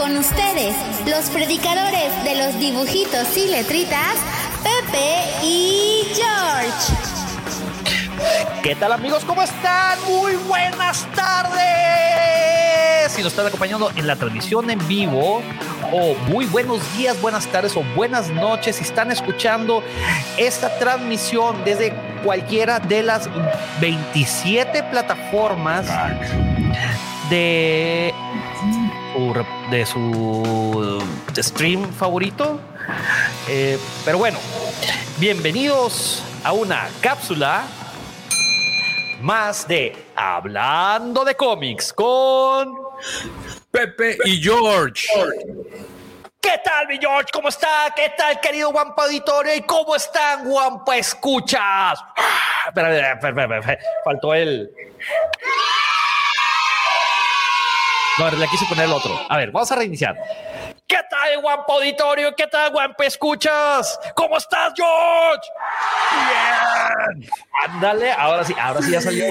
Con ustedes, los predicadores de los dibujitos y letritas, Pepe y George. ¿Qué tal amigos? ¿Cómo están? Muy buenas tardes. Si nos están acompañando en la transmisión en vivo, o muy buenos días, buenas tardes o buenas noches, si están escuchando esta transmisión desde cualquiera de las 27 plataformas de, de su stream favorito. Eh, pero bueno, bienvenidos a una cápsula más de Hablando de cómics con Pepe y George. ¿Qué tal, mi George? ¿Cómo está? ¿Qué tal, querido Guampa Auditorio? ¿Y cómo están, Guampa Escuchas? Ah, espera, espera, espera, espera, faltó el. No, le quise poner el otro. A ver, vamos a reiniciar. ¿Qué tal, Guampa Auditorio? ¿Qué tal, Guampa Escuchas? ¿Cómo estás, George? Bien. Ándale, ahora sí, ahora sí ya salió.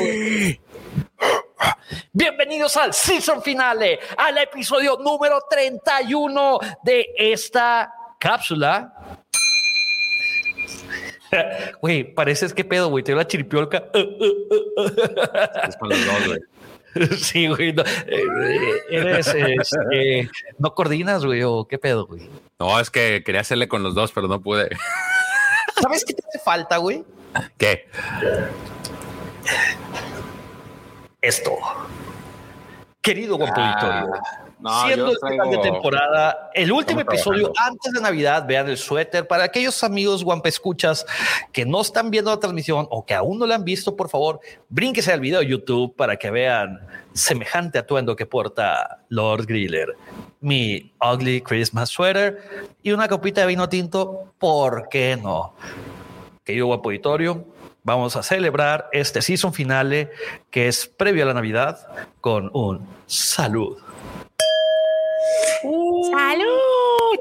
Bienvenidos al season finale, al episodio número 31 de esta cápsula. Güey, pareces que pedo, güey. Te la chiripiolca. Es con los dos, güey. Sí, güey. No, eh, eres, este, no coordinas, güey, o qué pedo, güey. No, es que quería hacerle con los dos, pero no pude. ¿Sabes qué te hace falta, güey? ¿Qué? Esto. Querido Guapo Ah, no, siendo el final de temporada, el último Estamos episodio trabajando. antes de Navidad, vean el suéter. Para aquellos amigos Guampa Escuchas que no están viendo la transmisión o que aún no la han visto, por favor, brínquese al video de YouTube para que vean semejante atuendo que porta Lord Griller. Mi ugly Christmas sweater y una copita de vino tinto, ¿por qué no? Querido Guapo Auditorio, vamos a celebrar este season finale que es previo a la Navidad con un salud. ¡Salud!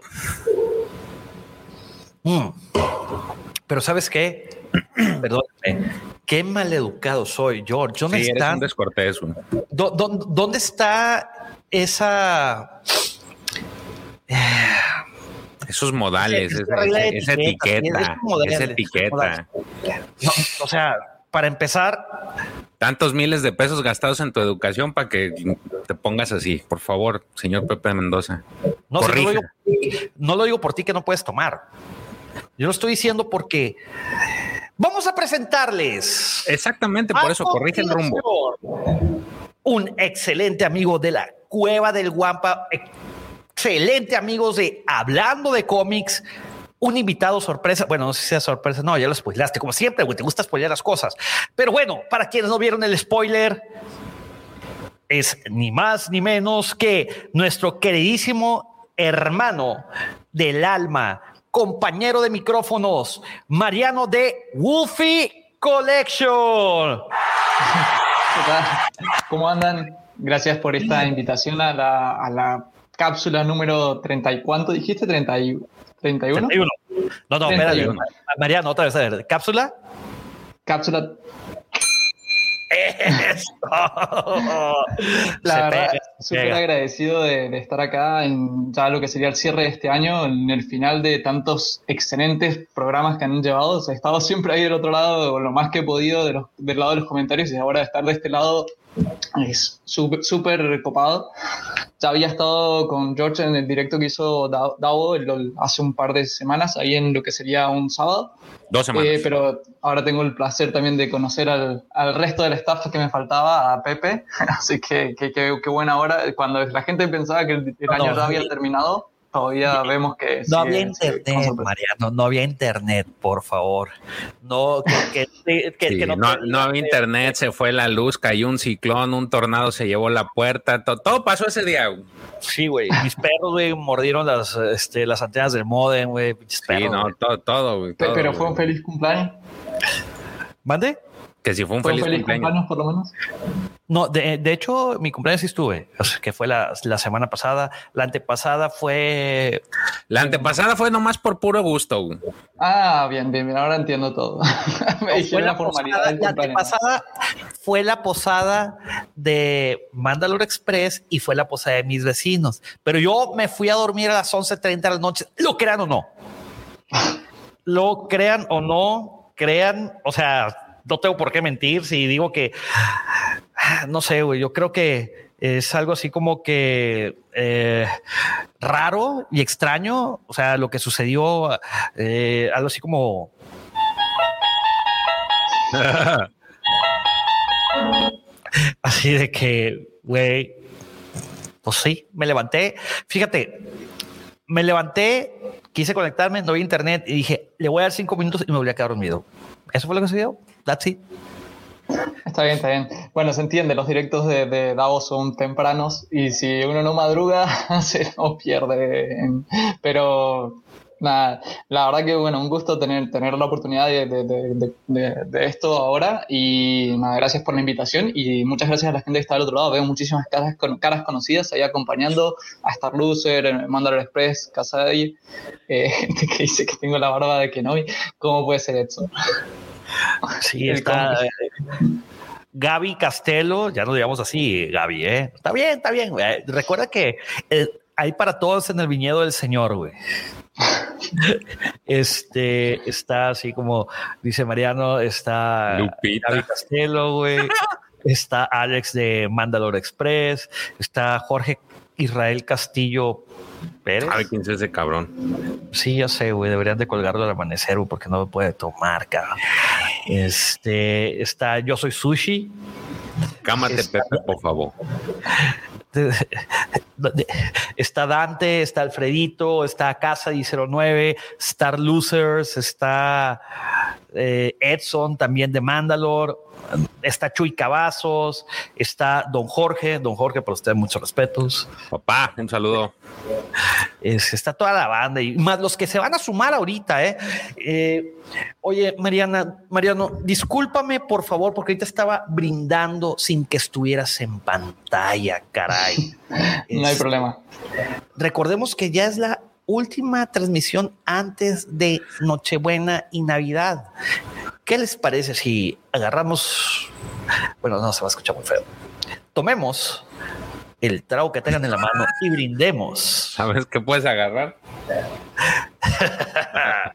Mm. Pero ¿sabes qué? Perdóname. Qué maleducado soy, George. ¿Dónde, Sí, eres está, un dó- dó- ¿Dónde está esa... Esos modales, Esa etiqueta, esa etiqueta. No, o sea, para empezar, Tantos miles de pesos gastados en tu educación para que te pongas así. Por favor, señor Pepe Mendoza. no, si no, lo Corrija. digo, no lo digo por ti que no puedes tomar. Yo lo estoy diciendo porque vamos a presentarles Exactamente, por eso corrige el rumbo. Un excelente amigo de la Cueva del Guampa, excelente amigos de Hablando de cómics, un invitado sorpresa. Bueno, no sé si sea sorpresa, no, ya lo spoilaste, como siempre, güey, te gusta spoiler las cosas. Pero bueno, para quienes no vieron el spoiler, es ni más ni menos que nuestro queridísimo hermano del alma, compañero de micrófonos, Mariano de Wolfie Collection. ¿Qué tal? ¿Cómo andan? Gracias por esta invitación a la, a la cápsula número 30 y cuánto dijiste, 30 y, 31. 31. No, no, espérate. 31. Mariano, otra vez, a ver, cápsula. Cápsula, Eso. la Se verdad, súper agradecido de, de estar acá en ya lo que sería el cierre de este año, en el final de tantos excelentes programas que han llevado. O sea, he estado siempre ahí del otro lado, lo más que he podido de los- del lado de los comentarios, y ahora estar de este lado es súper copado. Ya había estado con George en el directo que hizo Da- Davo hace un par de semanas, ahí en lo que sería un sábado. Dos semanas. Eh, pero ahora tengo el placer también de conocer al, al resto del staff que me faltaba, a Pepe. Así que qué buena hora. Cuando la gente pensaba que el, año no. ya había terminado, todavía vemos que... No sigue- había internet. Mariano, no había internet, por favor. No, que, que- que- Sí, que no, no, no había internet, se fue la luz, cayó un ciclón, un tornado se llevó la puerta, to- todo pasó ese día. Sí, güey. Mis perros, güey, mordieron las, este, las antenas del modem, güey. Sí, perros, no, todo, todo, güey, Pero fue un feliz cumpleaños. ¿Mande? Que si fue un Fue feliz, cumpleaños. cumpleaños, por lo menos. No, de, de hecho, mi cumpleaños sí estuve, o sea, que fue la, la semana pasada. La antepasada fue. La antepasada fue nomás por puro gusto. Ah, bien, bien, bien. Ahora entiendo todo. Me fue la, formalidad posada, la antepasada fue la posada de Mandalore Express y fue la posada de mis vecinos. Pero yo me fui a dormir a las 11:30 de la noche, lo crean o no. Lo crean o no, crean, o sea, no tengo por qué mentir si digo que no sé, güey, yo creo que es algo así como que eh, raro y extraño, o sea, lo que sucedió, eh, algo así como así de que, güey, pues sí, me levanté, fíjate, me levanté, quise conectarme, no había internet y dije, le voy a dar cinco minutos y me volví a quedar dormido. Eso fue lo que sucedió. That's it. Está bien, está bien. Bueno, se entiende, los directos de, de Davos son tempranos y si uno no madruga, se pierde. Pero nada, la verdad que bueno, un gusto tener, tener la oportunidad de, esto ahora y nada, gracias por la invitación y muchas gracias a la gente que está del otro lado. Veo muchísimas caras, con, caras conocidas ahí acompañando a Star Loser, eh, Mandalore Express, Casadi, eh, gente que dice que tengo la barba de Kenobi. ¿Cómo puede ser eso? Sí, está. Gaby Castelo, ya nos digamos así, Gaby, ¿eh? Está bien, está bien. güey. Recuerda que eh, hay para todos en el viñedo del Señor, güey. Este está así como dice Mariano, está Lupita. Gaby Castelo, güey. Está Alex de Mandalore Express, está Jorge Israel Castillo Pérez. ¿Sabe quién es ese cabrón? Sí, ya sé, güey. Deberían de colgarlo al amanecer, güey, porque no me puede tomar, cabrón. Este está Yo Soy Sushi. Cámate, Está- Pepe, por favor. Está Dante, está Alfredito, está Casa 09, Star Losers, está eh, Edson también de Mandalore, está Chuy Cavazos, está Don Jorge, Don Jorge, por usted muchos respetos. Papá, un saludo. Es- está toda la banda y más los que se van a sumar ahorita, ¿eh? Eh, oye, Mariana, Mariano, discúlpame por favor, porque ahorita estaba brindando sin que estuvieras en pantalla, caray. No hay Es- problema. Recordemos que ya es la última transmisión antes de Nochebuena y Navidad. ¿Qué les parece si agarramos? Bueno, no se va a escuchar muy feo. Tomemos el trago que tengan en la mano y brindemos. ¿Sabes qué puedes agarrar?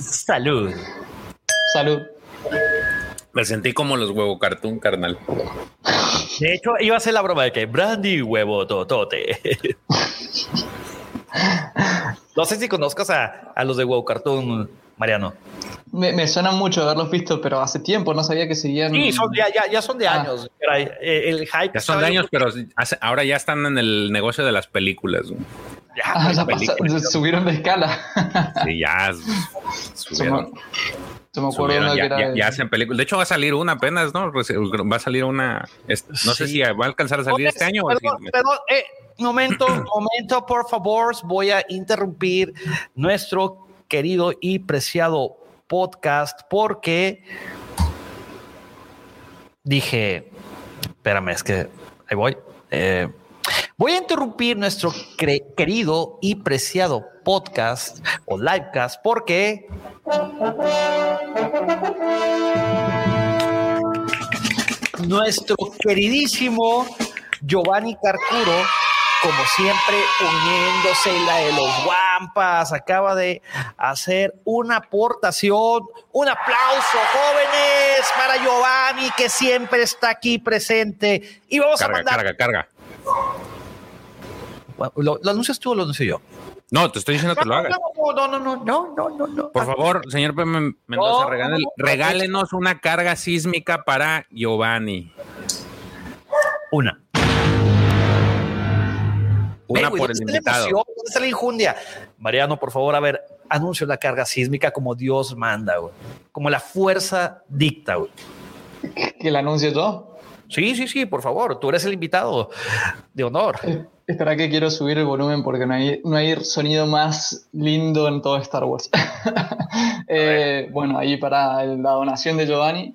Salud. Salud. Me sentí como los huevo cartoon, carnal. De hecho, iba a ser la broma de que brandy huevo totote. no sé si conozcas a, a los de huevo cartoon, Mariano. Me, me suena mucho haberlos visto, pero hace tiempo no sabía que seguían. Sí, son, ya, ya, ya son de Ah. años. Eh, El hype. Ya son de años, pero hace- ahora ya están en el negocio de las películas. Ya, Ah, pasa- subieron de escala. Sí, ya subieron. Se me acuerdo subieron, uno que ya, era. ya- ya hacen películas. De hecho, va a salir una apenas, ¿no? Va a salir una. No sé si va a alcanzar a salir este año o Perdón, perdón, eh, momento, momento, por favor, voy a interrumpir nuestro querido y preciado podcast porque dije, espérame, es que ahí voy. Eh, voy a interrumpir nuestro querido y preciado podcast o livecast porque nuestro queridísimo Giovanni Carcuro, como siempre, uniéndose la de los guampas, acaba de hacer una aportación. Un aplauso, jóvenes, para Giovanni, que siempre está aquí presente. Y vamos a Carga, mandar. carga, carga. ¿Lo, lo anuncias tú o lo anuncio yo? No, te estoy diciendo que lo hagas. No, no, no, no, no, no, no, no. Por favor, señor Pepe Mendoza, No, regale- no, no. regálenos una carga sísmica para Giovanni. Una. Una por ¿dónde el invitado. emoción? ¿Dónde está la injundia? Mariano, por favor, a ver, anuncio la carga sísmica como Dios manda, güey. Como la fuerza dicta, güey. ¿Que la anuncie yo? Sí, sí, sí, por favor, tú eres el invitado de honor. Espera que quiero subir el volumen porque no hay, no hay sonido más lindo en todo Star Wars. Eh, bueno, ahí para la donación de Giovanni,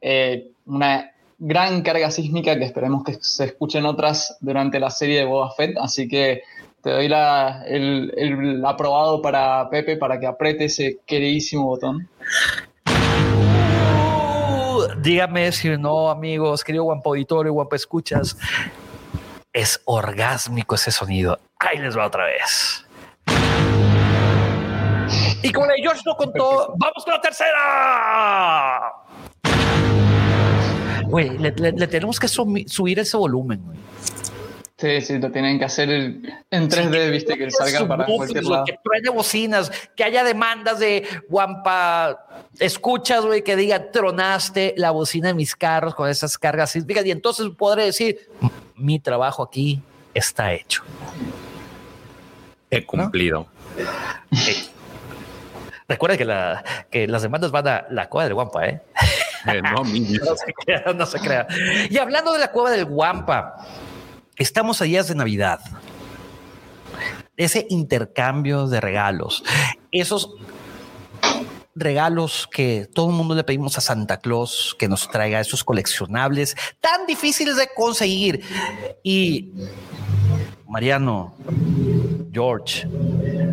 eh, una gran carga sísmica que esperemos que se escuchen otras durante la serie de Boba Fett, así que te doy la- el, el aprobado para Pepe para que apriete ese queridísimo botón. Uh, dígame si no, amigos, querido guampa auditorio, guampa escuchas. Es orgásmico ese sonido. Ahí les va otra vez. Y como la de George no contó, vamos con la tercera. Güey, le, le- tenemos que subir ese volumen. güey. Sí, sí, lo tienen que hacer en 3D, viste, que salga para cualquier lado. Que truene bocinas, que haya demandas de guampa. Escuchas, güey, que diga tronaste la bocina de mis carros con esas cargas sísmicas. Y entonces podré decir: mi trabajo aquí está hecho. He cumplido. Recuerda que, la, que las demandas van a la cueva del guampa, ¿eh? Eh, no, No se crea, no se crea. Y hablando de la cueva del Guampa, estamos a días de Navidad. Ese intercambio de regalos, esos regalos que todo el mundo le pedimos a Santa Claus que nos traiga esos coleccionables tan difíciles de conseguir. Y Mariano, George,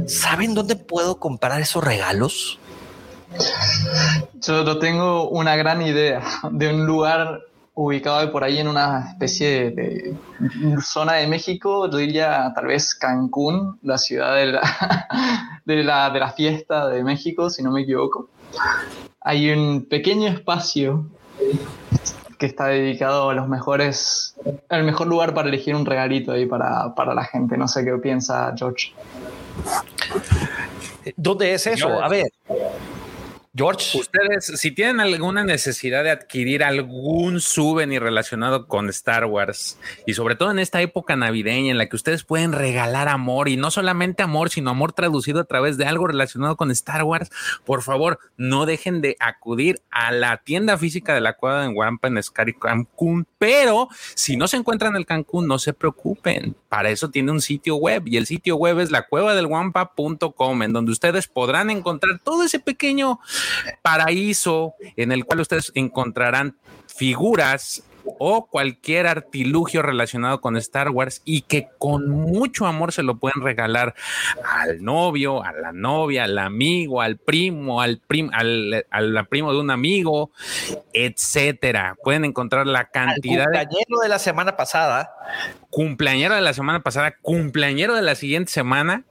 ¿saben dónde puedo comprar esos regalos? Yo, tengo una gran idea de un lugar ubicado por ahí en una especie de, de zona de México, yo diría tal vez Cancún, la ciudad de la, de la, de la fiesta de México, si no me equivoco. Hay un pequeño espacio que está dedicado a los mejores, el mejor lugar para elegir un regalito ahí para, para la gente. No sé qué piensa George. ¿Dónde es eso? A ver, George. Ustedes, si tienen alguna necesidad de adquirir algún souvenir relacionado con Star Wars y sobre todo en esta época navideña en la que ustedes pueden regalar amor y no solamente amor, sino amor traducido a través de algo relacionado con Star Wars, por favor, no dejen de acudir a la tienda física de la Cueva de Guampa en Scary Cancún. Pero si no se encuentran en el Cancún, no se preocupen. Para eso tiene un sitio web y el sitio web es la cuevadelguampa.com en donde ustedes podrán encontrar todo ese pequeño paraíso en el cual ustedes encontrarán figuras o cualquier artilugio relacionado con Star Wars y que con mucho amor se lo pueden regalar al novio, a la novia, al amigo, al primo, al prim, al, al primo de un amigo, etcétera. Pueden encontrar la Al cantidad de cumpleañero de la semana pasada. cumpleañero de la semana pasada, cumpleañero de la siguiente semana,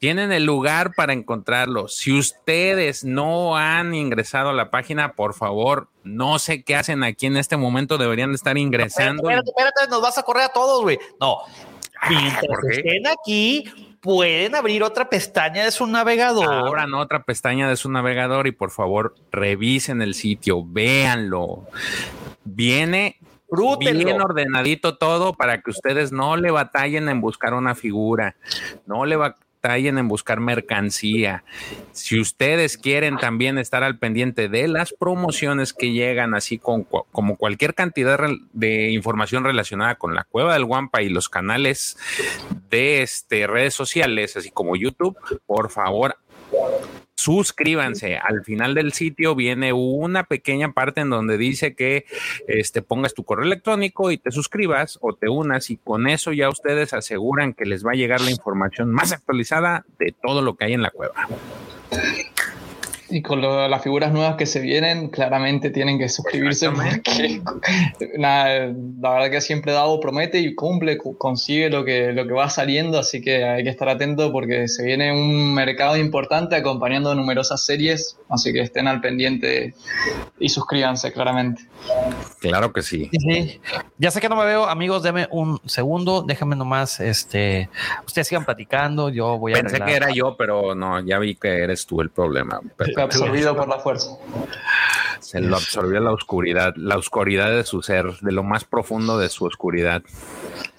tienen el lugar para encontrarlo. Si ustedes no han ingresado a la página, por favor, no sé qué hacen aquí en este momento, deberían de estar ingresando. Espérate, espérate, nos vas a correr a todos, güey. No. Mientras ¿por qué? estén aquí, pueden abrir otra pestaña de su navegador. Abran otra pestaña de su navegador y por favor revisen el sitio, véanlo. Viene bien ordenadito todo para que ustedes no le batallen en buscar una figura, no le batallen en buscar mercancía. Si ustedes quieren también estar al pendiente de las promociones que llegan, así con, como cualquier cantidad de información relacionada con la cueva del Guampa y los canales de este, redes sociales, así como YouTube, por favor, suscríbanse. Al final del sitio viene una pequeña parte en donde dice que este, pongas tu correo electrónico y te suscribas o te unas y con eso ya ustedes aseguran que les va a llegar la información más actualizada de todo lo que hay en la cueva. Y con lo- las figuras nuevas que se vienen, claramente tienen que suscribirse porque nada, la verdad que siempre Davo promete y cumple, cu- consigue lo que, lo que va saliendo, así que hay que estar atento porque se viene un mercado importante acompañando numerosas series, así que estén al pendiente y suscríbanse claramente. Claro que sí. sí. Ya sé que no me veo, amigos, deme un segundo, déjame nomás, este, ustedes sigan platicando, yo voy a... Pensé que era yo, pero no, ya vi que eres tú el problema. Fue absorbido por la fuerza. Se lo absorbió la oscuridad, la oscuridad de su ser, de lo más profundo de su oscuridad.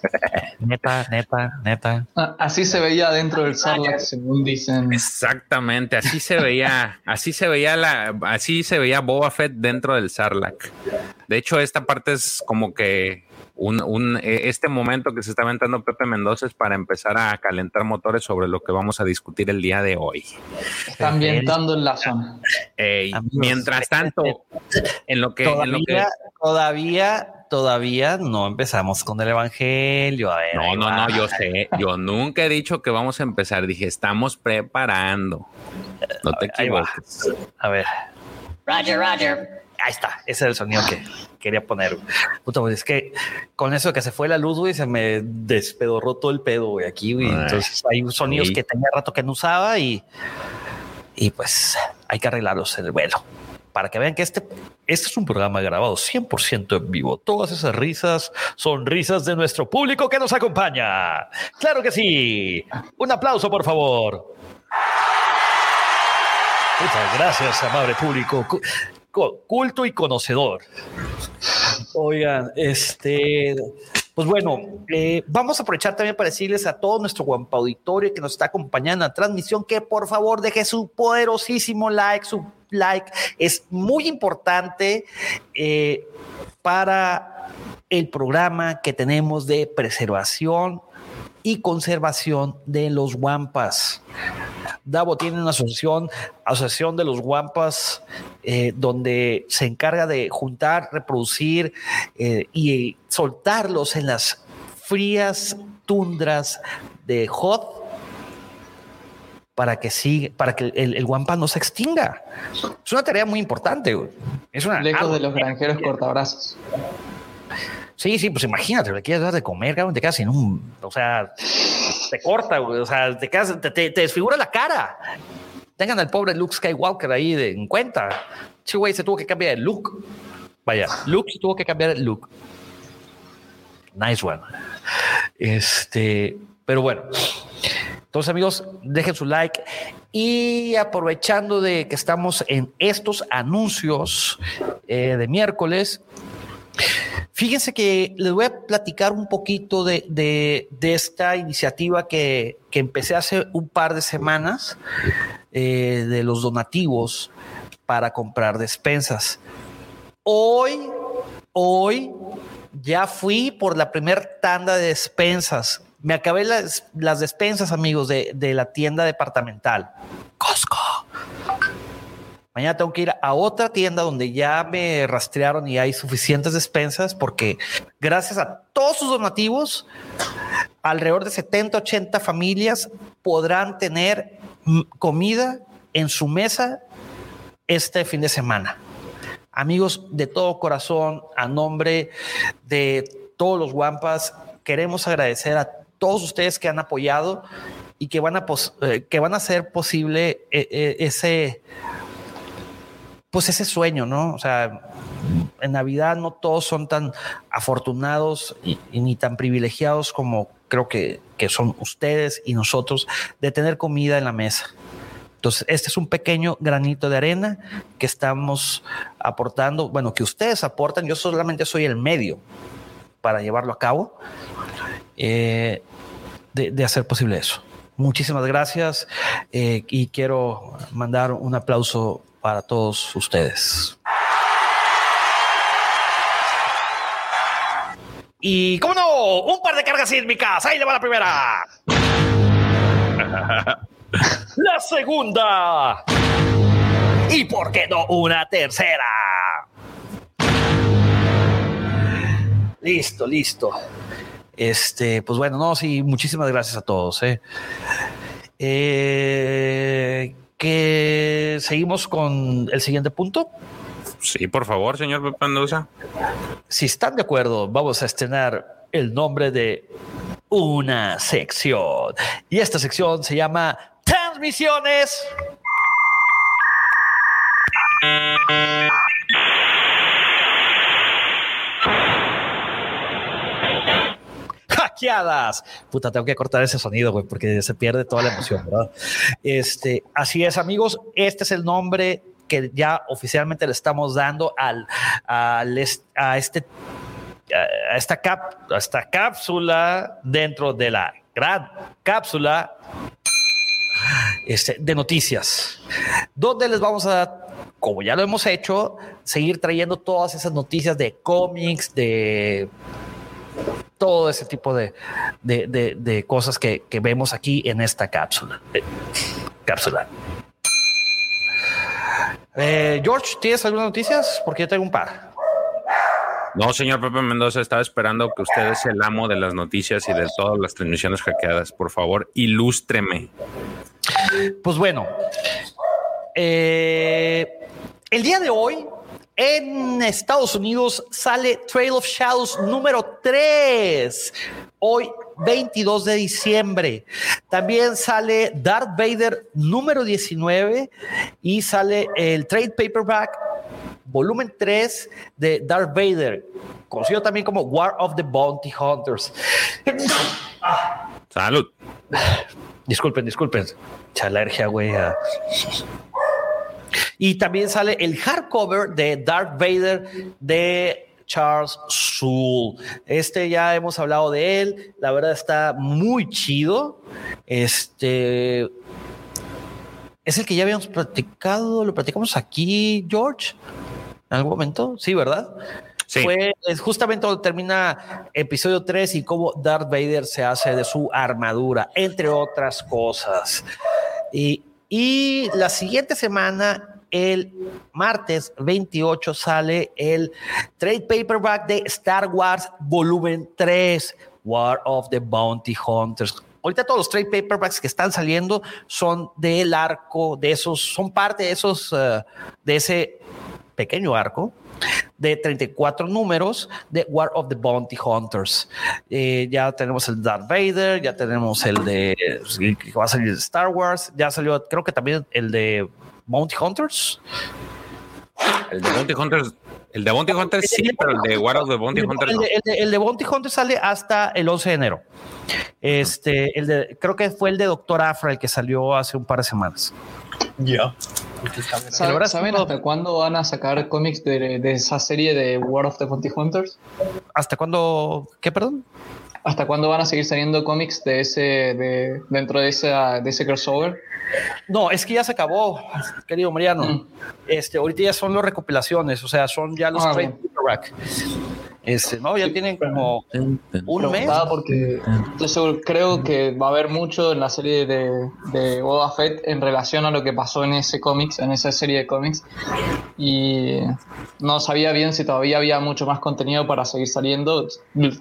neta, neta, neta. Ah, así se veía dentro del Sarlacc, según dicen. Exactamente, así se veía, así se veía la, así se veía Boba Fett dentro del Sarlacc. De hecho, esta parte es como que un, eh, este momento que se está aventando Pepe Mendoza es para empezar a calentar motores sobre lo que vamos a discutir el día de hoy. Está ambientando en la zona. mientras tanto, en lo que todavía, todavía, no empezamos con el evangelio. no, no, no, yo sé, yo nunca he dicho que vamos a empezar. Dije, estamos preparando. No te equivoques. A ver. Roger, Roger. Ahí está, ese es el sonido que quería poner. Puta, pues es que con eso que se fue la luz, güey, se me despedorró todo el pedo, güey, aquí, güey. Entonces hay sonidos que tenía rato que no usaba y, y pues hay que arreglarlos en el vuelo. Para que vean que este, este es un programa grabado 100% en vivo. Todas esas risas son risas de nuestro público que nos acompaña. Claro que sí. Un aplauso, por favor. Muchas gracias, amable público culto y conocedor. Oigan, este, pues bueno, eh, vamos a aprovechar también para decirles a todo nuestro guampa auditorio que nos está acompañando en la transmisión que por favor deje su poderosísimo like, su like es muy importante eh, para el programa que tenemos de preservación y conservación de los guampas. Davo tiene una asociación, asociación de los guampas, eh, donde se encarga de juntar, reproducir eh, y soltarlos en las frías tundras de Hot para que siga, para que el, guampa no se extinga. Es una tarea muy importante. Es una lejos de los granjeros cortabrazos. Sí, sí, pues imagínate, le quieres dar de comer, cabrón, te quedas sin un. O sea, te corta. O sea, te, quedas, te, desfigura la cara. Tengan al pobre Luke Skywalker ahí en cuenta. Sí, güey, se tuvo que cambiar el look. Vaya, Luke se tuvo que cambiar el look. Nice one. Este, pero bueno. Entonces, amigos, dejen su like y aprovechando de que estamos en estos anuncios eh, de miércoles, Fíjense que les voy a platicar un poquito de, esta iniciativa que, empecé hace un par de semanas eh, de los donativos para comprar despensas. Hoy, hoy ya fui por la primera tanda de despensas. Me acabé las, despensas, amigos, de, de la tienda departamental. Costco. Mañana tengo que ir a otra tienda donde ya me rastrearon y hay suficientes despensas porque gracias a todos sus donativos, alrededor de 70, 80 familias podrán tener comida en su mesa este fin de semana. Amigos, de todo corazón, a nombre de todos los guampas, queremos agradecer a todos ustedes que han apoyado y que van a, eh, que van a hacer posible eh, eh, ese pues ese sueño, ¿no? O sea, en Navidad no todos son tan afortunados y, ni tan privilegiados como creo que, que, son ustedes y nosotros de tener comida en la mesa. Entonces, este es un pequeño granito de arena que estamos aportando, bueno, que ustedes aportan, yo solamente soy el medio para llevarlo a cabo, eh, de, hacer posible eso. Muchísimas gracias eh, y quiero mandar un aplauso para todos ustedes. Y, ¿cómo no? Un par de cargas sísmicas. Ahí le va la primera. la segunda. ¿Y por qué no una tercera? Listo, listo. Este, pues bueno, no, sí, muchísimas gracias a todos. Eh. Eh, que seguimos con el siguiente punto. Sí, por favor, señor Pepe Si están de acuerdo, vamos a estrenar el nombre de una sección. Y esta sección se llama Transmisiones. Puta, tengo que cortar ese sonido, güey, porque se pierde toda la emoción, ¿verdad? Este, así es, amigos. Este es el nombre que ya oficialmente le estamos dando al, al a este a esta, cap, a esta cápsula dentro de la gran cápsula este, de noticias, donde les vamos a, como ya lo hemos hecho, seguir trayendo todas esas noticias de cómics, de todo ese tipo de, de, de, de cosas que, que, vemos aquí en esta cápsula. Eh, cápsula. Eh, George, ¿tienes algunas noticias? Porque yo tengo un par. No, señor Pepe Mendoza, estaba esperando que usted es el amo de las noticias y de todas las transmisiones hackeadas. Por favor, ilústreme. Pues bueno, eh, el día de hoy en Estados Unidos sale Trail of Shadows número 3. Hoy, 22 de diciembre. También sale Darth Vader número 19 y sale el trade paperback volumen 3 de Darth Vader, conocido también como War of the Bounty Hunters. Salud. Disculpen, disculpen. Mucha alergia, güey. Y también sale el hardcover de Darth Vader de Charles Soule. Este ya hemos hablado de él. La verdad está muy chido. Este es el que ya habíamos platicado. Lo platicamos aquí, George en algún momento, sí, ¿verdad? Sí. Fue es justamente donde termina episodio 3 y cómo Darth Vader se hace de su armadura, entre otras cosas. Y, y la siguiente semana, el martes 28, sale el trade paperback de Star Wars Volumen 3, War of the Bounty Hunters. Ahorita todos los trade paperbacks que están saliendo son del arco, de esos, son parte de esos, uh, de ese pequeño arco de 34 números de War of the Bounty Hunters. Eh, ya tenemos el Darth Vader, ya tenemos el de el que va a salir de Star Wars, ya salió, creo que también el de Bounty Hunters. El de Bounty Hunters. El de Bounty Hunters sí, pero el de War of the Bounty Hunters el, no. el, de, el de Bounty Hunters sale hasta el 11 de enero. Este, el de, creo que fue el de Doctor Afra el que salió hace un par de semanas. Ya. ¿Saben, ¿Saben hasta cuándo van a sacar cómics de, de, esa serie de War of the Bounty Hunters? ¿Hasta cuándo? ¿Qué, perdón? ¿Hasta cuándo van a seguir saliendo cómics de ese, de, dentro de, esa, de ese crossover? No, es que ya se acabó, querido Mariano. Mm. Este, ahorita ya son las recopilaciones, o sea, son ya los ah. Este, no, ya sí, tienen como un mes. Porque yo creo que va a haber mucho en la serie de, de Boba Fett en relación a lo que pasó en ese cómics, en esa serie de cómics. Y no sabía bien si todavía había mucho más contenido para seguir saliendo.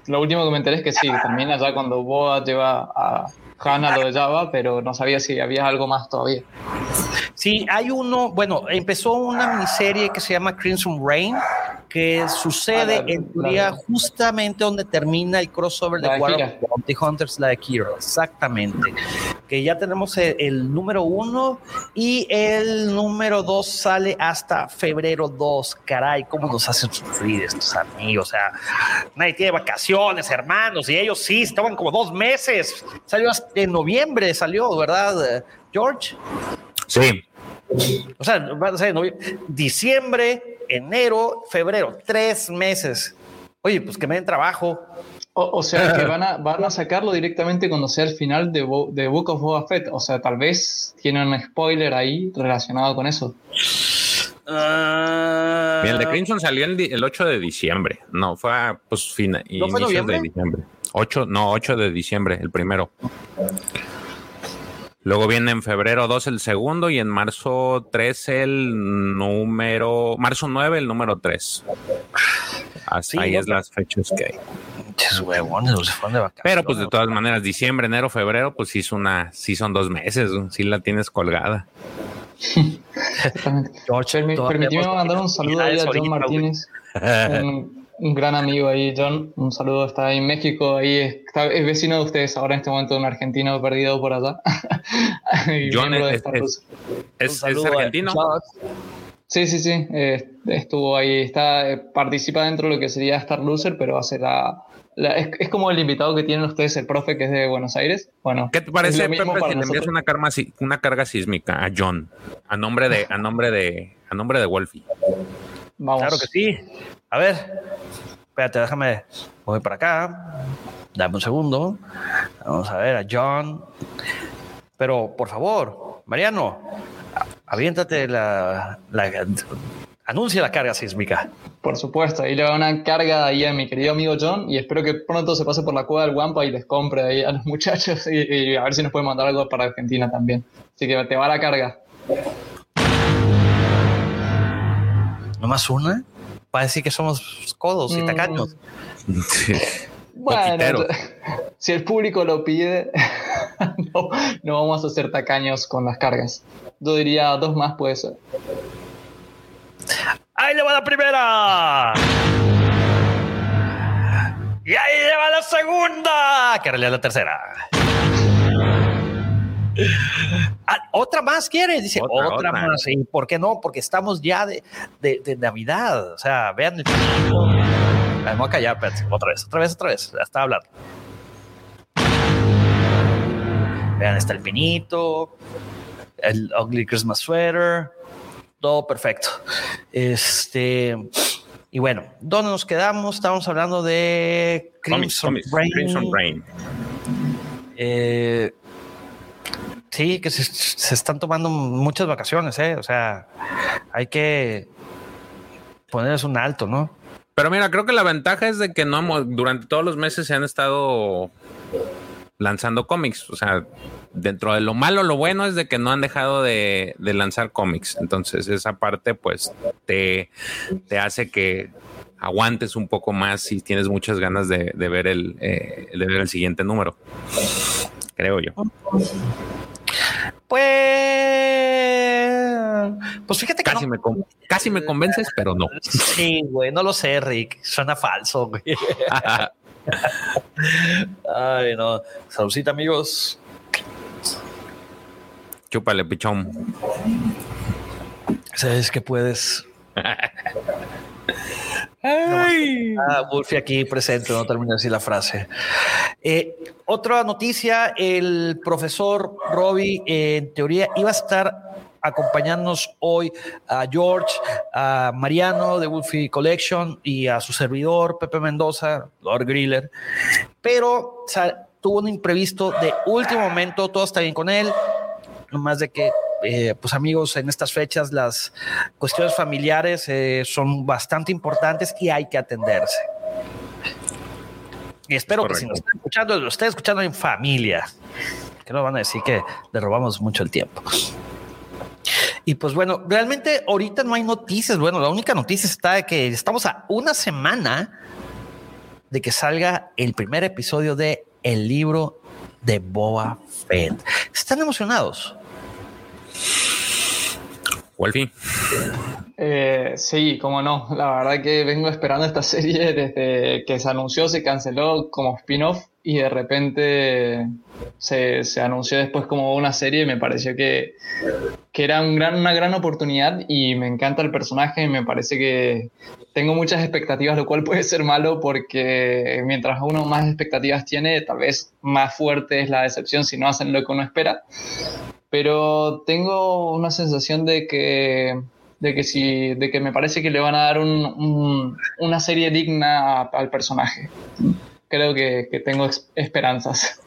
Lo último que me enteré es que sí, termina ya cuando Boba lleva a Hanna lo de Java, pero no sabía si había algo más todavía. Sí, hay uno, bueno, empezó una miniserie que se llama Crimson Rain, que sucede ah, la, en teoría justamente donde termina el crossover de, de War of Bounty Hunters, la de Kira, exactamente. Que ya tenemos el, el, número uno y el número dos sale hasta febrero 2. Caray, cómo nos hacen sufrir estos amigos. O sea, nadie tiene vacaciones, hermanos, y ellos sí, estaban como dos meses. Salió hasta en noviembre, salió, ¿verdad, George? Sí. O sea, va a ser diciembre, enero, febrero, tres meses. Oye, pues que me den trabajo. O, o sea, que van a, van a sacarlo directamente cuando sea el final de, Bo, de Book of Boba Fett. O sea, tal vez tiene un spoiler ahí relacionado con eso. Uh... Bien, el de Crimson salió el, el, 8 de diciembre. No, fue a, pues final, ¿No fue noviembre? de diciembre. 8, no, 8 de diciembre, el primero. Luego viene en febrero 2 el segundo y en marzo 3 el número, marzo 9 el número 3. Así sí, ahí es las fechas que hay. Huevones, se fueron de vacaciones. Pero pues de todas maneras, diciembre, enero, febrero, pues sí, es una, sí son dos meses, sí la tienes colgada. George, permíteme mandar un saludo ahí a John Martínez. un, gran amigo ahí, John. Un saludo, está ahí en México, ahí está, es vecino de ustedes ahora en este momento, un argentino perdido por allá. John es, es, es, es, argentino. Sí, sí, sí. eh, estuvo ahí, está, eh, participa dentro de lo que sería Star Loser, pero hace la. la- es, es como el invitado que tienen ustedes, el profe que es de Buenos Aires. Bueno, ¿Qué te parece, Pepe, para si le envías una, una carga sísmica a John a nombre de a nombre de a nombre de Wolfie? Vamos. Claro que sí. A ver, espérate, déjame. Voy para acá. Dame un segundo. Vamos a ver a John. Pero por favor, Mariano, aviéntate la, la- anuncia la carga sísmica. Por supuesto, ahí le va una carga ahí a mi querido amigo John y espero que pronto se pase por la cueva del Guampa y les compre ahí a los muchachos y, y a ver si nos puede mandar algo para Argentina también. Así que te va la carga. Nomás una. Va a decir que somos codos y Mm. tacaños. Bueno, si el público lo pide, no, no vamos a ser tacaños con las cargas. Yo diría dos más puede ser. ¡Ahí le va la primera! ¡Y ahí le va la segunda! Que en realidad es la tercera. Ah, otra más quiere, dice Otra, otra, otra. más. ¿Y por qué no? Porque estamos ya de, de- de Navidad. O sea, vean el pinito. Ah, Me voy a callar, espérate. Otra vez, otra vez, otra vez. Ya está hablando. Vean, está el pinito, el ugly Christmas sweater, todo perfecto. Este. Y bueno, ¿dónde nos quedamos? Estamos hablando de Crimson Brain. Crimson Brain. Eh, sí, que se, están tomando muchas vacaciones, ¿eh? O sea, hay que ponerles un alto, ¿no? Pero mira, creo que la ventaja es de que no durante todos los meses se han estado lanzando cómics. O sea, dentro de lo malo, lo bueno es de que no han dejado de, de lanzar cómics. Entonces, esa parte, pues, te, te hace que aguantes un poco más si tienes muchas ganas de, de ver el eh, de ver el siguiente número. Creo yo. Pues, pues fíjate que Casi no. me, con- casi me convences, pero no. Sí, güey, no lo sé, Rick. Suena falso, güey. Ay, no. Saludcita, amigos. Chúpale, pichón. Sabes que puedes. Ay. Ah, Wolfie aquí presente, no termino de decir la frase. Eh, otra noticia, el profesor Robbie, eh, en teoría, iba a estar acompañándonos hoy a George, a Mariano de Wolfie Collection y a su servidor, Pepe Mendoza, Lord Griller, pero o sea, tuvo un imprevisto de último momento, todo está bien con él, nomás de que eh, pues amigos, en estas fechas las cuestiones familiares eh, son bastante importantes y hay que atenderse. Y espero que si nos están escuchando, lo estén escuchando en familia, que no van a decir que le robamos mucho el tiempo. Y pues bueno, realmente ahorita no hay noticias. Bueno, la única noticia está de que estamos a una semana de que salga el primer episodio de El libro de Boba Fett. ¿Están emocionados? Wolfie. Eh, sí, cómo no. La verdad que vengo esperando esta serie desde que se anunció, se canceló como spin-off y de repente se, se anunció después como una serie. Me pareció que, que era un gran, una gran oportunidad y me encanta el personaje. Me parece que tengo muchas expectativas, lo cual puede ser malo porque mientras uno más expectativas tiene, tal vez más fuerte es la decepción si no hacen lo que uno espera pero tengo una sensación de que de que sí, de que me parece que le van a dar un- un- una serie digna a- al personaje. Creo que, que tengo esperanzas.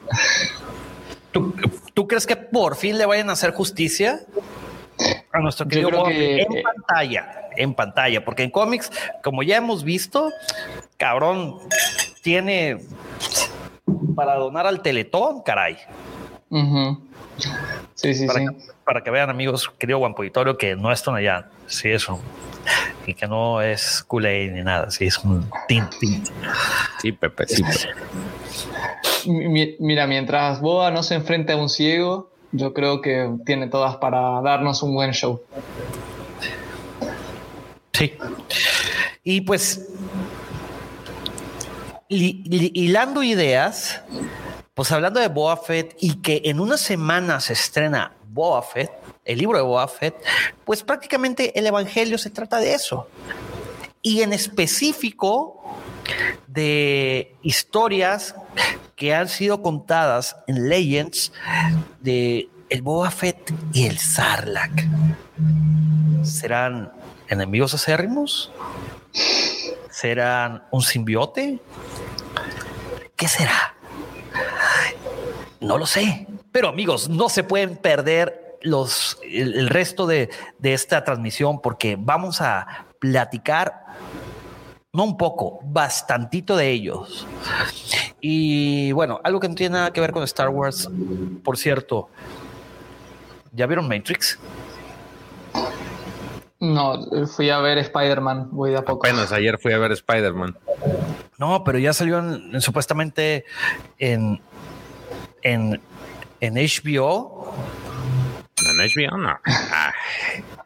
¿Tú, tú crees que por fin le vayan a hacer justicia a nuestro querido que- en pantalla? En pantalla, porque en cómics, como ya hemos visto, cabrón, tiene para donar al teletón, caray. Ujú. Sí, sí, Para, sí. que, para que vean, amigos, querido Juan Auditorio, que no es Tonayán, sí es un. Y que no es Kool-Aid ni nada, sí es un tint, tint. Sí, Pepe, sí. Pepe. Mi- Mira, mientras Boba no se enfrente a un ciego, yo creo que tiene todas para darnos un buen show. Sí. Y pues, hilando ideas, pues hablando de Boa Fett y que en una semana se estrena Boa Fett, el libro de Boa Fett, pues prácticamente el Evangelio se trata de eso. Y en específico de historias que han sido contadas en Legends de el Boba Fett y el Sarlacc. ¿Serán enemigos acérrimos? ¿Serán un simbiote? ¿Qué será? No lo sé. Pero amigos, no se pueden perder los, el, resto de, de esta transmisión porque vamos a platicar no un poco, bastantito de ellos. Y bueno, algo que no tiene nada que ver con Star Wars, por cierto, ¿ya vieron Matrix? No, fui a ver Spider-Man, voy de a poco. Apenas ayer fui a ver Spider-Man. No, pero ya salió supuestamente en, en, en HBO. ¿En HBO? No.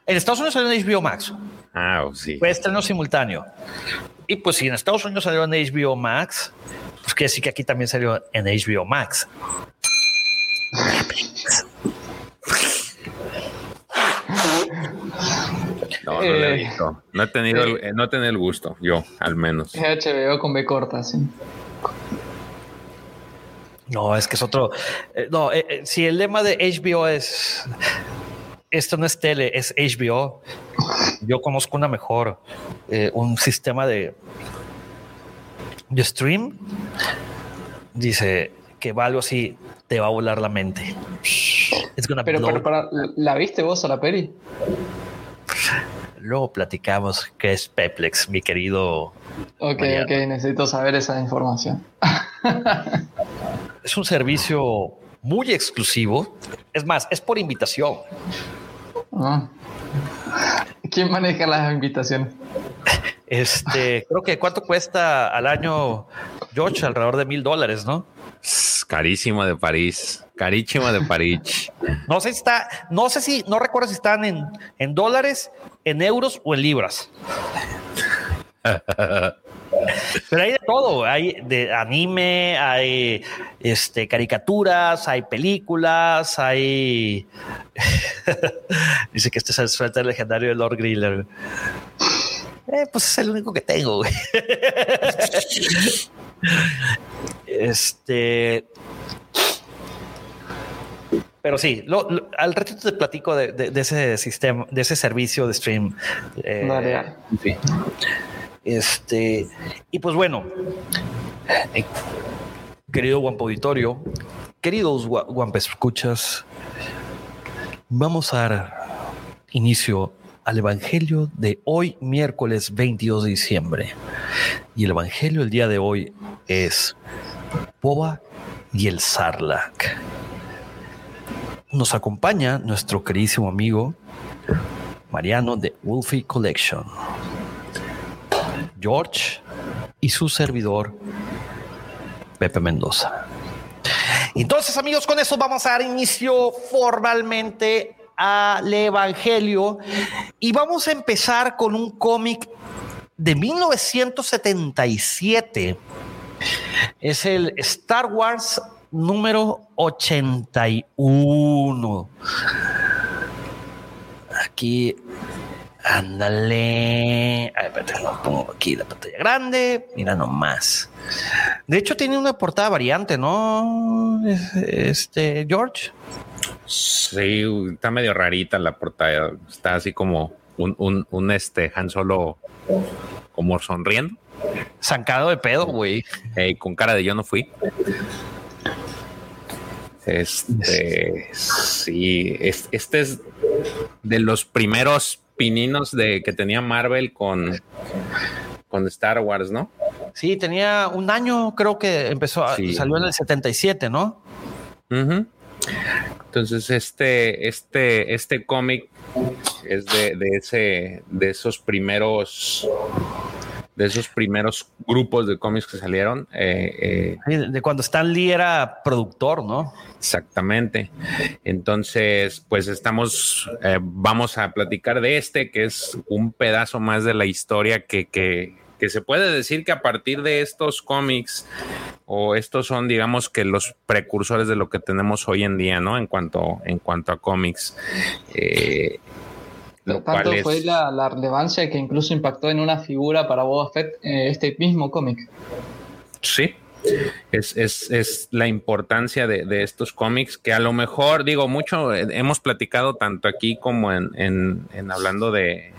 En Estados Unidos salió en HBO Max. Ah, oh, sí. Fue estreno simultáneo. Y pues si en Estados Unidos salió en HBO Max, pues quiere decir que aquí también salió en HBO Max. No, no he eh, visto. No he tenido, el, no he tenido el gusto, yo, al menos. HBO con B corta, sí. No, es que es otro. Eh, no, eh, si el lema de HBO es esto no es tele, es HBO. Yo conozco una mejor, eh, un sistema de, de stream. Dice que va algo así, te va a volar la mente. pero, para, ¿la viste vos a la peli? Luego platicamos qué es Peplex, mi querido. Ok, ok, necesito saber esa información. es un servicio muy exclusivo. Es más, es por invitación. Ah. ¿Quién maneja las invitaciones? Este, creo que cuánto cuesta al año, George, alrededor de mil dólares, ¿no? Carísimo de París, carísimo de París. No sé si está, no sé si, no recuerdo si están en, en dólares, en euros o en libras. Pero hay de todo, hay de anime, hay este, caricaturas, hay películas, hay... Dice que este es el suéter legendario de Lord Griller. Eh, pues es el único que tengo. este... Pero sí, al ratito te platico de, ese sistema, de ese servicio de stream. Eh, este, y pues bueno, eh, querido Guampo Auditorio, queridos Guampes escuchas, vamos a dar inicio al Evangelio de hoy, miércoles 22 de diciembre. Y el Evangelio el día de hoy es Boba y el Sarlacc. Nos acompaña nuestro queridísimo amigo Mariano de Wolfie Collection. George y su servidor Pepe Mendoza. Entonces, amigos, con eso vamos a dar inicio formalmente al Evangelio y vamos a empezar con un cómic de 1977. Es el Star Wars número 81. Aquí Ándale. A ver, lo pongo aquí la pantalla grande. Mira nomás. De hecho, tiene una portada variante, ¿no? Este, George. Sí, está medio rarita la portada. Está así como un, un, un este Han Solo como sonriendo. Zancado de pedo, güey. con cara de yo no fui. Este, sí, este es de los primeros pininos de que tenía Marvel con, con Star Wars, ¿no? Sí, tenía un año, creo que empezó, salió en el 77, ¿no? Entonces, este, este, este cómic es de, de, ese, de esos primeros de esos primeros grupos de cómics que salieron. Eh, eh, de cuando Stan Lee era productor, ¿no? Exactamente. Entonces, pues estamos, eh, vamos a platicar de este, que es un pedazo más de la historia que, que se puede decir que a partir de estos cómics o estos son digamos que los precursores de lo que tenemos hoy en día, ¿no? En cuanto, en cuanto a cómics. Eh, lo Tanto fue la, relevancia que incluso impactó en una figura para Boba Fett eh, este mismo cómic. Sí, es, la importancia de, estos cómics que a lo mejor, digo, mucho eh, hemos platicado tanto aquí como en, hablando de,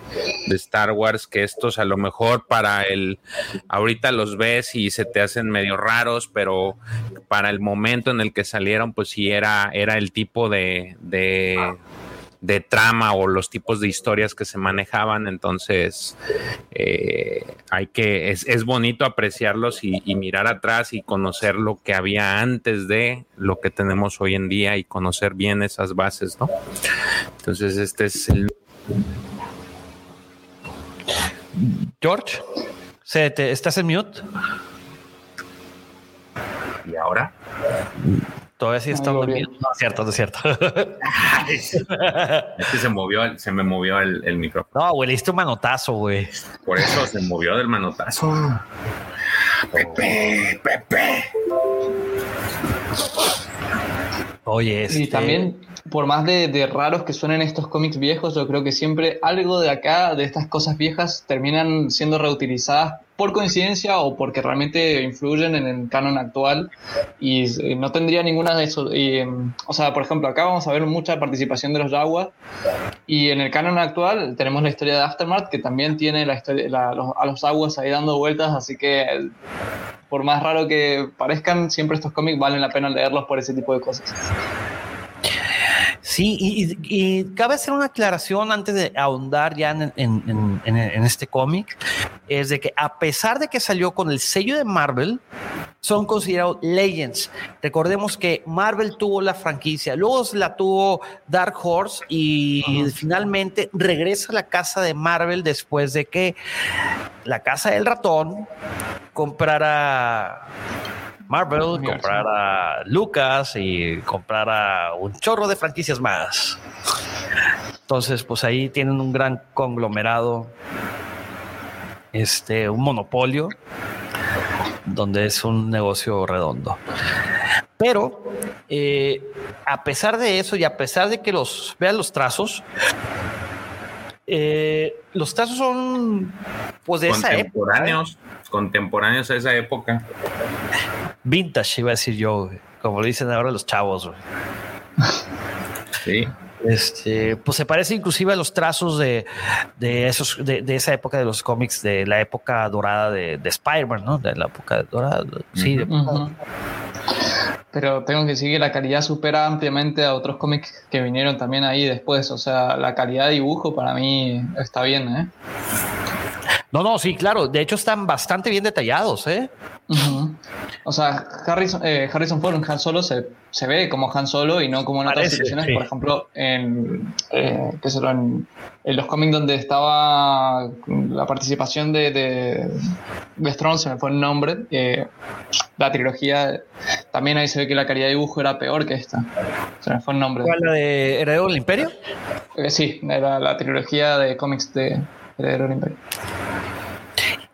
Star Wars, que estos a lo mejor para el, ahorita los ves y se te hacen medio raros, pero para el momento en el que salieron, pues sí era, era el tipo de de trama o los tipos de historias que se manejaban. Entonces, eh, hay que, es, bonito apreciarlos y, mirar atrás y conocer lo que había antes de lo que tenemos hoy en día y conocer bien esas bases, ¿no? Entonces, este es el. George, ¿estás en mute? ¿Y ahora? Todavía sí está dormido. No, es cierto, no es cierto. es que se movió, se me movió el, el micrófono. No, güey, le diste un manotazo, güey. Por eso se movió del manotazo. Pepe, Pepe. Oye, este... Y también por más de, raros que suenen estos cómics viejos, yo creo que siempre algo de acá, de estas cosas viejas, terminan siendo reutilizadas por coincidencia o porque realmente influyen en el canon actual y eh, no tendría ninguna de esos. Em, o sea, por ejemplo, acá vamos a ver mucha participación de los Jaguars y en el canon actual tenemos la historia de Aftermath que también tiene la historia, a los Aguas ahí dando vueltas, así que por más raro que parezcan, siempre estos cómics valen la pena leerlos por ese tipo de cosas. Sí, y, cabe hacer una aclaración antes de ahondar ya en, este cómic, es de que a pesar de que salió con el sello de Marvel, son considerados Legends. Recordemos que Marvel tuvo la franquicia, luego la tuvo Dark Horse y finalmente regresa a la casa de Marvel después de que la casa del ratón comprara Marvel, comprar a Lucas y comprar a un chorro de franquicias más. Entonces, pues ahí tienen un gran conglomerado, este, un monopolio, donde es un negocio redondo. Pero eh, a pesar de eso y a pesar de que los vean los trazos, eh, los trazos son pues de esa época. ¿eh? Contemporáneos a esa época vintage, iba a decir yo, como le dicen ahora los chavos. Sí. Este, pues se parece inclusive a los trazos de, esos, de, esa época de los cómics, de la época dorada de, de Spider-Man, ¿no? De la época dorada. Sí, pero tengo que decir que la calidad supera ampliamente a otros cómics que vinieron también ahí después. O sea, la calidad de dibujo para mí está bien, ¿eh? No, no, sí, claro. De hecho, están bastante bien detallados, ¿eh? O sea, Harrison, eh, Harrison Ford en Han Solo se, ve como Han Solo y no como en otras situaciones. Por ejemplo, en, eh, en, los cómics donde estaba la participación de, de, de Strong, se me fue el nombre. Eh, la trilogía, también ahí se ve que la calidad de dibujo era peor que esta. Se me fue el nombre. ¿Cuál, la de Heredero del Imperio? Eh, sí, era la trilogía de cómics de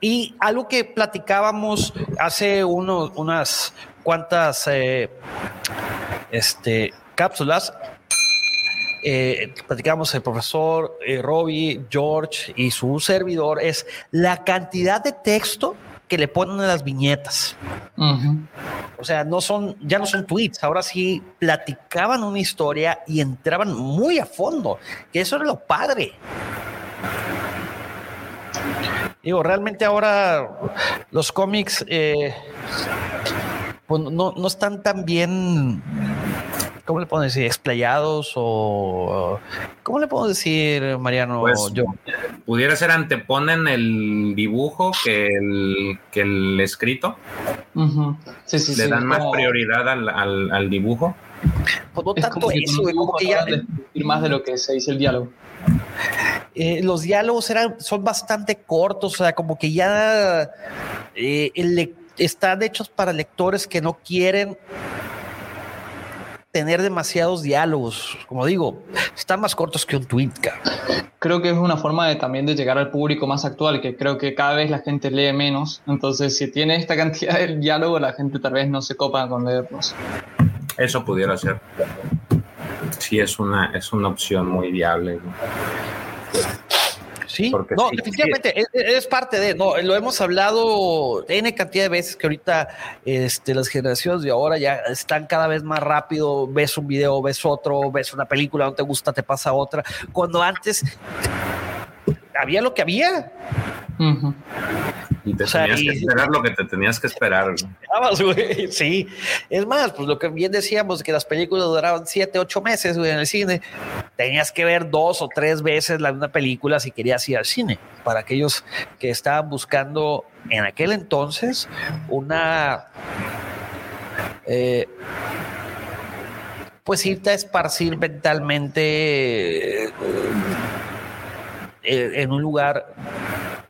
Y algo que platicábamos hace unas cuantas eh, este, cápsulas, eh, platicamos el profesor eh, Robbie, George y su servidor, es la cantidad de texto que le ponen a las viñetas. O sea, no son, ya no son tweets, ahora sí platicaban una historia y entraban muy a fondo, que eso era lo padre. Digo, realmente ahora los cómics eh, pues no, están tan bien, ¿cómo le puedo decir? Explayados o... ¿Cómo le puedo decir, Mariano? Pues, Yo? Pudiera ser anteponen el dibujo que el, que el escrito. le dan más prioridad al, dibujo. Pues no tanto eso, como que ya... más de lo que se dice el diálogo. Eh, los diálogos eran, son bastante cortos, o sea, como que ya eh, están hechos para lectores que no quieren tener demasiados diálogos. Como digo, están más cortos que un tweet. Creo que es una forma de, también de llegar al público más actual, que creo que cada vez la gente lee menos. Entonces, si tiene esta cantidad de diálogo, la gente tal vez no se copa con leerlos. Eso pudiera ser. Sí, es una, es una opción muy viable. Sí, no, definitivamente Es, parte de, no, lo hemos hablado N cantidad de veces que ahorita este, las generaciones de ahora ya están cada vez más rápido, ves un video, ves otro, ves una película, no te gusta, te pasa otra, cuando antes había lo que había. Y te tenías que esperar lo que te tenías que esperar. Sí, es más, pues lo que bien decíamos, que las películas duraban siete, ocho meses en el cine. Tenías que ver dos o tres veces la una película si querías ir al cine. Para aquellos que estaban buscando en aquel entonces una... Eh, pues irte a esparcir mentalmente eh, en un lugar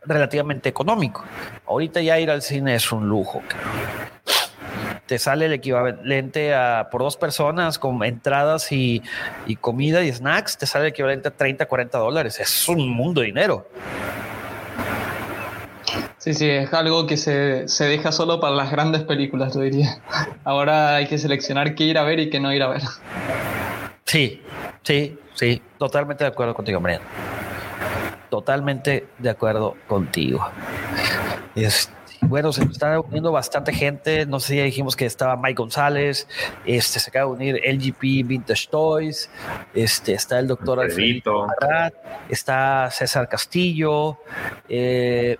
relativamente económico. Ahorita ya ir al cine es un lujo. Te sale el equivalente a por dos personas con entradas y, comida y snacks, te sale el equivalente a 30, 40 dólares. Es un mundo de dinero. Sí, sí, es algo que se, se, deja solo para las grandes películas, yo diría. Ahora hay que seleccionar qué ir a ver y qué no ir a ver. Sí, sí, sí, totalmente de acuerdo contigo, Mariano totalmente de acuerdo contigo. bueno, se está uniendo bastante gente. No sé si ya dijimos que estaba Mike González, este, se acaba de unir LGP Vintage Toys, este, está el doctor Alfredo está César Castillo. Eh,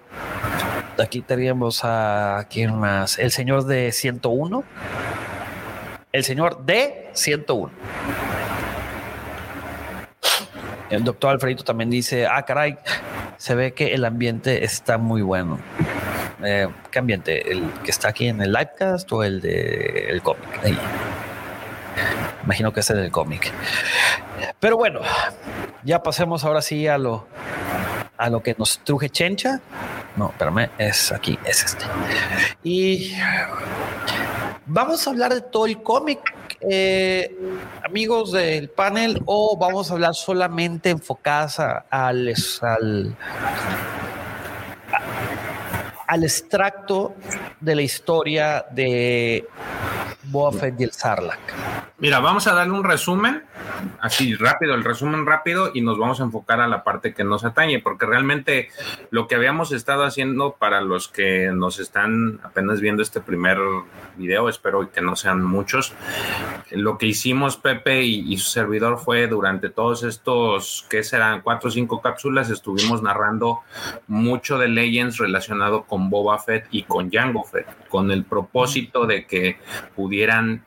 aquí tenemos a quién más, el señor de 101. El señor de 101. El doctor Alfredito también dice, ah, caray, se ve que el ambiente está muy bueno. Eh, ¿Qué ambiente? ¿El que está aquí en el livecast o el el cómic? Imagino que es el del cómic. Pero bueno, ya pasemos ahora sí a lo, a lo que nos truje Chencha. No, espérame, es aquí, es este. Y vamos a hablar de todo el cómic eh, amigos del panel, o vamos a hablar solamente enfocadas al, al, al extracto de la historia de Boa y el Sarlacc? Mira, vamos a darle un resumen así rápido, el resumen rápido y nos vamos a enfocar a la parte que nos atañe, porque realmente lo que habíamos estado haciendo para los que nos están apenas viendo este primer video, espero que no sean muchos, lo que hicimos Pepe y, su servidor fue durante todos estos, que serán cuatro o cinco cápsulas, estuvimos narrando mucho de Legends relacionado con Boba Fett y con Jango Fett, con el propósito de que pudieran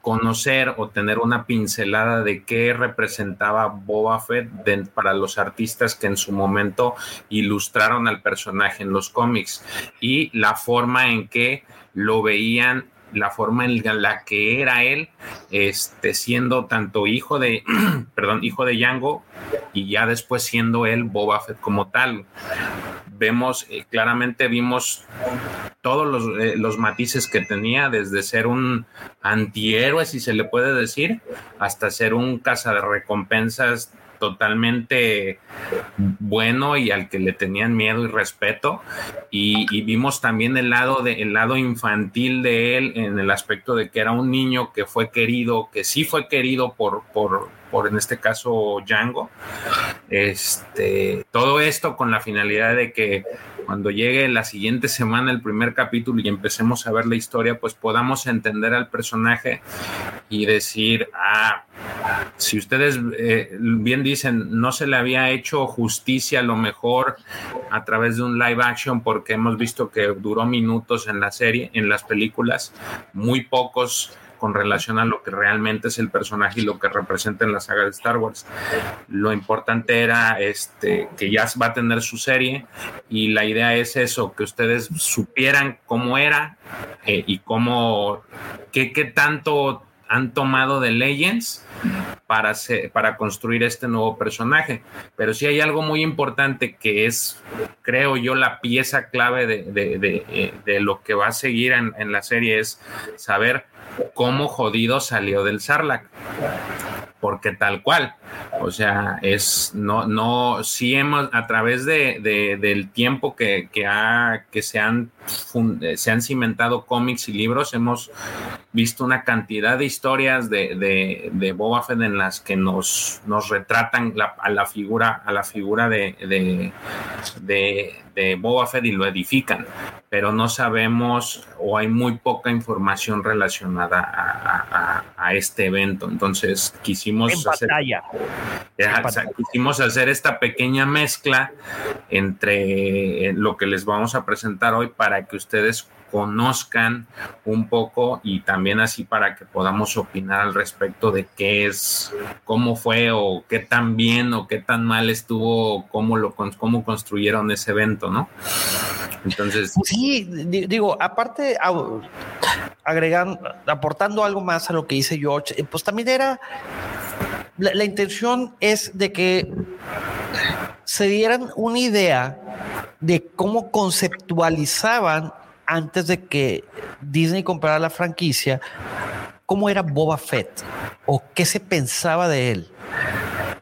conocer o tener una pincelada de qué representaba Boba Fett para los artistas que en su momento ilustraron al personaje en los cómics y la forma en que lo veían la forma en la que era él, este, siendo tanto hijo de, perdón, hijo de Yango y ya después siendo él Boba Fett como tal. Vemos, eh, claramente vimos todos los, eh, los, matices que tenía, desde ser un antihéroe, si se le puede decir, hasta ser un caza de recompensas totalmente bueno y al que le tenían miedo y respeto. Y, vimos también el lado, de, el lado infantil de él en el aspecto de que era un niño que fue querido, que sí fue querido por, por, por en este caso Django. Este, todo esto con la finalidad de que cuando llegue la siguiente semana el primer capítulo y empecemos a ver la historia, pues podamos entender al personaje y decir, ah, si ustedes eh, bien dicen, no se le había hecho justicia a lo mejor a través de un live action porque hemos visto que duró minutos en la serie, en las películas, muy pocos con relación a lo que realmente es el personaje y lo que representa en la saga de Star Wars. Lo importante era este, que ya va a tener su serie y la idea es eso, que ustedes supieran cómo era eh, y cómo, qué, qué tanto han tomado de Legends para, para construir este nuevo personaje. Pero sí hay algo muy importante que es, creo yo, la pieza clave de, eh, lo que va a seguir en, en la serie, es saber cómo jodido salió del Sarlacc porque tal cual, o sea, es, no, no, sí hemos, a través de, del tiempo que, que, ha, que se, han, se han cimentado cómics y libros, hemos visto una cantidad de historias de, de, de Boba Fett en las que nos, nos retratan a la figura, a la figura de, de Boba Fett y lo edifican, pero no sabemos o hay muy poca información relacionada a, a este evento. Entonces quisimos hacer, quisimos hacer esta pequeña mezcla entre lo que les vamos a presentar hoy para que ustedes conozcan un poco y también así para que podamos opinar al respecto de qué es, cómo fue o qué tan bien o qué tan mal estuvo, cómo lo cómo construyeron ese evento, ¿no? Entonces, sí, digo, aparte agregando, aportando algo más a lo que dice George, eh, pues también era la, intención es de que se dieran una idea de cómo conceptualizaban antes de que Disney comprara la franquicia, cómo era Boba Fett o qué se pensaba de él.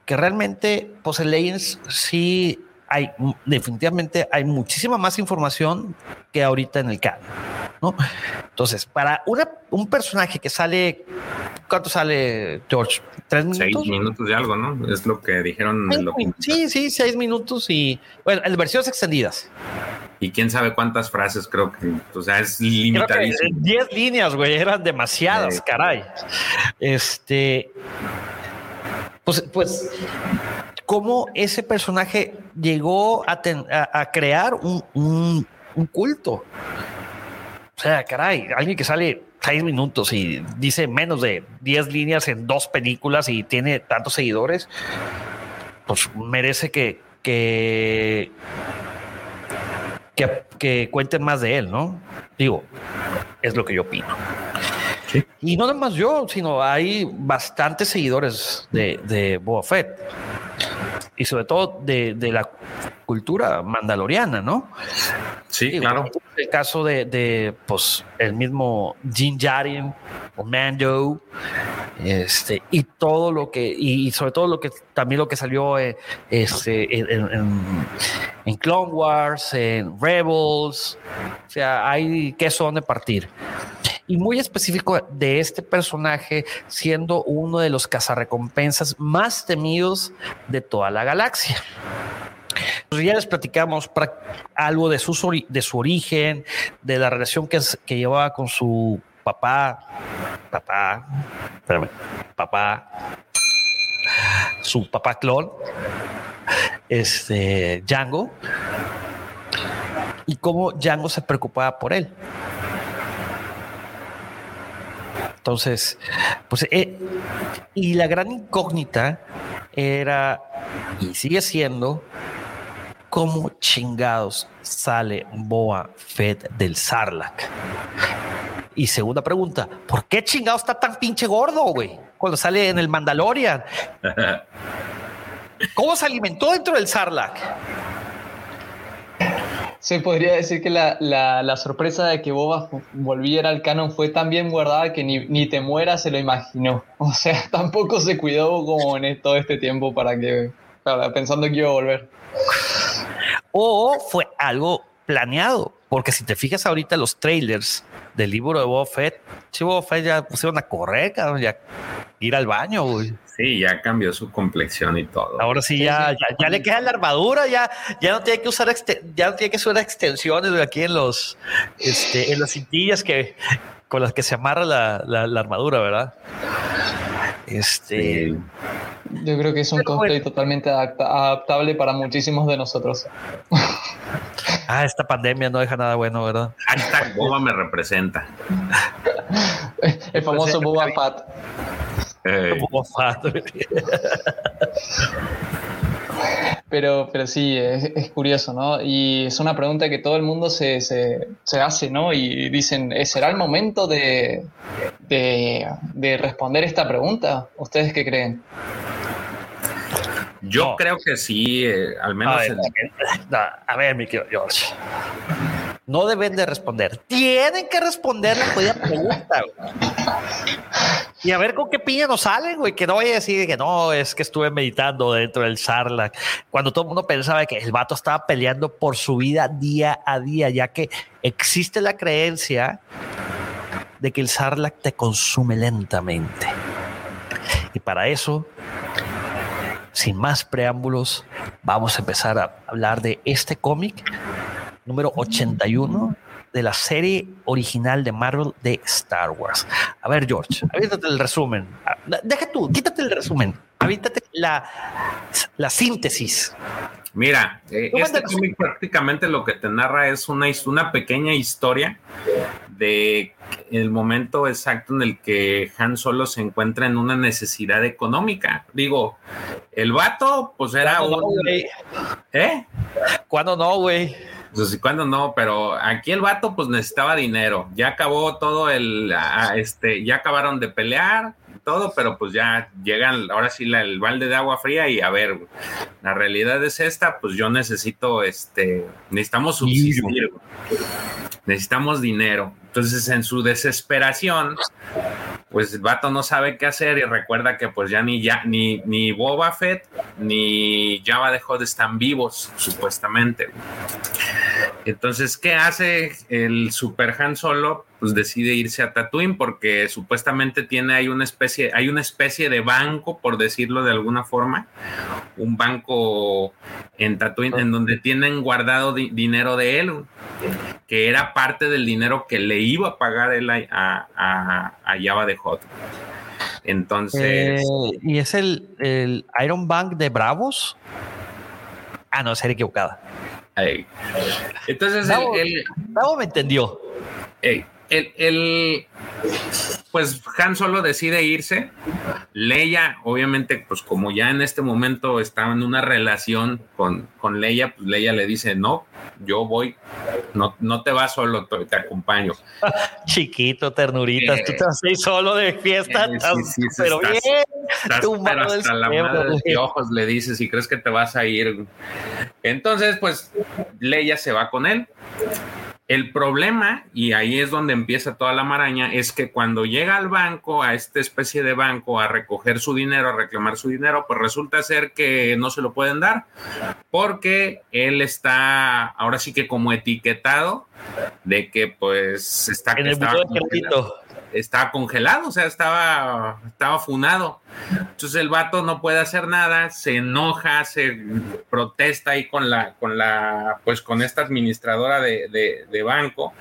Que realmente, pues en Legends sí hay, definitivamente hay muchísima más información que ahorita en el canon. ¿no? Entonces, para una, un personaje que sale, ¿cuánto sale George? ¿Tres minutos? Seis minutos de algo, ¿no? Es lo que dijeron. sí, sí, seis minutos y, bueno, en versiones extendidas y quién sabe cuántas frases, creo que, o sea, es limitadísimo. Diez líneas, güey, eran demasiadas, caray. Este, pues, pues, cómo ese personaje llegó a, crear un, culto. O sea, caray, alguien que sale seis minutos y dice menos de diez líneas en dos películas y tiene tantos seguidores, pues merece que, que que, cuenten más de él, ¿no? Digo, es lo que yo opino. Y no nada más yo, sino hay bastantes seguidores de, de Boba Fett y sobre todo de, la cultura mandaloriana, ¿no? Sí, claro. El caso de, pues, el mismo Jin Jarin o Mando, este, y todo lo que, y sobre todo lo que, también lo que salió eh, este, en, en, Clone Wars, en Rebels, o sea, hay queso donde partir y muy específico de este personaje siendo uno de los cazarrecompensas más temidos de toda la galaxia. Pues ya les platicamos algo de su, de su origen, de la relación que, que llevaba con su papá, papá, espérame, papá, su papá clon, este Django, y cómo Django se preocupaba por él. Entonces, pues, eh, y la gran incógnita era, y sigue siendo, cómo chingados sale Boa Fett del Sarlacc. Y segunda pregunta, ¿por qué chingados está tan pinche gordo, güey? Cuando sale en el Mandalorian. ¿Cómo se alimentó dentro del Sarlacc? Se podría decir que la, la, sorpresa de que Boba volviera al canon fue tan bien guardada que ni, ni te muera se lo imaginó. O sea, tampoco se cuidó como en todo este tiempo para que, pensando que iba a volver. O fue algo planeado, porque si te fijas ahorita los trailers del libro de Boba Fett, Boba Fett ya pusieron a correr, ya ir al baño, güey. Sí, ya cambió su complexión y todo. Ahora sí, ya, ya, le queda la armadura, ya, ya no tiene que usar ya no tiene que usar extensiones aquí en los este, en las cintillas que con las que se amarra la, la, armadura, ¿verdad? Este. Yo creo que es un cosplay totalmente adaptable para muchísimos de nosotros. Ah, esta pandemia no deja nada bueno, ¿verdad? Hashtag Boba me representa. El famoso Boba Fat. Pero, pero sí, es, curioso, ¿no? Y es una pregunta que todo el mundo se, se, se hace, ¿no? Y dicen, ¿será el momento de, de, responder esta pregunta? ¿Ustedes qué creen? Yo creo que sí, eh, al menos. A ver, mi querido George. No deben de responder. Tienen que responder la pregunta. Y a ver con qué piña nos salen, güey. Que no vaya a decir que no, es que estuve meditando dentro del Sarlacc. Cuando todo el mundo pensaba que el vato estaba peleando por su vida día a día, ya que existe la creencia de que el Sarlacc te consume lentamente. Y para eso, sin más preámbulos, vamos a empezar a hablar de este cómic número 81 de la serie original de Marvel de Star Wars. A ver, George, avítate el resumen. Ah, deja tú, quítate el resumen. Avítate la, la síntesis. Mira, eh, este cómic prácticamente lo que te narra es una, una pequeña historia de el momento exacto en el que Han Solo se encuentra en una necesidad económica. Digo, el vato, pues era un. ¿Eh? ¿Cuándo no, güey? Pues cuando no, pero aquí el vato pues necesitaba dinero. Ya acabó todo el, este, ya acabaron de pelear, todo, pero pues ya llegan, ahora sí el balde de agua fría y a ver, la realidad es esta, pues yo necesito, este, necesitamos subsistir, necesitamos dinero. Entonces en su desesperación, pues el vato no sabe qué hacer y recuerda que pues ya ni ya ni, ni Boba Fett ni Java de Hot están vivos supuestamente. Entonces, ¿qué hace el Super Han Solo? Pues decide irse a Tatooine porque supuestamente tiene ahí una especie, hay una especie de banco, por decirlo de alguna forma, un banco en Tatooine en donde tienen guardado dinero de él, que era parte del dinero que le iba a pagar él a, a, a Java de Hot. Entonces. Eh, ¿Y es el, el, Iron Bank de Bravos? Ah, no, ser equivocada. Entonces, el, Bravo me entendió. El, el, pues Han solo decide irse. Leia, obviamente, pues como ya en este momento estaba en una relación con, con Leia, pues Leia le dice, no, yo voy, no, no te vas solo, te, acompaño. Chiquito, ternuritas, tú te vas a ir solo de fiesta, eh, pero bien, pero hasta la madre de ojos le dices y crees que te vas a ir. Entonces, pues Leia se va con él el problema, y ahí es donde empieza toda la maraña, es que cuando llega al banco, a esta especie de banco, a recoger su dinero, a reclamar su dinero, pues resulta ser que no se lo pueden dar, porque él está ahora sí que como etiquetado de que pues está... En el estaba congelado, o sea, estaba, estaba funado. Entonces el vato no puede hacer nada, se enoja, se protesta ahí con la, con la, pues con esta administradora de, de, banco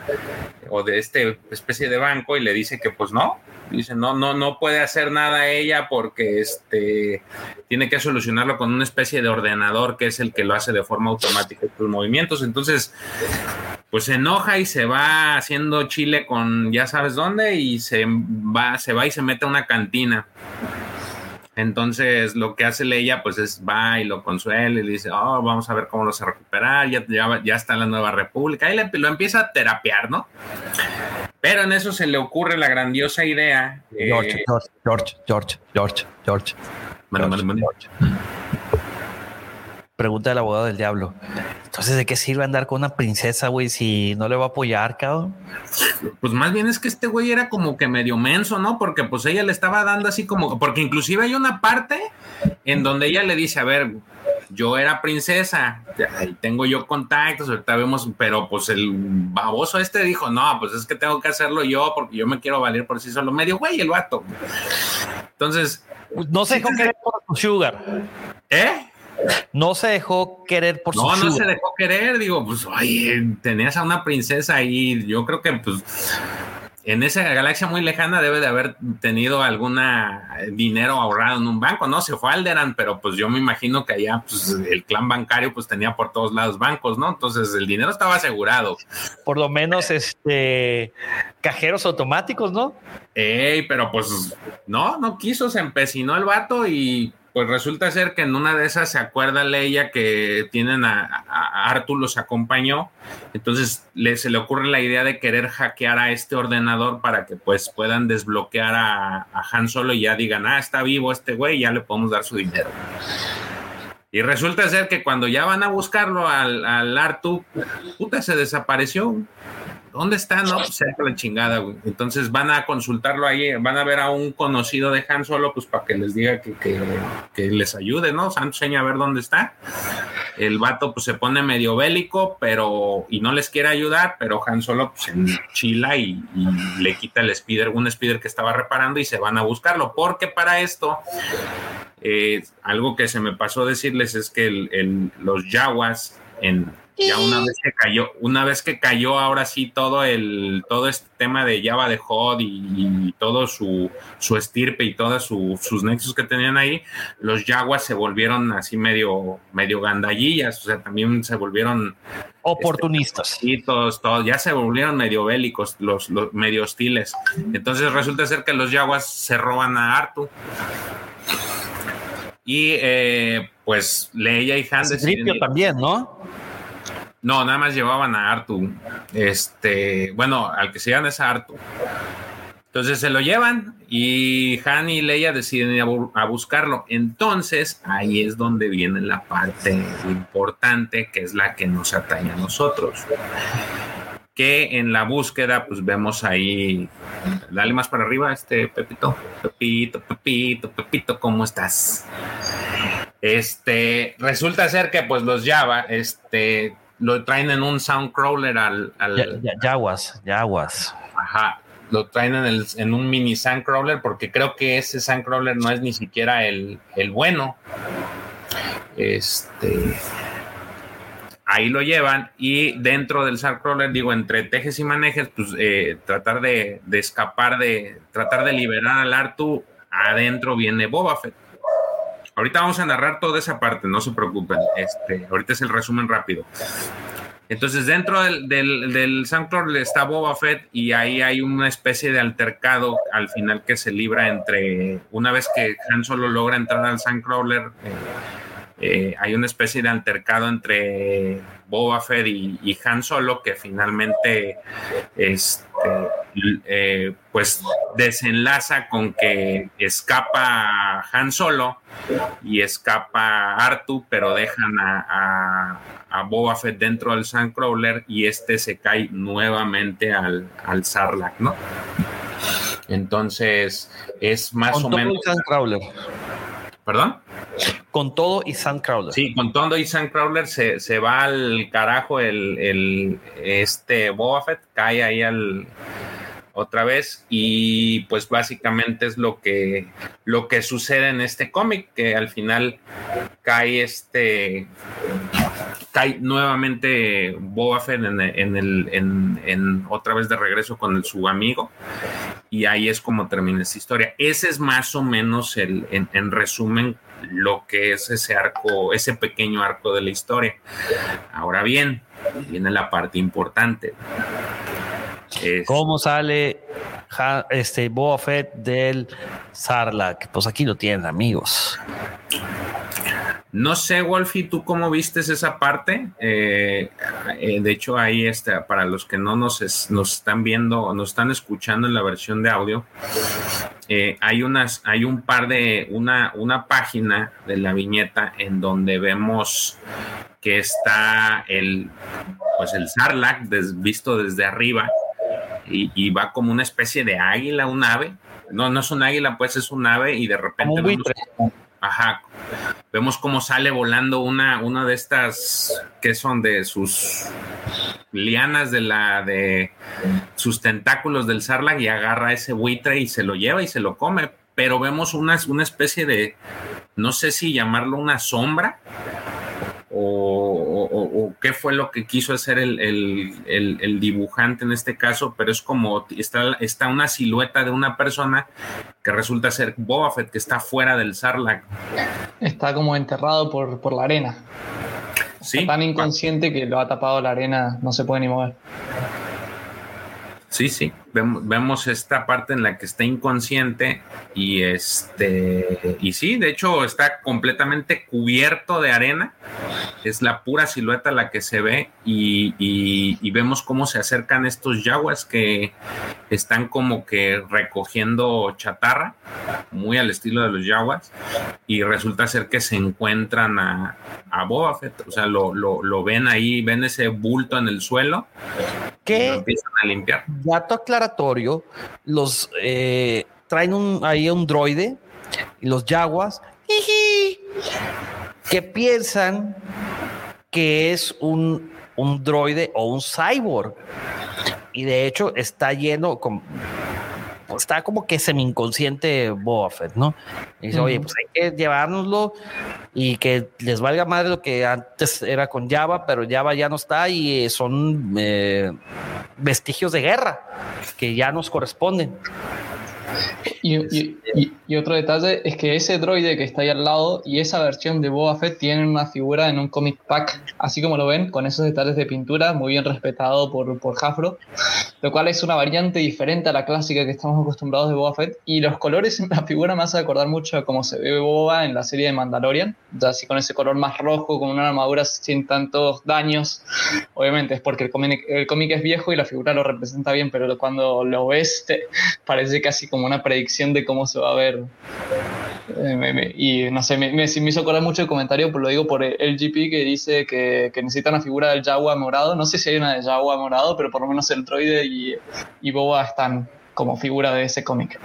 o de este especie de banco y le dice que pues no, dice no, no, no puede hacer nada ella porque este tiene que solucionarlo con una especie de ordenador que es el que lo hace de forma automática sus movimientos. Entonces, pues se enoja y se va haciendo chile con ya sabes dónde y se va, se va y se mete a una cantina. Entonces lo que hace ella pues es va y lo consuela y dice, oh, vamos a ver cómo lo se recuperar, ya, ya, está en la nueva república, y le, lo empieza a terapiar, ¿no? Pero en eso se le ocurre la grandiosa idea. George, George, George, George, George, George. George pregunta del abogado del diablo. Entonces, ¿de qué sirve andar con una princesa, güey, si no le va a apoyar, cabrón? Pues más bien es que este güey era como que medio menso, ¿no? Porque pues ella le estaba dando así como, porque inclusive hay una parte en donde ella le dice, a ver, yo era princesa, ahí tengo yo contactos, ahorita vemos, pero pues el baboso este dijo, no, pues es que tengo que hacerlo yo porque yo me quiero valer por sí solo, medio güey el vato. Entonces... No sé cómo querer por Sugar. ¿Eh? No se dejó querer por su No, no se dejó querer, digo, pues, oye, tenías a una princesa ahí, yo creo que, pues, en esa galaxia muy lejana debe de haber tenido alguna dinero ahorrado en un banco, ¿no? Se fue a Alderan, pero pues yo me imagino que allá, pues, el clan bancario, pues, tenía por todos lados bancos, ¿no? Entonces, el dinero estaba asegurado. Por lo menos, este, cajeros automáticos, ¿no? Ey, pero pues, no, no quiso, se empecinó el vato y pues resulta ser que en una de esas se acuerda Leia que tienen a, a Artu los acompañó, entonces le, se le ocurre la idea de querer hackear a este ordenador para que pues puedan desbloquear a, a Han Solo y ya digan, ah, está vivo este güey, ya le podemos dar su dinero. Y resulta ser que cuando ya van a buscarlo al, al Artu, puta, se desapareció. ¿Dónde está? No, pues cerca la chingada, güey. Entonces van a consultarlo ahí, van a ver a un conocido de Han Solo, pues para que les diga que, que, les ayude, ¿no? Santo enseña a ver dónde está. El vato pues se pone medio bélico, pero, y no les quiere ayudar, pero Han Solo pues enchila y, y le quita el speeder, un speeder que estaba reparando y se van a buscarlo, porque para esto eh, algo que se me pasó decirles es que el, los Yaguas en ya una vez que cayó, una vez que cayó ahora sí todo el, todo este tema de Java de Hot y, y todo su, su estirpe y todos su, sus nexos que tenían ahí, los Jaguars se volvieron así medio, medio gandallillas, o sea, también se volvieron oportunistas. Este, y todos, todos, ya se volvieron medio bélicos, los, los medio hostiles. Entonces resulta ser que los Jaguars se roban a Artu. Y eh, pues Leia y Han también, ¿no? No, nada más llevaban a Artu. Este, bueno, al que se llaman es a Artu. Entonces se lo llevan y Han y Leia deciden ir a, a, buscarlo. Entonces ahí es donde viene la parte importante que es la que nos atañe a nosotros. Que en la búsqueda, pues vemos ahí. Dale más para arriba, este Pepito. Pepito, Pepito, Pepito, ¿cómo estás? Este resulta ser que, pues, los Java, este, lo traen en un soundcrawler al. al ya, ya, Yaguas, Yaguas. Ajá. Lo traen en, el, en, un mini soundcrawler porque creo que ese soundcrawler no es ni siquiera el, el bueno. Este. Ahí lo llevan y dentro del soundcrawler, digo, entre tejes y manejes, pues eh, tratar de, de, escapar, de tratar de liberar al Artu. Adentro viene Boba Fett. Ahorita vamos a narrar toda esa parte, no se preocupen. Este, ahorita es el resumen rápido. Entonces, dentro del, del, del está Boba Fett y ahí hay una especie de altercado al final que se libra entre, una vez que Han Solo logra entrar al Soundcrawler, eh, eh, hay una especie de altercado entre Boba Fett y, y Han Solo que finalmente este, eh, pues desenlaza con que escapa Han Solo y escapa Artu, pero dejan a, a, a Boba Fett dentro del Sandcrawler y este se cae nuevamente al, al Sarlacc, ¿no? Entonces es más Con o menos. Sandcrawler. ¿Perdón? Con todo y Sandcrawler. Sí, con todo y Sandcrawler se, se va al carajo el, el este Boba Fett, cae ahí al otra vez y pues básicamente es lo que lo que sucede en este cómic que al final cae este cae nuevamente Boba Fett en, en el en, en, otra vez de regreso con el, su amigo y ahí es como termina esta historia. Ese es más o menos el en, en resumen lo que es ese arco ese pequeño arco de la historia. Ahora bien viene la parte importante es... ¿Cómo sale este Boba Fett del Sarlacc? Pues aquí lo tienen, amigos. No sé, Wolfie, ¿tú cómo vistes esa parte? Eh, eh, de hecho, ahí está, para los que no nos, es, nos están viendo, nos están escuchando en la versión de audio, eh, hay unas, hay un par de, una, una página de la viñeta en donde vemos que está el, pues el Sarlacc des, visto desde arriba y, y, va como una especie de águila, un ave. No, no es un águila, pues es un ave y de repente vemos, ajá, vemos cómo sale volando una, una de estas que son de sus lianas de la de sus tentáculos del sarlacc y agarra ese buitre y se lo lleva y se lo come. Pero vemos una, una especie de, no sé si llamarlo una sombra, o, o, o, qué fue lo que quiso hacer el, el, el, el, dibujante en este caso, pero es como está, está una silueta de una persona que resulta ser Boba Fett, que está fuera del Sarlacc. Está como enterrado por, por la arena. Sí. Está tan inconsciente que lo ha tapado la arena, no se puede ni mover. Sí, sí. Vemos, esta parte en la que está inconsciente y este y sí, de hecho está completamente cubierto de arena. Es la pura silueta la que se ve y, y vemos cómo se acercan estos yaguas que están como que recogiendo chatarra, muy al estilo de los yaguas, y resulta ser que se encuentran a, a Boba Fett, o sea, lo, lo, ven ahí, ven ese bulto en el suelo, que empiezan a limpiar. Dato los eh, traen un, ahí un droide y los yaguas que piensan que es un, un droide o un cyborg. Y de hecho está lleno con está como que semi inconsciente Boba ¿no? Y dice, oye, pues hay que llevárnoslo y que les valga madre lo que antes era con Java, pero Java ya no está y eh, son eh, vestigios de guerra que ya nos corresponden. Y, otro detalle es que ese droide que está ahí al lado y esa versión de Boba Fett tienen una figura en un comic pack, así como lo ven, con esos detalles de pintura, muy bien respetado por, por Jafro, lo cual es una variante diferente a la clásica que estamos acostumbrados de Boba Fett. Y los colores en la figura me hace acordar mucho a cómo se ve Boba en la serie de Mandalorian, ya así con ese color más rojo, con una armadura sin tantos daños. Obviamente es porque el cómic, el cómic es viejo y la figura lo representa bien, pero cuando lo ves te parece casi como una predicción de cómo se a ver. Eh, y no sé, me, me, hizo acordar mucho el comentario, pero lo digo por el GP que dice que, que, necesita una figura del Jawa morado. No sé si hay una de Jawa morado, pero por lo menos el droide y, y Boba están como figura de ese cómic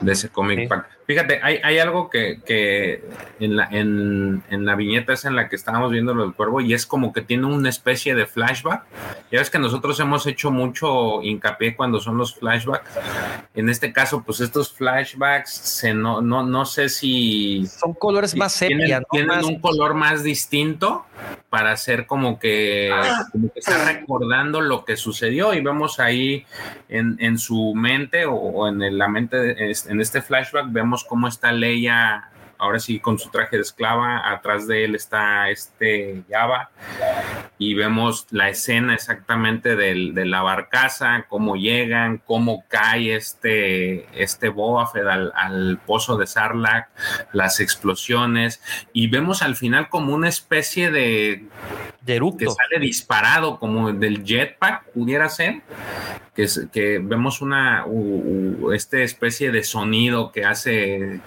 de ese cómic Fíjate, hay, hay algo que, que en, la, en, en, la viñeta es en la que estábamos viendo lo del cuervo y es como que tiene una especie de flashback. Ya ves que nosotros hemos hecho mucho hincapié cuando son los flashbacks. En este caso, pues estos flashbacks, se no, no, no sé si... Son colores más sepia. Tienen, un color más distinto para hacer como que, como que está recordando lo que sucedió y vemos ahí en, en su mente o, en la mente de, en este flashback vemos cómo está Leia ahora sí con su traje de esclava, atrás de él está este Java y vemos la escena exactamente del, de la barcaza, cómo llegan, cómo cae este, este Boba al, pozo de Sarlacc, las explosiones. Y vemos al final como una especie de... de que sale disparado como del jetpack, pudiera ser, que, que vemos una este especie de sonido que hace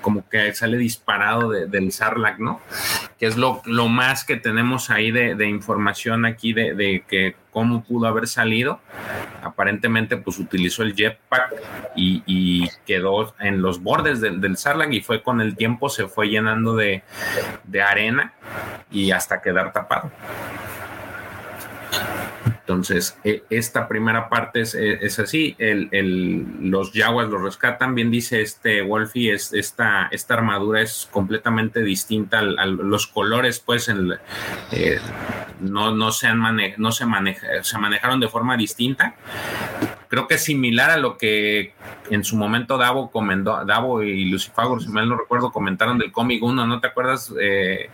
como que sale disparado del Sarlacc, ¿no? Que es lo, lo más que tenemos ahí de, información aquí de, que cómo pudo haber salido. Aparentemente, pues utilizó el jetpack y, quedó en los bordes del, Sarlacc y fue con el tiempo, se fue llenando de, de arena y hasta quedar tapado. Entonces, e, esta primera parte es, e, así, los Jaguars los rescatan, bien dice este Wolfie, es, esta, esta armadura es completamente distinta, los colores pues eh, no, no, se han no se, maneja, se manejaron de forma distinta. Creo que es similar a lo que en su momento Davo comentó, Davo y Lucifago, si mal no recuerdo, comentaron del cómic 1, ¿no te acuerdas, eh,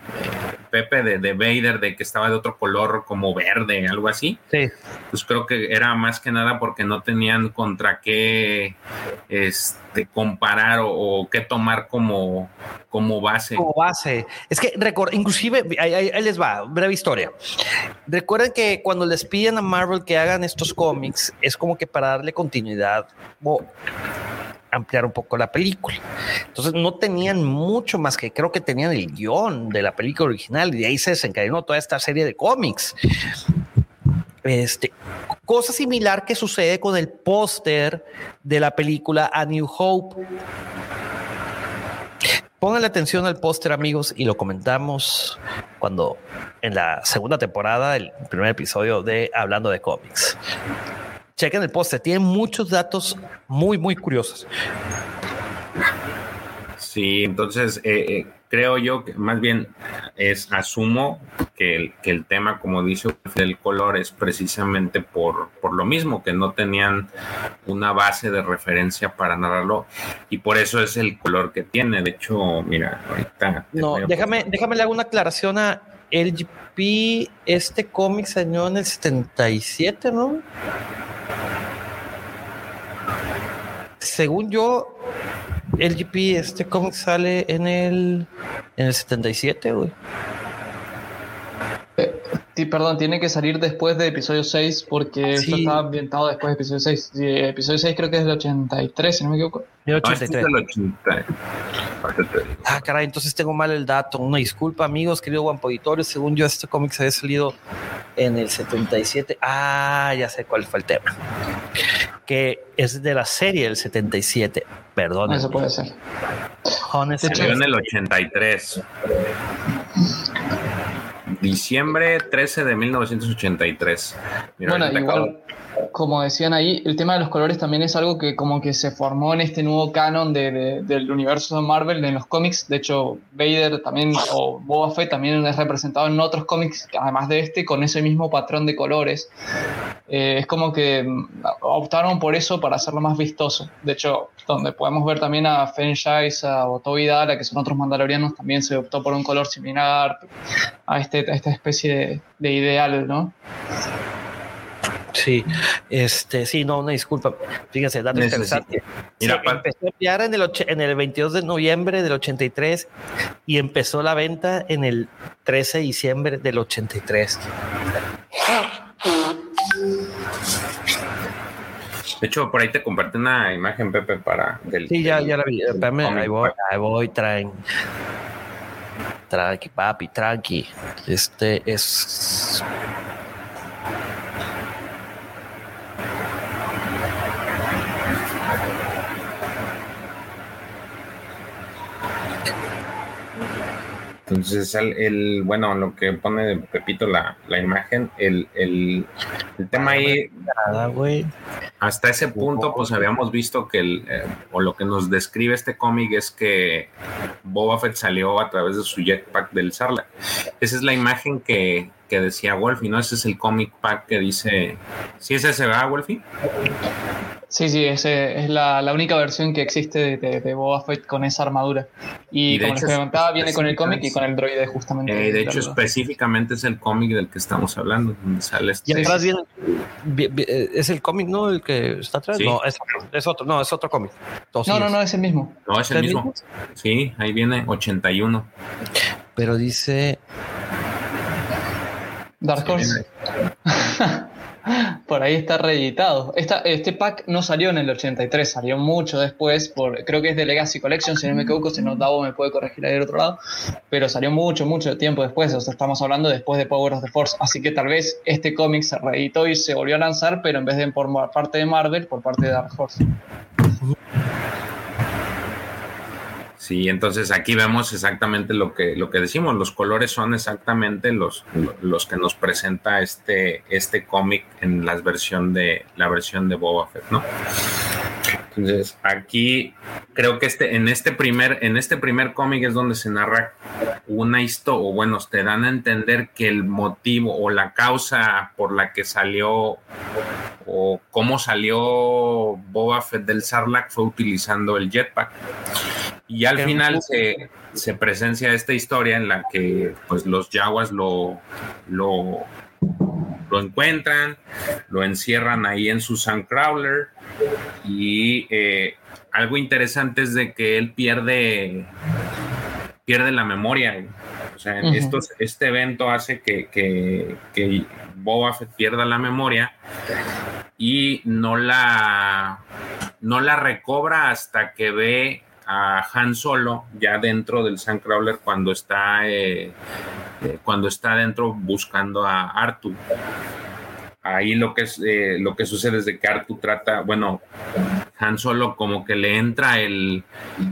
Pepe, de, de Vader, de que estaba de otro color como verde, algo así? Sí pues creo que era más que nada porque no tenían contra qué este, comparar o, qué tomar como, como base. Como base. Es que, inclusive, ahí, les va, breve historia. Recuerden que cuando les piden a Marvel que hagan estos cómics, es como que para darle continuidad o ampliar un poco la película. Entonces no tenían mucho más que creo que tenían el guion de la película original y ahí se desencadenó toda esta serie de cómics. Este, cosa similar que sucede con el póster de la película A New Hope. Pongan atención al póster, amigos, y lo comentamos cuando en la segunda temporada, el primer episodio de Hablando de cómics. Chequen el póster, tiene muchos datos muy, muy curiosos. Sí, entonces eh, eh, creo yo que más bien es asumo que el, que el tema, como dice el color, es precisamente por, por lo mismo, que no tenían una base de referencia para narrarlo y por eso es el color que tiene. De hecho, mira, ahorita. No, déjame, déjame le hago una aclaración a LGP. Este cómic salió en el 77, ¿no? Según yo, el GP, este cómic sale en el, en el 77, güey. Sí, perdón, tiene que salir después de episodio 6 porque esto Sí. está ambientado después de episodio 6. Sí, episodio 6 creo que es del 83, si no me equivoco. En el No, este es 83. del 80. Ahorita te digo. Ah, caray, entonces tengo mal el dato. Una disculpa, amigos, querido Guampo Auditorio. Según yo, este cómic se había salido en el 77. Ah, ya sé cuál fue el tema. Que es de la serie del 77. Perdón. Eso puede ser. Honest- Salió en el 83. Diciembre 13 de 1983. Mira, bueno, igual, como decían ahí, el tema de los colores también es algo que como que se formó en este nuevo canon de, de- del universo de Marvel en los cómics. De hecho, Vader también, o Boba Fett también es representado en otros cómics, además de este, con ese mismo patrón de colores. Eh, es como que mm, optaron por eso para hacerlo más vistoso. De hecho, donde podemos ver también a Franchise a Toby Dara, que son otros mandalorianos, también se optó por un color similar a, este, a esta especie de, de ideal, ¿no? Sí, este, sí, no, una disculpa. Fíjense, dato interesante. Mira, pa- empezó a enviar en el, en el 22 de noviembre del 83 y empezó la venta en el 13 de diciembre del 83. De hecho, por ahí te compartí una imagen, Pepe, para del. Sí, ya, del- ya la vi. Espérame, ahí voy, ahí voy, traen. Tranqui, papi, tranqui. Este es. Entonces, el, el- bueno, lo que pone Pepito la, la imagen, el, el, el tema ahí, Nada, hasta ese punto, pues habíamos visto que, el, eh, o lo que nos describe este cómic es que Boba Fett salió a través de su jetpack del Sarlacc. Esa es la imagen que, que decía Wolfie, ¿no? Ese es el cómic pack que dice. ¿Sí es ese, va, Wolfie? Sí, sí, ese es la, la única versión que existe de, de- de Boba Fett con esa armadura. Y, Y de como les comentaba, viene con el cómic y con el droide justamente. Eh, de hecho, Claro. específicamente es el cómic del que estamos hablando, donde sale este. Y atrás viene. vi- vi- eh, ¿Es el cómic, no? El que está atrás. Sí. No, es otro, es otro, no, es otro cómic. Entonces, No, no, no, es el mismo. No, es el mismo. Sí, ahí viene 81. Pero dice. Dark Horse. Por ahí está reeditado. Esta, este pack no salió en el 83, salió mucho después, por, creo que es de Legacy Collection, si no me equivoco, si no Davo me puede corregir ahí del otro lado, pero salió mucho, mucho tiempo después, o sea, estamos hablando después de Power of the Force, así que tal vez este cómic se reeditó y se volvió a lanzar, pero en vez de por parte de Marvel, por parte de Dark Horse. Sí, entonces aquí vemos exactamente lo que, lo que decimos. Los colores son exactamente los, los que nos presenta este, este cómic en la versión de la versión de Boba Fett, ¿no? Entonces, aquí creo que este, en este primer, en este primer cómic es donde se narra una historia, o bueno, te dan a entender que el motivo o la causa por la que salió o cómo salió Boba Fett del Sarlacc fue utilizando el jetpack. Y al final se, se presencia esta historia en la que pues los Yaguas lo, lo, lo encuentran, lo encierran ahí en su Sandcrawler y eh, algo interesante es de que él pierde pierde la memoria. O sea, Ujú. estos- este evento hace que, que, que Boba Fett pierda la memoria y no la no la recobra hasta que ve a Han Solo ya dentro del Sandcrawler cuando está eh, eh, cuando está dentro buscando a Artu. Ahí lo que es eh, lo que sucede es de que Artu trata, bueno, Han Solo como que le entra el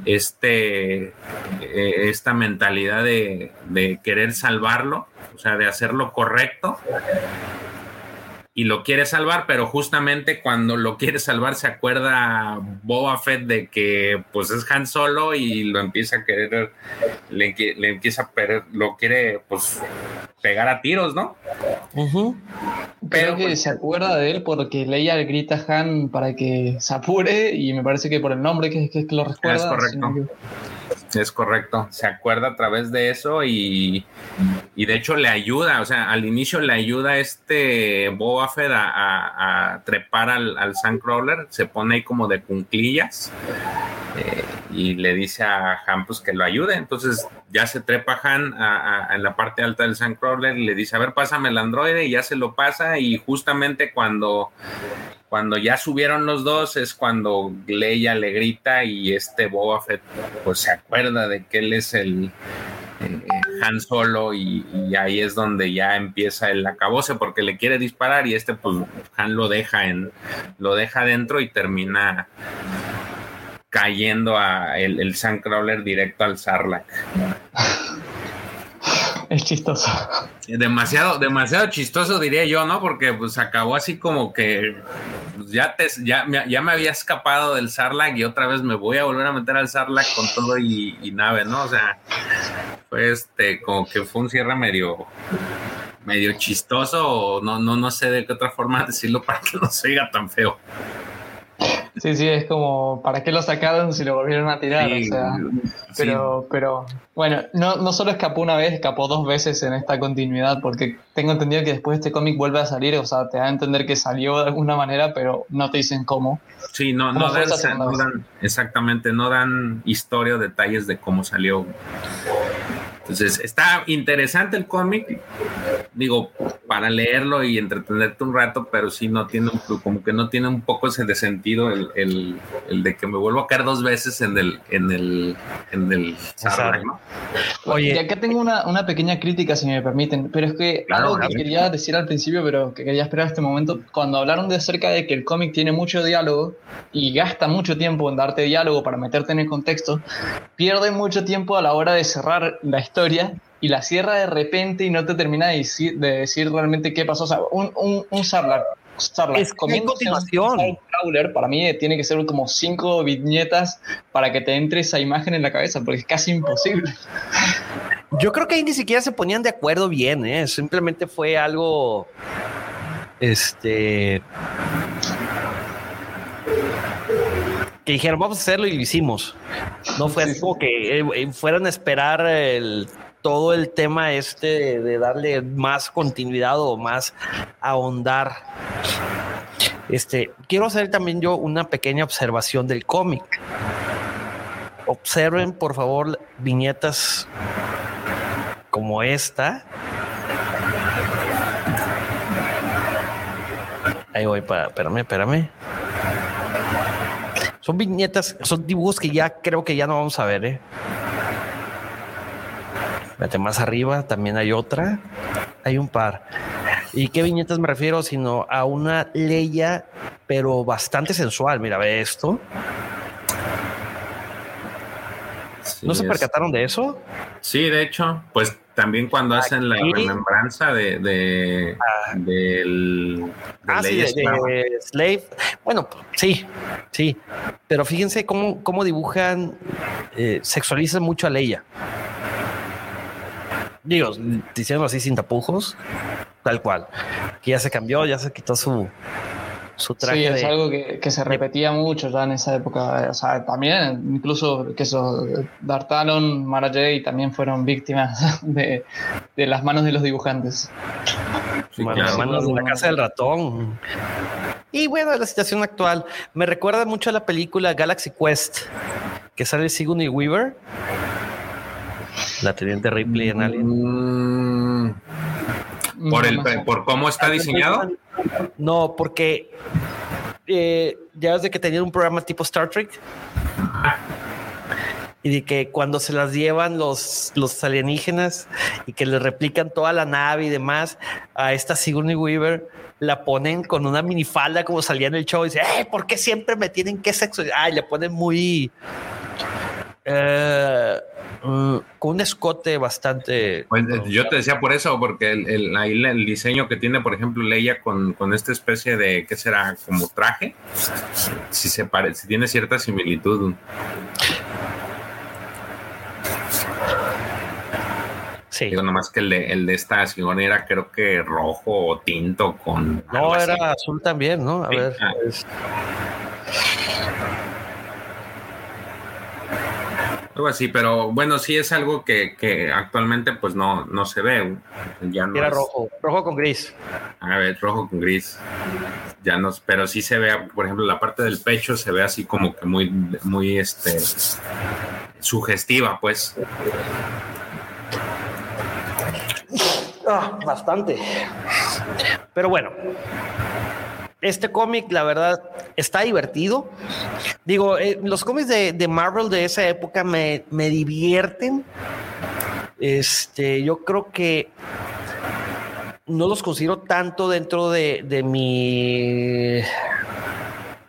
este esta mentalidad de, de querer salvarlo, o sea, de hacer lo correcto y lo quiere salvar, pero justamente cuando lo quiere salvar se acuerda Boba Fett de que pues es Han Solo y lo empieza a querer, le, empieza a per- lo quiere pues pegar a tiros, ¿no? Ujú. Creo Pero, que pues, se acuerda de él porque Leia le grita a Han para que se apure y me parece que por el nombre que, que, que lo recuerda. Es correcto. Es correcto, se acuerda a través de eso y, y de hecho le ayuda, o sea, al inicio le ayuda este Boba Fett a, trepar al, al Sandcrawler, se pone ahí como de cunclillas eh, y le dice a Han pues que lo ayude. Entonces ya se trepa Han en la parte alta del Sandcrawler y le dice, a ver, pásame el androide y ya se lo pasa y justamente cuando cuando ya subieron los dos es cuando Leia le grita y este Boba Fett pues se acuerda de que él es el eh, Han Solo y, ahí es donde ya empieza el acabose porque le quiere disparar y este pues Han lo deja en lo deja dentro y termina cayendo a el, el Sandcrawler directo al Sarlacc. Es chistoso. Demasiado, demasiado chistoso diría yo, ¿no? Porque pues acabó así como que pues, ya te, ya, ya me había escapado del Sarlacc y otra vez me voy a volver a meter al Sarlacc con todo y, nave, ¿no? O sea, fue este, como que fue un cierre medio, medio chistoso, no, no, no sé de qué otra forma decirlo para que no se oiga tan feo. Sí, sí, es como, ¿para qué lo sacaron si lo volvieron a tirar? o sea, pero, pero, bueno, no, no solo escapó una vez, escapó dos veces en esta continuidad, porque tengo entendido que después este cómic vuelve a salir, o sea, te da a entender que salió de alguna manera, pero no te dicen cómo. Sí, no, no dan, exactamente, no dan historia o detalles de cómo salió. Entonces, está interesante el cómic, digo, para leerlo y entretenerte un rato, pero sí no tiene, como que no tiene un poco ese de sentido el, el, de que me vuelvo a caer dos veces en el, en el, en el ¿no? Oye, y acá tengo una, una, pequeña crítica, si me permiten, pero es que algo que quería decir al principio, pero que quería esperar este momento, cuando hablaron de acerca de que el cómic tiene mucho diálogo y gasta mucho tiempo en darte diálogo para meterte en el contexto, pierde mucho tiempo a la hora de cerrar la historia historia y la cierra de repente y no te termina de decir, de decir realmente qué pasó. O sea, un, un, un Sarlacc, es continuación. Un crawler, para mí tiene que ser como cinco viñetas para que te entre esa imagen en la cabeza, porque es casi imposible. Yo creo que ahí ni siquiera se ponían de acuerdo bien, ¿eh? simplemente fue algo. Este. Que dijeron, vamos a hacerlo y lo hicimos. No fue así como que eh, eh, fueran a esperar el, todo el tema este de, darle más continuidad o más ahondar. Este, quiero hacer también yo una pequeña observación del cómic. Observen, por favor, viñetas como esta. Ahí voy, para, espérame, espérame. Son viñetas, son dibujos que ya creo que ya no vamos a ver, ¿eh? Vete más arriba, también hay otra. Hay un par. ¿Y qué viñetas me refiero? Sino a una Leia, pero bastante sensual. Mira, ve esto. ¿No se percataron de eso? Sí, de hecho, pues también cuando hacen la remembranza de, de ah. del ah, de, Slave. Bueno, sí, sí. Pero fíjense cómo, cómo dibujan, eh, sexualizan mucho a Leia. Digo, diciendo así sin tapujos, tal cual. Que ya se cambió, ya se quitó su, su traje. Sí, es algo que, que, se repetía mucho ya en esa época. O sea, también, incluso que eso, D'Artalon, Mara Jade también fueron víctimas de, de, las manos de los dibujantes. Las manos de la casa del ratón. Y bueno, la situación actual me recuerda mucho a la película Galaxy Quest, que sale Sigourney Weaver, la teniente Ripley en Alien. Mm. ¿Por, el, ¿Por cómo está diseñado? No, porque eh, ya desde que tenía un programa tipo Star Trek. Y de que cuando se las llevan los, los alienígenas y que le replican toda la nave y demás a esta Sigourney Weaver, la ponen con una minifalda como salía en el show y dice, ¿por qué siempre me tienen que sexo? Ay, le ponen muy... Eh, Mm, con un escote bastante. Pues, eh, yo te decía por eso, porque el, el, diseño que tiene, por ejemplo, Leia con, con, esta especie de, ¿qué será? Como traje, si se parece, si tiene cierta similitud. Sí. Digo, nomás que el de, el de esta Sigourney era creo que rojo o tinto con. No, era azul también, ¿no? A ver. Ah. Algo así, pero bueno, sí es algo que, que actualmente pues no, no se ve. Ya no Era es- rojo, rojo con gris. A ver, rojo con gris. Ya no, pero sí se ve, por ejemplo, la parte del pecho se ve así como que muy, muy, este, sugestiva, pues. Ah, bastante. Pero bueno, este cómic, la verdad, está divertido. Digo, eh, los cómics de, Marvel de esa época me, me divierten. Este, yo creo que no los considero tanto dentro de, de mi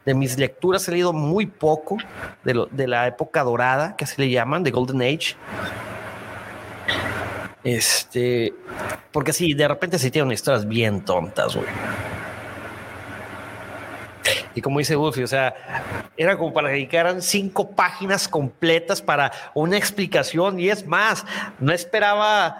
de mis lecturas he leído muy poco de la época dorada que se le llaman de Golden Age este, porque sí, de repente sí tienen historias bien tontas, güey. Y como dice Buffy, o sea, era como para que dedicaran cinco páginas completas para una explicación. Y es más, no esperaba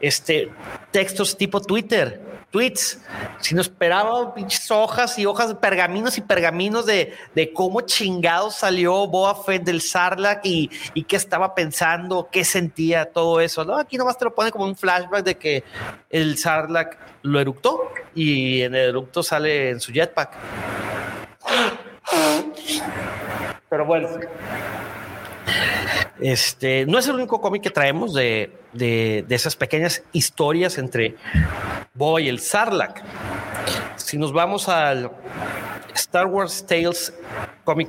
este textos tipo Twitter, tweets, sino esperaba pinches hojas y hojas pergaminos y pergaminos de, de cómo chingado salió Boa Fett del Sarlacc y, y qué estaba pensando, qué sentía, todo eso. No, aquí nomás te lo pone como un flashback de que el Sarlacc lo eructó y en el eructo sale en su jetpack. Pero bueno. Este no es el único cómic que traemos de, de, de esas pequeñas historias entre Boy y el Sarlacc. Si nos vamos al Star Wars Tales cómic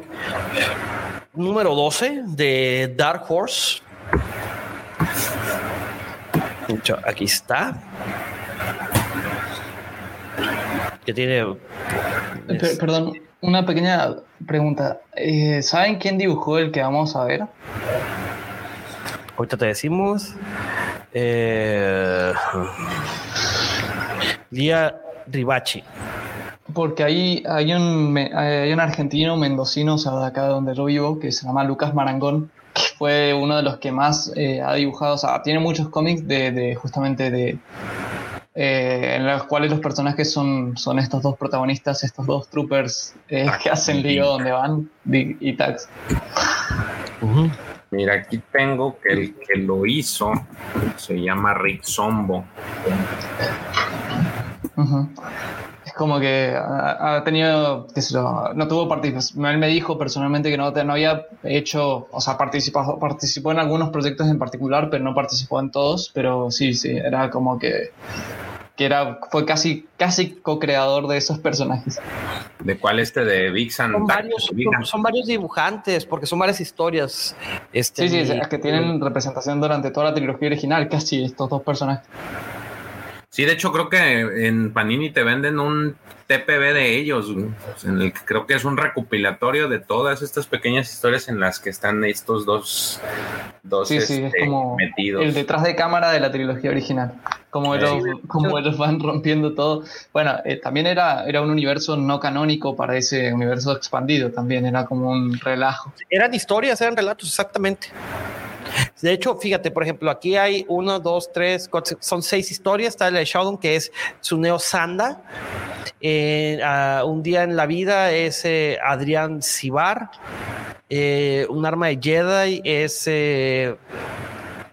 número 12 de Dark Horse. Aquí está. Que tiene. Per- perdón, una pequeña pregunta. Eh, ¿Saben quién dibujó el que vamos a ver? Ahorita te decimos. Eh, Lía Ribachi. Porque ahí hay un, me- hay un argentino mendocino, o sea, de acá donde yo vivo, que se llama Lucas Marangón, que fue uno de los que más eh, ha dibujado, o sea, tiene muchos cómics de, de justamente de... eh, en los cuales los personajes son, son estos dos protagonistas, estos dos troopers eh, que hacen lío donde van, y Tax. Mira, aquí tengo que el que lo hizo se llama Rick Zombo. Como que ha, ha tenido, qué sé yo, no tuvo participación. Él me dijo personalmente que no, había hecho, o sea, participó, participó en algunos proyectos en particular, pero no participó en todos. Pero sí, sí, era como que, que era, fue casi, casi co-creador de esos personajes. ¿De cuál este de Big San Son varios, son, son varios dibujantes, porque son varias historias. Este, Sí, sí, y- es que tienen representación durante toda la trilogía original, casi estos dos personajes. Sí, de hecho creo que en Panini te venden un TPB de ellos, en el que creo que es un recopilatorio de todas estas pequeñas historias en las que están estos dos, dos Sí, sí, es este, como metidos. el detrás de cámara de la trilogía original. Como, Sí. ellos, como ellos van rompiendo todo. Bueno, eh, también era, era un universo no canónico para ese universo expandido. También era como un relajo. Eran historias, eran relatos, exactamente. De hecho, fíjate, por ejemplo, aquí hay uno, dos, tres, cuatro, son seis historias. Está la de Shodown, que es Suneo Sanda. Eh, un día en la vida es eh, Adrián Sibar. Eh, un arma de Jedi es eh,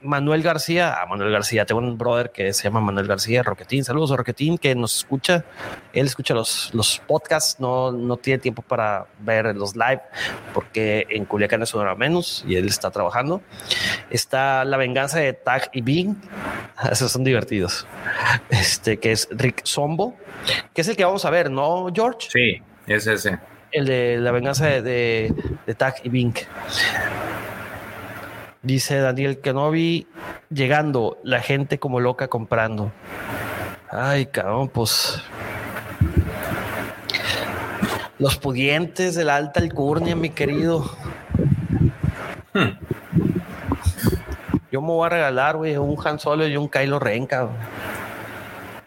Manuel García. Ah, Manuel García. Tengo un brother que se llama Manuel García, Roquetín. Saludos a Roquetín, que nos escucha. Él escucha los, los podcasts, no, no tiene tiempo para ver los live porque en Culiacán es una hora menos y él está trabajando. Está La venganza de Tag y Bing. Esos son divertidos. Este que es Rick Zombo, que es el que vamos a ver, ¿no, George? Sí, es ese. El de La venganza de, de, de Tag y Bing. Dice Daniel Kenobi, llegando, la gente como loca comprando. Ay, cabrón, pues. Los pudientes de la alta alcurnia, mi querido. Yo me voy a regalar, güey, un Han Solo y un Kylo Ren, cabrón.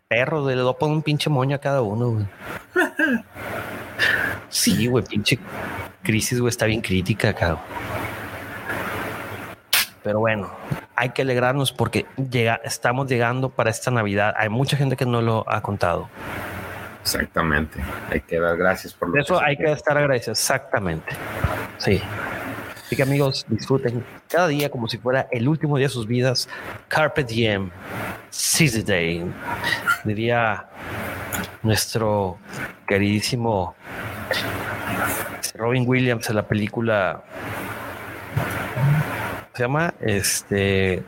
Perro, le doy un pinche moño a cada uno, güey. Sí, güey, pinche crisis, güey, está bien crítica, cabrón. Pero bueno, hay que alegrarnos porque llega, estamos llegando para esta Navidad. Hay mucha gente que no lo ha contado. Exactamente. Hay que dar gracias por lo eso hay que estar agradecidos. Exactamente. Sí. Así que amigos, disfruten cada día como si fuera el último día de sus vidas. Carpet Diem, Seize the Day, diría nuestro queridísimo Robin Williams en la película se llama este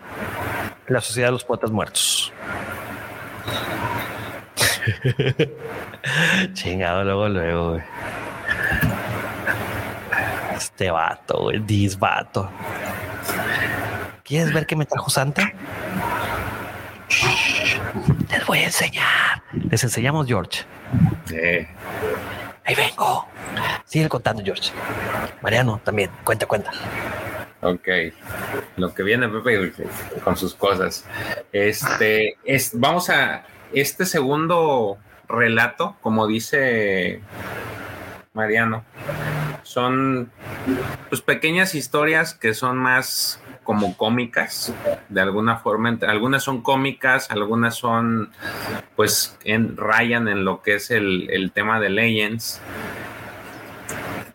La Sociedad de los Poetas Muertos. Chingado luego, luego, güey. Este vato, güey, dis vato. ¿Quieres ver qué me trajo Santa? Les voy a enseñar. Les enseñamos, George. Sí. Ahí vengo. Sigue contando, George. Mariano, también. Cuenta, cuenta. Ok. Lo que viene Pepe con sus cosas. Este es, vamos a este segundo relato, como dice Mariano, son pues pequeñas historias que son más como cómicas, de alguna forma. Algunas son cómicas, algunas son, pues, en, rayan en lo que es el, el tema de Legends.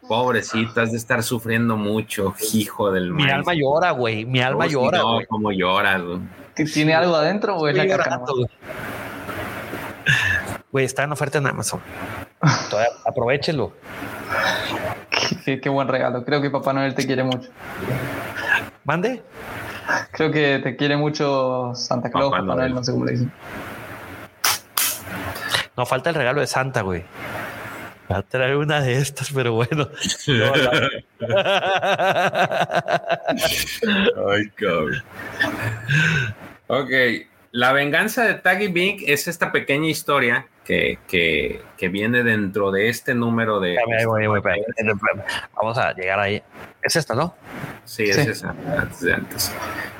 Pobrecitas de estar sufriendo mucho, hijo del Mi maíz. alma llora, güey. Mi alma Oh, llora, no, güey. como lloras, güey. ¿Que ¿Tiene algo adentro güey. Güey, está en oferta en Amazon. Todavía aprovechelo. Qué, qué buen regalo. Creo que Papá Noel te quiere mucho. Mande. Creo que te quiere mucho Santa Claus, Papá Papá, Noel, Noel. no sé cómo le dicen. No falta el regalo de Santa, güey. Va a traer una de estas, pero bueno. No, Ay, cabrón. Ok, la venganza de Taggy Bink es esta pequeña historia que, que, que viene dentro de este número de... Espérame, ahí voy, ahí voy, espérame. Vamos a llegar ahí. Es esta, ¿no? Sí, es Sí. esa, antes de antes.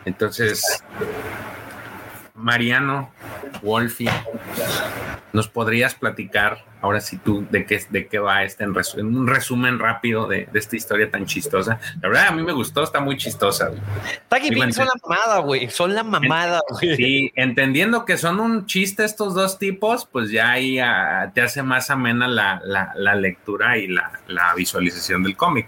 Entonces, Mariano, Wolfie, ¿nos podrías platicar ahora sí tú de qué, de qué va este en resu- en un resumen rápido de, de esta historia tan chistosa? La verdad, a mí me gustó, está muy chistosa. Taggy son la mamada, güey. Son la mamada, güey. Sí, entendiendo que son un chiste estos dos tipos, pues ya ahí ah, te hace más amena la, la- la lectura y la, la visualización del cómic.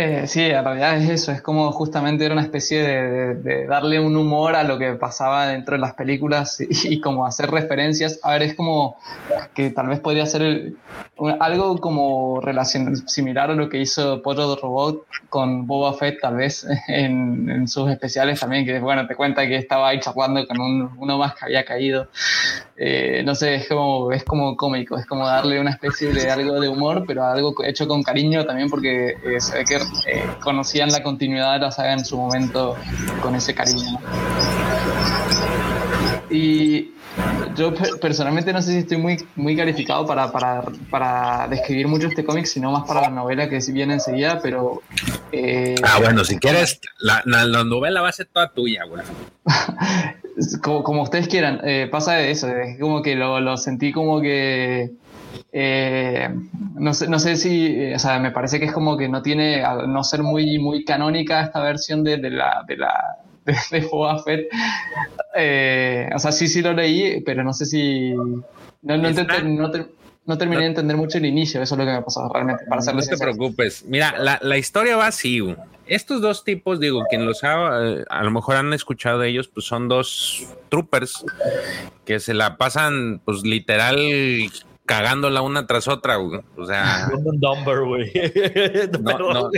Eh, sí, en realidad es eso, es como justamente era una especie de, de- de darle un humor a lo que pasaba dentro de las películas y, y como hacer referencias. A ver, es como que tal vez podría ser algo como relacion, similar a lo que hizo de Robot con Boba Fett, tal vez en, en sus especiales también, que bueno, te cuenta que estaba ahí charlando con un- uno más que había caído. Eh, no sé, es como, es como cómico, es como darle una especie de algo de humor, pero algo hecho con cariño también porque eh, se ve que eh, conocían la continuidad de la saga en su momento con ese cariño. ¿no? Y yo per- personalmente no sé si estoy muy, muy calificado para, para, para describir mucho este cómic, sino más para la novela que viene enseguida, pero... eh, Ah, bueno, si quieres, la, la- la novela va a ser toda tuya, güey. como, como ustedes quieran, eh, pasa de eso, es como que lo, lo sentí como que... eh, no, sé, no sé si, eh, o sea, me parece que es como que no tiene, al no ser muy, muy canónica esta versión de, de la... De la de, de Boba Fett. Eh, o sea, sí, sí lo leí, pero no sé si... No, no, ente- no no terminé de entender mucho el inicio, eso es lo que me pasó realmente, para No te preocupes. Mira, la, la historia va así. Estos dos tipos, digo, quien los ha, eh, a lo mejor han escuchado de ellos, pues son dos troopers que se la pasan, pues literal, cagándola una tras otra. güey. O sea, Un number, güey. No, no.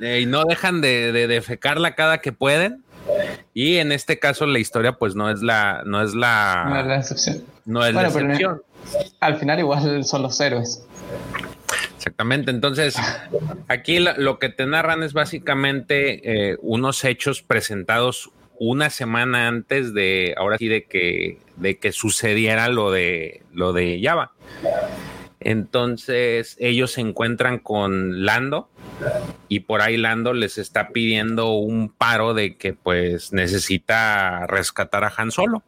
eh, y no dejan de, de defecarla cada que pueden. Y en este caso la historia, pues no es la, no es la, No es la excepción. no es Bueno, la excepción. Al final igual son los héroes. Exactamente. Entonces, aquí lo, lo que te narran es básicamente eh, unos hechos presentados una semana antes de, ahora sí, de que, de que sucediera lo de, lo de Java. Entonces, ellos se encuentran con Lando y por ahí Lando les está pidiendo un paro de que pues necesita rescatar a Han Solo.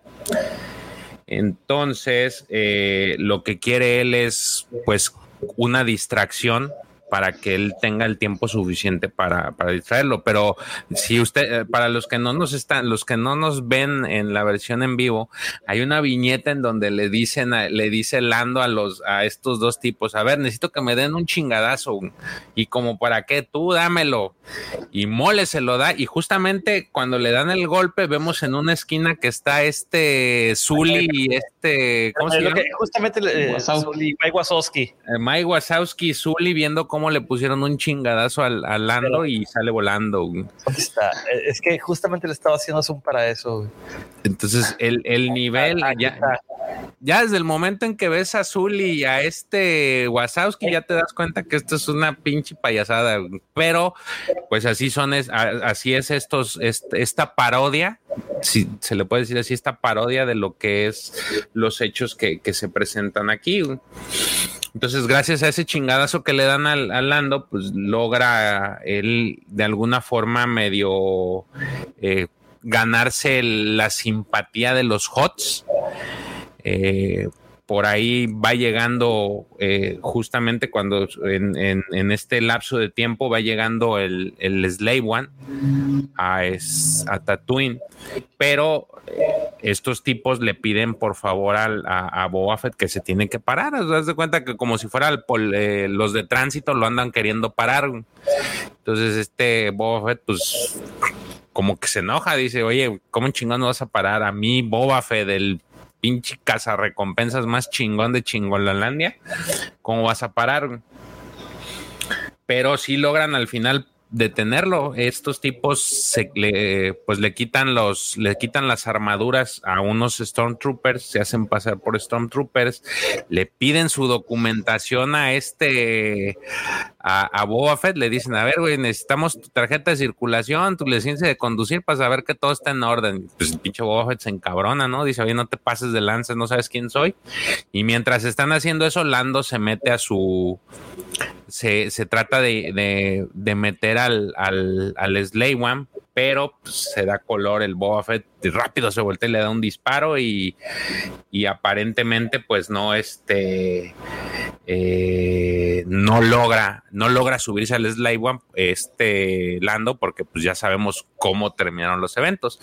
Entonces, eh, lo que quiere él es pues una distracción para que él tenga el tiempo suficiente para, para distraerlo. Pero si usted, eh, para los que no nos están, los que no nos ven en la versión en vivo, hay una viñeta en donde le dicen, le dice Lando a los, a estos dos tipos, a ver, necesito que me den un chingadazo. Y como para qué, tú dámelo. Y Mole se lo da. Y justamente cuando le dan el golpe, vemos en una esquina que está este Zully y este, ¿cómo se llama? justamente eh, Mike Wazowski. Mike Wazowski, Zully viendo cómo le pusieron un chingadazo al, Lando y sale volando. Está. Es que justamente le estaba haciendo zoom para eso. Entonces, el, nivel ya, ya desde el momento en que ves a Zully y a este Wazowski, ya te das cuenta que esto es una pinche payasada. Pero, pues así son, es, así es estos, esta parodia, si se le puede decir así, esta parodia de lo que es los hechos que, que se presentan aquí. Entonces, gracias a ese chingadazo que le dan al, Lando, pues logra él de alguna forma medio eh, ganarse la simpatía de los HOTS. Eh, por ahí va llegando eh, justamente cuando en, este lapso de tiempo va llegando el, el Slave One a, es, a Tatooine, pero estos tipos le piden por favor a, a Boba que se tiene que parar. ¿Te das de cuenta que como si fuera eh, los de tránsito lo andan queriendo parar. Entonces este Boba pues como que se enoja, dice, oye, ¿cómo chingón no vas a parar a mí, Boba Fett, del pinche casa recompensas más chingón de Chingolalandia? ¿Cómo vas a parar? Pero sí logran al final detenerlo. Estos tipos se le, pues le quitan los, le quitan las armaduras a unos Stormtroopers, se hacen pasar por Stormtroopers, le piden su documentación a este, a, a Boba Fett, le dicen, a ver, güey, necesitamos tu tarjeta de circulación, tu licencia de conducir para saber que todo está en orden. Pues el pinche Boba Fett se encabrona, ¿no? Dice, oye, no te pases de lanza, no sabes quién soy. Y mientras están haciendo eso, Lando se mete a su, se, se trata de, de, meter al, al, al Slay One, pero pues, se da color el Boba Fett rápido se voltea y le da un disparo y, y aparentemente pues no este eh, no logra no logra subirse al Slave One este Lando porque pues ya sabemos cómo terminaron los eventos.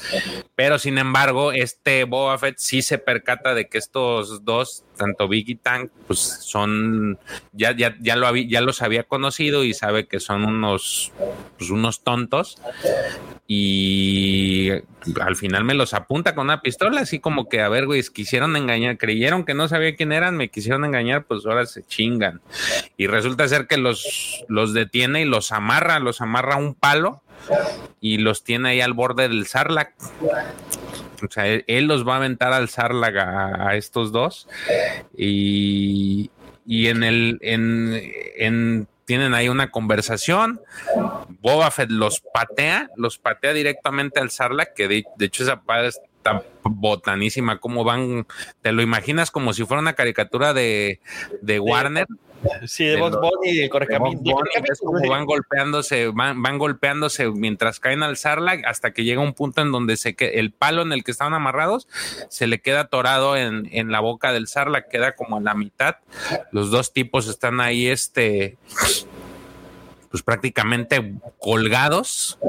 Pero sin embargo este Boba Fett sí se percata de que estos dos tanto Big y Tank pues son ya ya ya lo había, ya los había conocido y sabe que son unos pues, unos tontos y al final me los apunta con una pistola, así como que, a ver, güey, quisieron engañar, creyeron que no sabía quién eran, me quisieron engañar, pues ahora se chingan. Y resulta ser que los, los detiene y los amarra, los amarra a un palo y los tiene ahí al borde del Sarlac. O sea, él, los va a aventar al Sarlac a, estos dos. Y, y en el, en, en tienen ahí una conversación. Boba Fett los patea, los patea directamente al Sarlacc, que de, hecho esa padre está botanísima, como van, te lo imaginas como si fuera una caricatura de, de Warner. Sí, de Bob Bunny, de como van golpeándose, van, van, golpeándose mientras caen al Sarlacc hasta que llega un punto en donde se que el palo en el que estaban amarrados se le queda atorado en, en la boca del Sarlacc, queda como a la mitad. Los dos tipos están ahí, este, pues prácticamente colgados,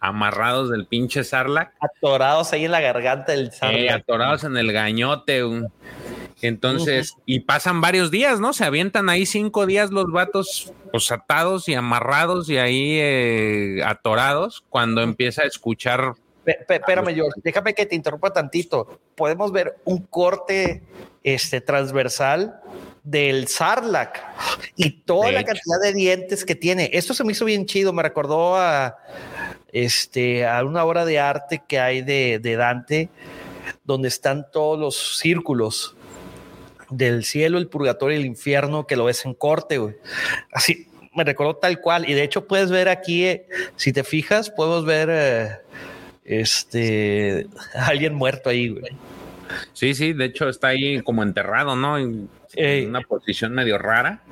amarrados del pinche Sarlacc. Atorados ahí en la garganta del Sarlacc. atorados en el gañote. Entonces, y pasan varios días, ¿no? Se avientan ahí cinco días los vatos, pues atados y amarrados y ahí eh, atorados cuando empieza a escuchar. Espérame, yo, déjame que te interrumpa tantito. Podemos ver un corte este, transversal del Sarlac y toda la cantidad de dientes que tiene. Esto se me hizo bien chido, me recordó a, este, a una obra de arte que hay de, de Dante, donde están todos los círculos del cielo, el purgatorio y el infierno que lo ves en corte, güey. Así me recordó tal cual. Y de hecho puedes ver aquí, eh, si te fijas, podemos ver eh, este alguien muerto ahí, güey. Sí, sí, de hecho está ahí como enterrado, ¿no? En, una posición medio rara.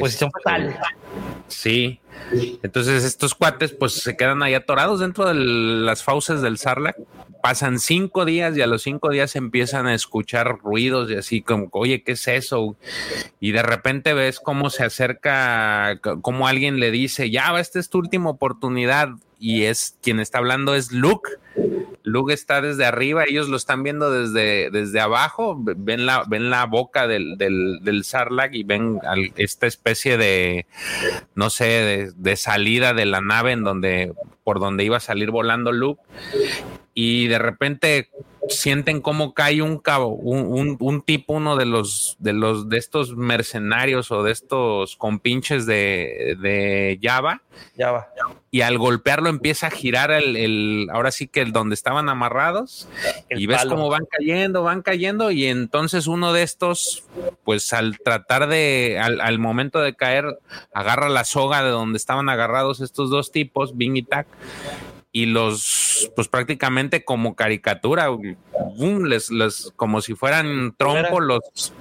Posición fatal. Sí. Entonces estos cuates pues se quedan ahí atorados dentro de las fauces del Sarlacc. Pasan cinco días y a los cinco días empiezan a escuchar ruidos y así como, oye, ¿qué es eso? Y de repente ves cómo se acerca, como alguien le dice, ya, esta es tu última oportunidad. Y es quien está hablando es Luke. Luke está desde arriba, ellos lo están viendo desde, desde abajo, ven la, ven la boca del, del, Sarlacc y ven esta especie de, no sé, de, salida de la nave en donde, por donde iba a salir volando Luke. Y de repente sienten cómo cae un cabo, un, un, tipo, uno de los, de los, de estos mercenarios o de estos compinches de, de Java. Java. Y al golpearlo empieza a girar el, el ahora sí que el donde estaban amarrados. y ves cómo van cayendo, van cayendo. Y entonces uno de estos, pues al tratar de, al, al momento de caer, agarra la soga de donde estaban agarrados estos dos tipos, Bing y Tac y los, pues prácticamente como caricatura, les, como si fueran trompo, los,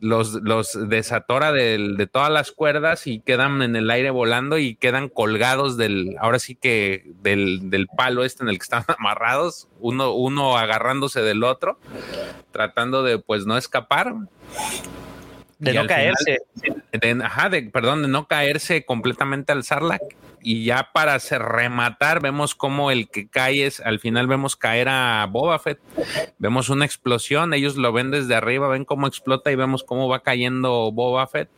los, los desatora de, de, todas las cuerdas y quedan en el aire volando y quedan colgados del, ahora sí que del, del palo este en el que están amarrados, uno, uno agarrándose del otro, tratando de pues no escapar. De no caerse. ajá, de, perdón, de no caerse completamente al Sarlacc y ya para rematar, vemos como el que cae es, al final vemos caer a Boba Fett, vemos una explosión, ellos lo ven desde arriba, ven cómo explota y vemos cómo va cayendo Boba Fett,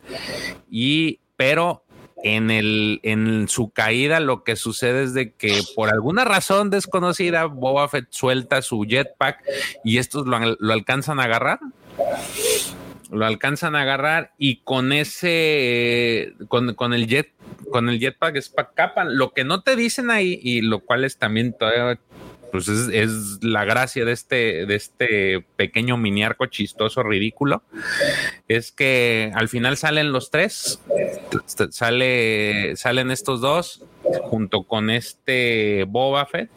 y, pero en, el, en su caída lo que sucede es de que por alguna razón desconocida, Boba Fett suelta su jetpack y estos lo, lo alcanzan a agarrar lo alcanzan a agarrar y con ese, con, con el jet, con el jetpack escapan. Lo que no te dicen ahí, y lo cual es también todavía, pues es, es, la gracia de este, de este pequeño mini arco chistoso, ridículo, es que al final salen los tres, sale, salen estos dos junto con este Boba Fett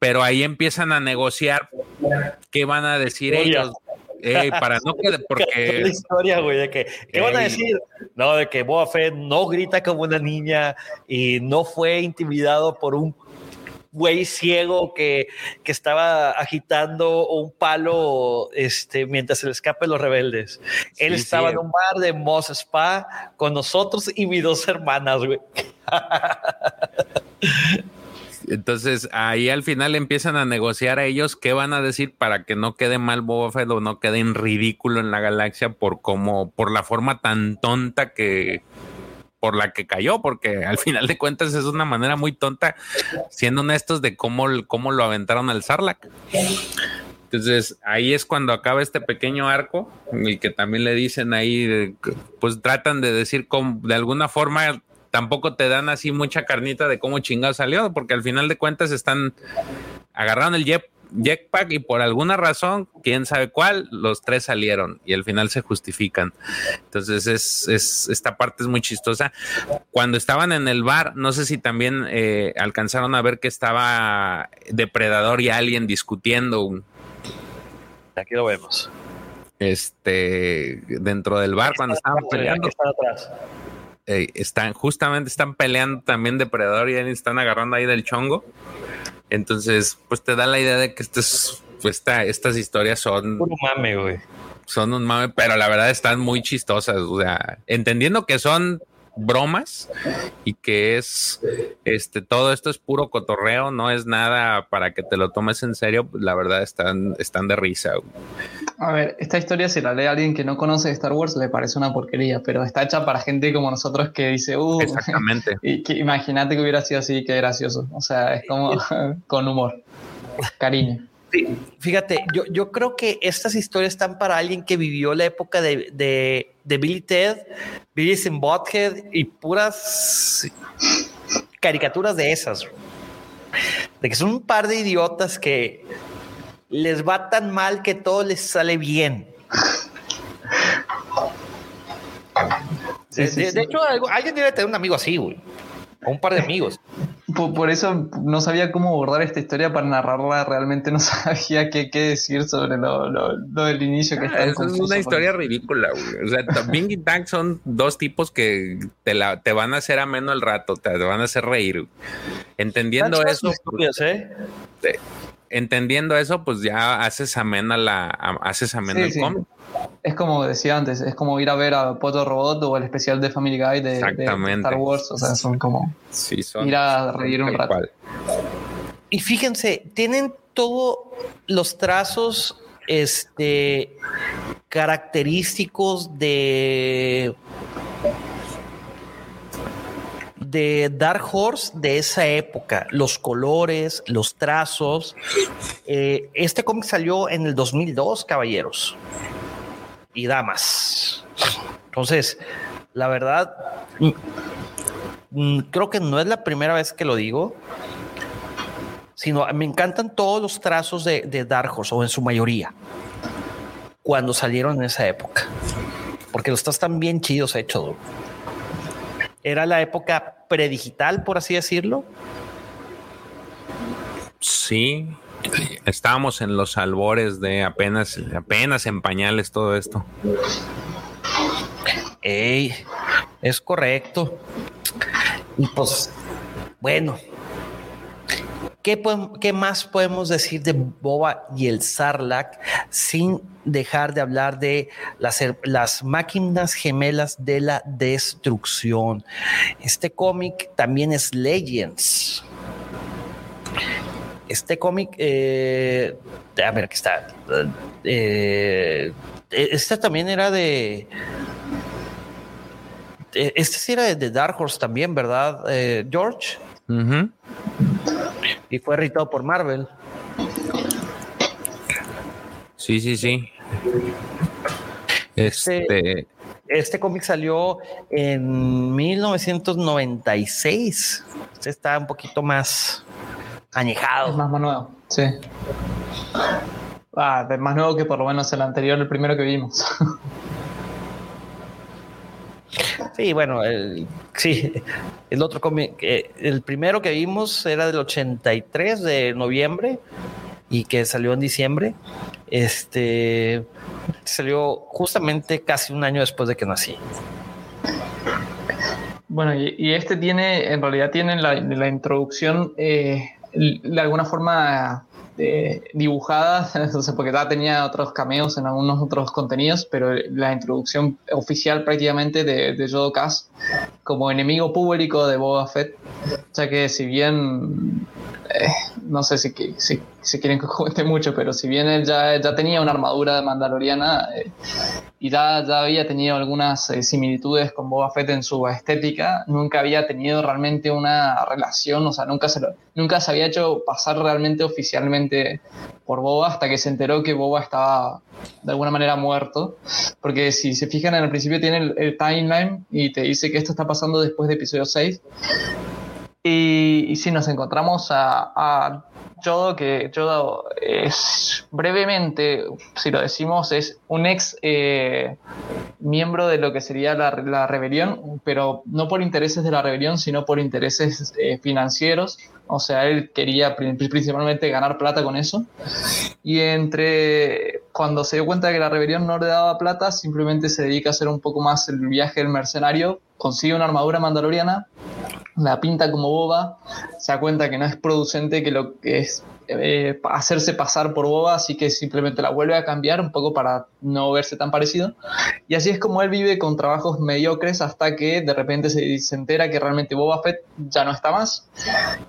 pero ahí empiezan a negociar qué van a decir ellos para no quedar, porque... La historia, güey, de que, ¿qué van a decir? No, de que Boba Fett no grita como una niña y no fue intimidado por un güey ciego que, que, estaba agitando un palo este, mientras se le escape los rebeldes. Él estaba en un bar de Moss Spa con nosotros y mis dos hermanas, güey. Entonces ahí al final empiezan a negociar a ellos qué van a decir para que no quede mal Boba Fett o no quede en ridículo en la galaxia por como por la forma tan tonta que por la que cayó, porque al final de cuentas es una manera muy tonta, siendo honestos de cómo, cómo lo aventaron al Sarlacc. Entonces ahí es cuando acaba este pequeño arco, y que también le dicen ahí, pues tratan de decir cómo, de alguna forma tampoco te dan así mucha carnita de cómo chingado salió, porque al final de cuentas están agarraron el jet, jetpack y por alguna razón, quién sabe cuál, los tres salieron y al final se justifican. Entonces es, es esta parte es muy chistosa. Cuando estaban en el bar, no sé si también eh, alcanzaron a ver que estaba Depredador y alguien discutiendo. Aquí lo vemos. Este dentro del bar cuando estaban peleando. Atrás. Eh, están, justamente están peleando también Depredador y están agarrando ahí del chongo. Entonces, pues te da la idea de que pues, estas historias son. Un mame, güey. Son un mame, pero la verdad están muy chistosas. O sea, entendiendo que son bromas y que es este todo esto es puro cotorreo, no es nada para que te lo tomes en serio, pues, la verdad están, están de risa. A ver, esta historia si la lee alguien que no conoce Star Wars le parece una porquería, pero está hecha para gente como nosotros que dice, uh, exactamente. y que imagínate que hubiera sido así, que gracioso. O sea, es como con humor, cariño. Fíjate, yo, yo creo que estas historias están para alguien que vivió la época de, de, de Billy Ted, Billy sin Bothead y puras caricaturas de esas. De que son un par de idiotas que les va tan mal que todo les sale bien. de, hecho, alguien debe tener un amigo así, güey. O un par de amigos. Por, eso no sabía cómo abordar esta historia para narrarla, realmente no sabía qué, qué decir sobre lo, lo, del inicio que ah, Es una historia ridícula, güey. O sea, Bing y Tang son dos tipos que te, la, te van a hacer ameno el rato, te, van a hacer reír. Entendiendo eso. Pues, ¿eh? entendiendo eso, pues ya haces amena la, haces amena el cómic. Es como decía antes, es como ir a ver a Poto Robot o el especial de Family Guy de, Star Wars. O sea, son como ir a reír un rato. Y fíjense, tienen todos los trazos este, característicos de de Dark Horse de esa época, los colores, los trazos. Eh, este cómic salió en el 2002, caballeros y damas. Entonces, la verdad, mm, creo que no es la primera vez que lo digo, sino me encantan todos los trazos de, de Dark Horse, o en su mayoría, cuando salieron en esa época, porque los están bien chidos hechos. Era la época predigital, por así decirlo. Sí, estábamos en los albores de apenas, apenas en pañales todo esto. Ey, es correcto. Y pues, bueno, ¿qué, ¿qué, más podemos decir de Boba y el Sarlacc sin dejar de hablar de las, las máquinas gemelas de la destrucción? Este cómic también es Legends este cómic, eh, a ver, aquí está. Eh, este también era de. Eh, este sí era de Dark Horse también, ¿verdad, eh, George? Y fue editado por Marvel. Sí, sí, sí. Este, este, este cómic salió en 1996. Este está un poquito más, añejado. Es más, nuevo, sí. Ah, más nuevo que por lo menos el anterior, el primero que vimos. Sí, bueno, el, sí, el otro cómic, eh, el primero que vimos era del 83 de noviembre y que salió en diciembre. Este salió justamente casi un año después de que nací. Bueno, y, este tiene, en realidad tiene la, la introducción eh, de alguna forma eh, dibujada, porque ya tenía otros cameos en algunos otros contenidos, pero la introducción oficial prácticamente de, de Yodo como enemigo público de Boba Fett. Sea que si bien eh, no sé si, si, si, quieren que comente mucho, pero si bien él ya, ya tenía una armadura de mandaloriana eh, y ya, ya, había tenido algunas eh, similitudes con Boba Fett en su estética, nunca había tenido realmente una relación, o sea, nunca se, nunca se había hecho pasar realmente oficialmente por Boba hasta que se enteró que Boba estaba de alguna manera muerto, porque si se fijan en el principio tiene el, el timeline y te dice que esto está pasando después de episodio 6 y, si nos encontramos a Yodo, que Yodo es brevemente, si lo decimos, es un ex eh, miembro de lo que sería la, la, rebelión, pero no por intereses de la rebelión, sino por intereses eh, financieros. O sea, él quería principalmente ganar plata con eso. Y entre cuando se dio cuenta de que la rebelión no le daba plata, simplemente se dedica a hacer un poco más el viaje del mercenario, consigue una armadura mandaloriana la pinta como boba, se da cuenta que no es producente, que lo que es eh, hacerse pasar por boba, así que simplemente la vuelve a cambiar un poco para no verse tan parecido. Y así es como él vive con trabajos mediocres hasta que de repente se, se entera que realmente Boba Fett ya no está más.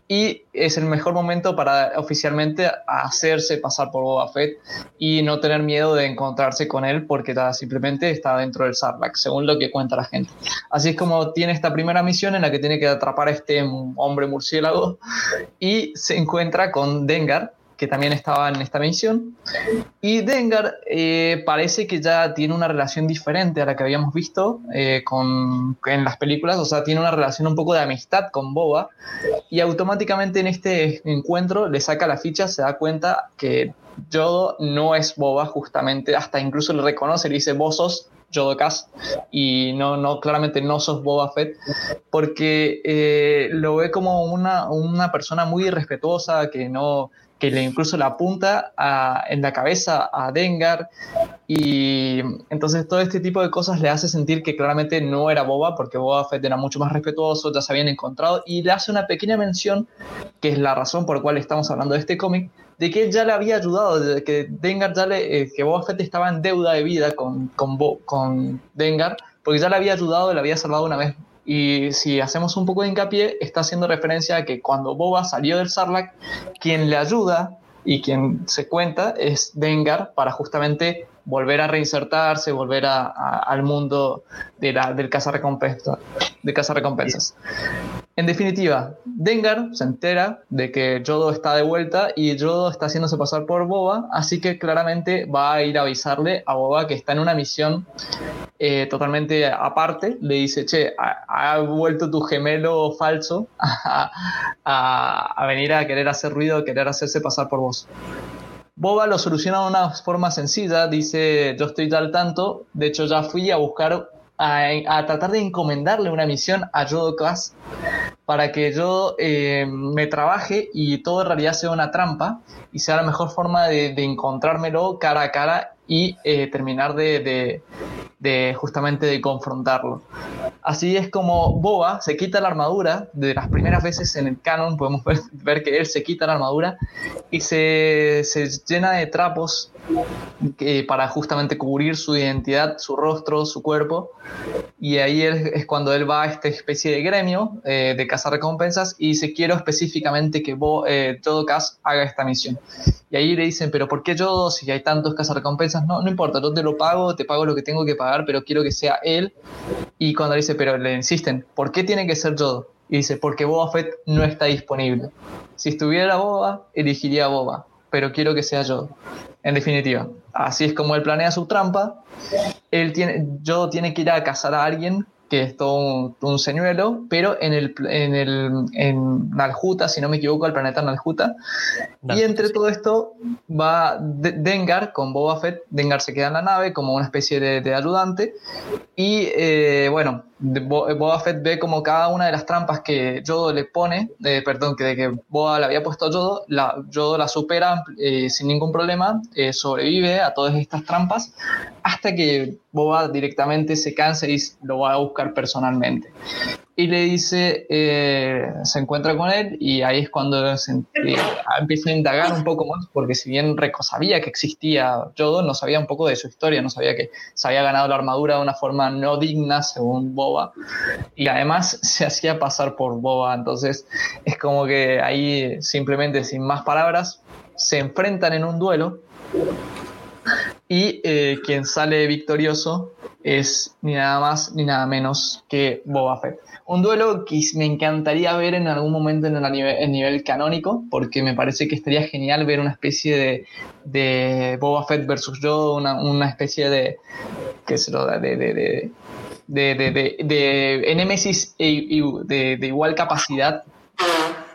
Y es el mejor momento para oficialmente hacerse pasar por Boba Fett y no tener miedo de encontrarse con él porque simplemente está dentro del Sarlacc, según lo que cuenta la gente. Así es como tiene esta primera misión en la que tiene que atrapar a este hombre murciélago y se encuentra con Dengar, que también estaba en esta misión. Y Dengar eh, parece que ya tiene una relación diferente a la que habíamos visto eh, con, en las películas, o sea, tiene una relación un poco de amistad con Boba, y automáticamente en este encuentro le saca la ficha, se da cuenta que Yodo no es Boba justamente, hasta incluso le reconoce, le dice, vos sos Y no, no, claramente no sos Boba Fett, porque eh, lo ve como una, una persona muy irrespetuosa que no que le incluso la apunta en la cabeza a Dengar y entonces todo este tipo de cosas le hace sentir que claramente no era Boba porque Boba Fett era mucho más respetuoso, ya se habían encontrado y le hace una pequeña mención que es la razón por la cual estamos hablando de este cómic de que él ya le había ayudado, de que Dengar ya le, eh, que Boba Fett estaba en deuda de vida con, con, Dengar, porque ya le había ayudado, le había salvado una vez. Y si hacemos un poco de hincapié, está haciendo referencia a que cuando Boba salió del Sarlacc, quien le ayuda y quien se cuenta es Dengar para justamente volver a reinsertarse, volver a, al mundo de la, del cazarrecompensas. De cazarrecompensas. En definitiva, Dengar se entera de que Yodo está de vuelta y Yodo está haciéndose pasar por Boba, así que claramente va a ir a avisarle a Boba que está en una misión eh, totalmente aparte. Le dice, che, ha, vuelto tu gemelo falso a, venir a querer hacer ruido, a querer hacerse pasar por vos. Boba lo soluciona de una forma sencilla, dice, yo estoy al tanto, de hecho ya fui a buscar, a, tratar de encomendarle una misión a Yodo Class para que yo eh, me trabaje y todo en realidad sea una trampa y sea la mejor forma de, encontrármelo cara a cara y eh, terminar de, de, justamente de confrontarlo. Así es como Boba se quita la armadura, de las primeras veces en el canon podemos ver, que él se quita la armadura y se, se llena de trapos para justamente cubrir su identidad, su rostro, su cuerpo. Y ahí es, cuando él va a esta especie de gremio eh, de cazar recompensas y dice, quiero específicamente que Bo, eh, todo Cas haga esta misión. Y ahí le dicen, pero ¿por qué yo si hay tantos cazarrecompensas? No, no importa, yo te lo pago, te pago lo que tengo que pagar, pero quiero que sea él. Y cuando le dice, pero le insisten, ¿por qué tiene que ser yo? Y dice, porque Boba Fett no está disponible. Si estuviera Boba, elegiría a Boba, pero quiero que sea yo en definitiva. Así es como él planea su trampa. Él tiene, yo tiene que ir a cazar a alguien que es todo un, señuelo, pero en el en el en Naljuta, si no me equivoco, el planeta Naljuta. y entre todo esto va Dengar con Boba Fett. Dengar se queda en la nave como una especie de, ayudante. Y eh, bueno, Boba Fett ve como cada una de las trampas que Yodo le pone, eh, perdón, que, de que Boba le había puesto a Yodo, la, Yodo la supera eh, sin ningún problema, sobrevive a todas estas trampas, hasta que Boba directamente se cansa y lo va a buscar personalmente. Y le dice, eh, se encuentra con él y ahí es cuando eh, empieza a indagar un poco más, porque si bien Reco sabía que existía Yodo, no sabía un poco de su historia, no sabía que se había ganado la armadura de una forma no digna, según Boba, y además se hacía pasar por Boba, entonces es como que ahí simplemente sin más palabras se enfrentan en un duelo y eh, quien sale victorioso es ni nada más ni nada menos que Boba Fett. Un duelo que me encantaría ver en algún momento en el nivel, canónico, porque me parece que estaría genial ver una especie de, Boba Fett versus yo, una, especie de, qué se lo da, de, de, de de, e, de, igual capacidad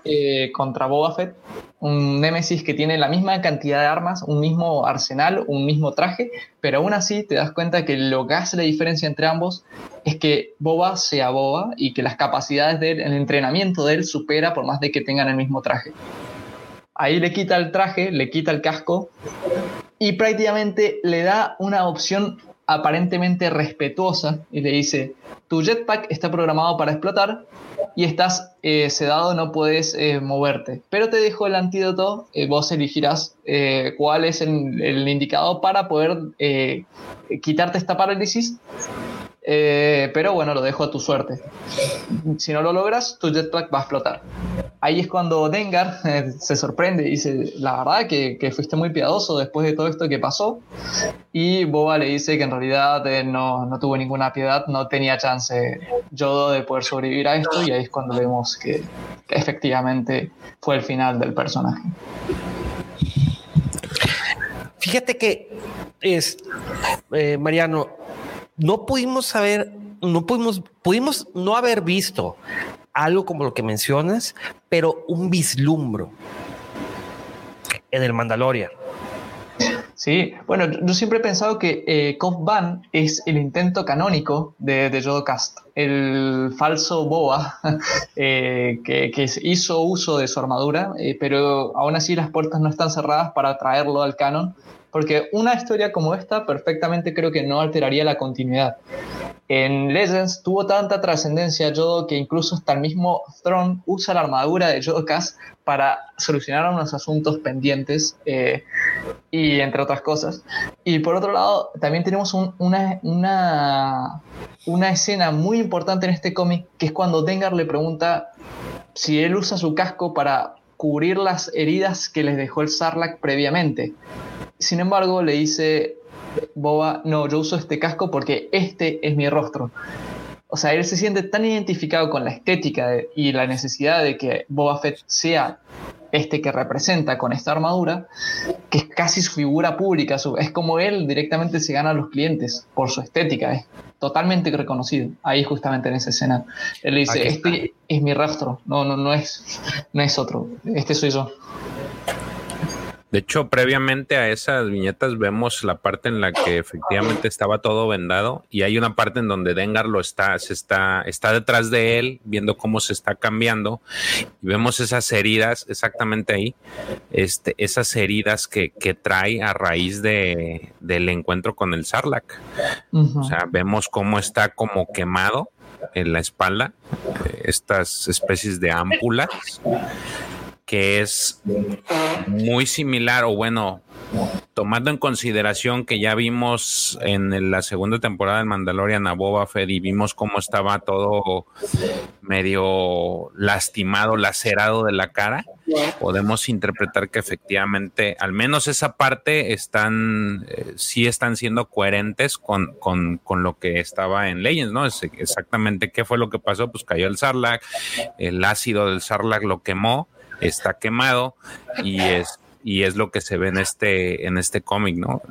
eh, contra Boba Fett, un Nemesis que tiene la misma cantidad de armas, un mismo arsenal, un mismo traje, pero aún así te das cuenta que lo que hace la diferencia entre ambos es que Boba sea Boba y que las capacidades del entrenamiento de él supera por más de que tengan el mismo traje. Ahí le quita el traje, le quita el casco y prácticamente le da una opción aparentemente respetuosa y le dice, tu jetpack está programado para explotar, y estás eh, sedado, no puedes eh, moverte. Pero te dejo el antídoto, eh, vos elegirás cuál es el, el, indicado para poder quitarte esta parálisis eh, pero bueno, lo dejo a tu suerte. Si no lo logras, tu jetpack va a explotar. Ahí es cuando Dengar eh, se sorprende y dice, la verdad que, que, fuiste muy piadoso después de todo esto que pasó. Y Boba le dice que en realidad eh, no, no, tuvo ninguna piedad, no tenía chance Yodo de poder sobrevivir a esto y ahí es cuando vemos que, que efectivamente fue el final del personaje. Fíjate que es Mariano, no pudimos saber, no pudimos, pudimos no haber visto algo como lo que mencionas, pero un vislumbro en el Mandalorian. Sí, bueno, yo siempre he pensado que eh, Van es el intento canónico de, de Jodocast, el falso Boa eh, que, que, hizo uso de su armadura, eh, pero aún así las puertas no están cerradas para traerlo al canon, porque una historia como esta perfectamente creo que no alteraría la continuidad. En Legends tuvo tanta trascendencia Yodo que incluso hasta el mismo Throne usa la armadura de Jodocast para solucionar unos asuntos pendientes eh, y entre otras cosas. Y por otro lado, también tenemos una, una, una escena muy importante en este cómic que es cuando Dengar le pregunta si él usa su casco para cubrir las heridas que les dejó el Sarlacc previamente. Sin embargo, le dice Boba, no, yo uso este casco porque este es mi rostro. O sea, él se siente tan identificado con la estética y la necesidad de que Boba Fett sea este que representa con esta armadura, que es casi su figura pública, es como él directamente se gana a los clientes por su estética, es totalmente reconocido. Ahí justamente en esa escena. Él dice, este es mi rostro, no, no, no es, no es otro, este soy yo. De hecho, previamente a esas viñetas vemos la parte en la que efectivamente estaba todo vendado y hay una parte en donde Dengar lo está, se está, está detrás de él, viendo cómo se está cambiando. Y vemos esas heridas exactamente ahí, este, esas heridas que, que trae a raíz de, del encuentro con el Sarlacc. O sea, vemos cómo está como quemado en la espalda, eh, estas especies de ámpulas que es muy similar o bueno, tomando en consideración que ya vimos en la segunda temporada de Mandalorian a Boba Fett y vimos cómo estaba todo medio lastimado, lacerado de la cara, podemos interpretar que efectivamente, al menos esa parte están, eh, sí están siendo coherentes con, con, con, lo que estaba en Legends, ¿no? Es exactamente qué fue lo que pasó, pues cayó el Sarlacc, el ácido del Sarlacc lo quemó está quemado y es y es lo que se ve en este en este cómic, ¿no?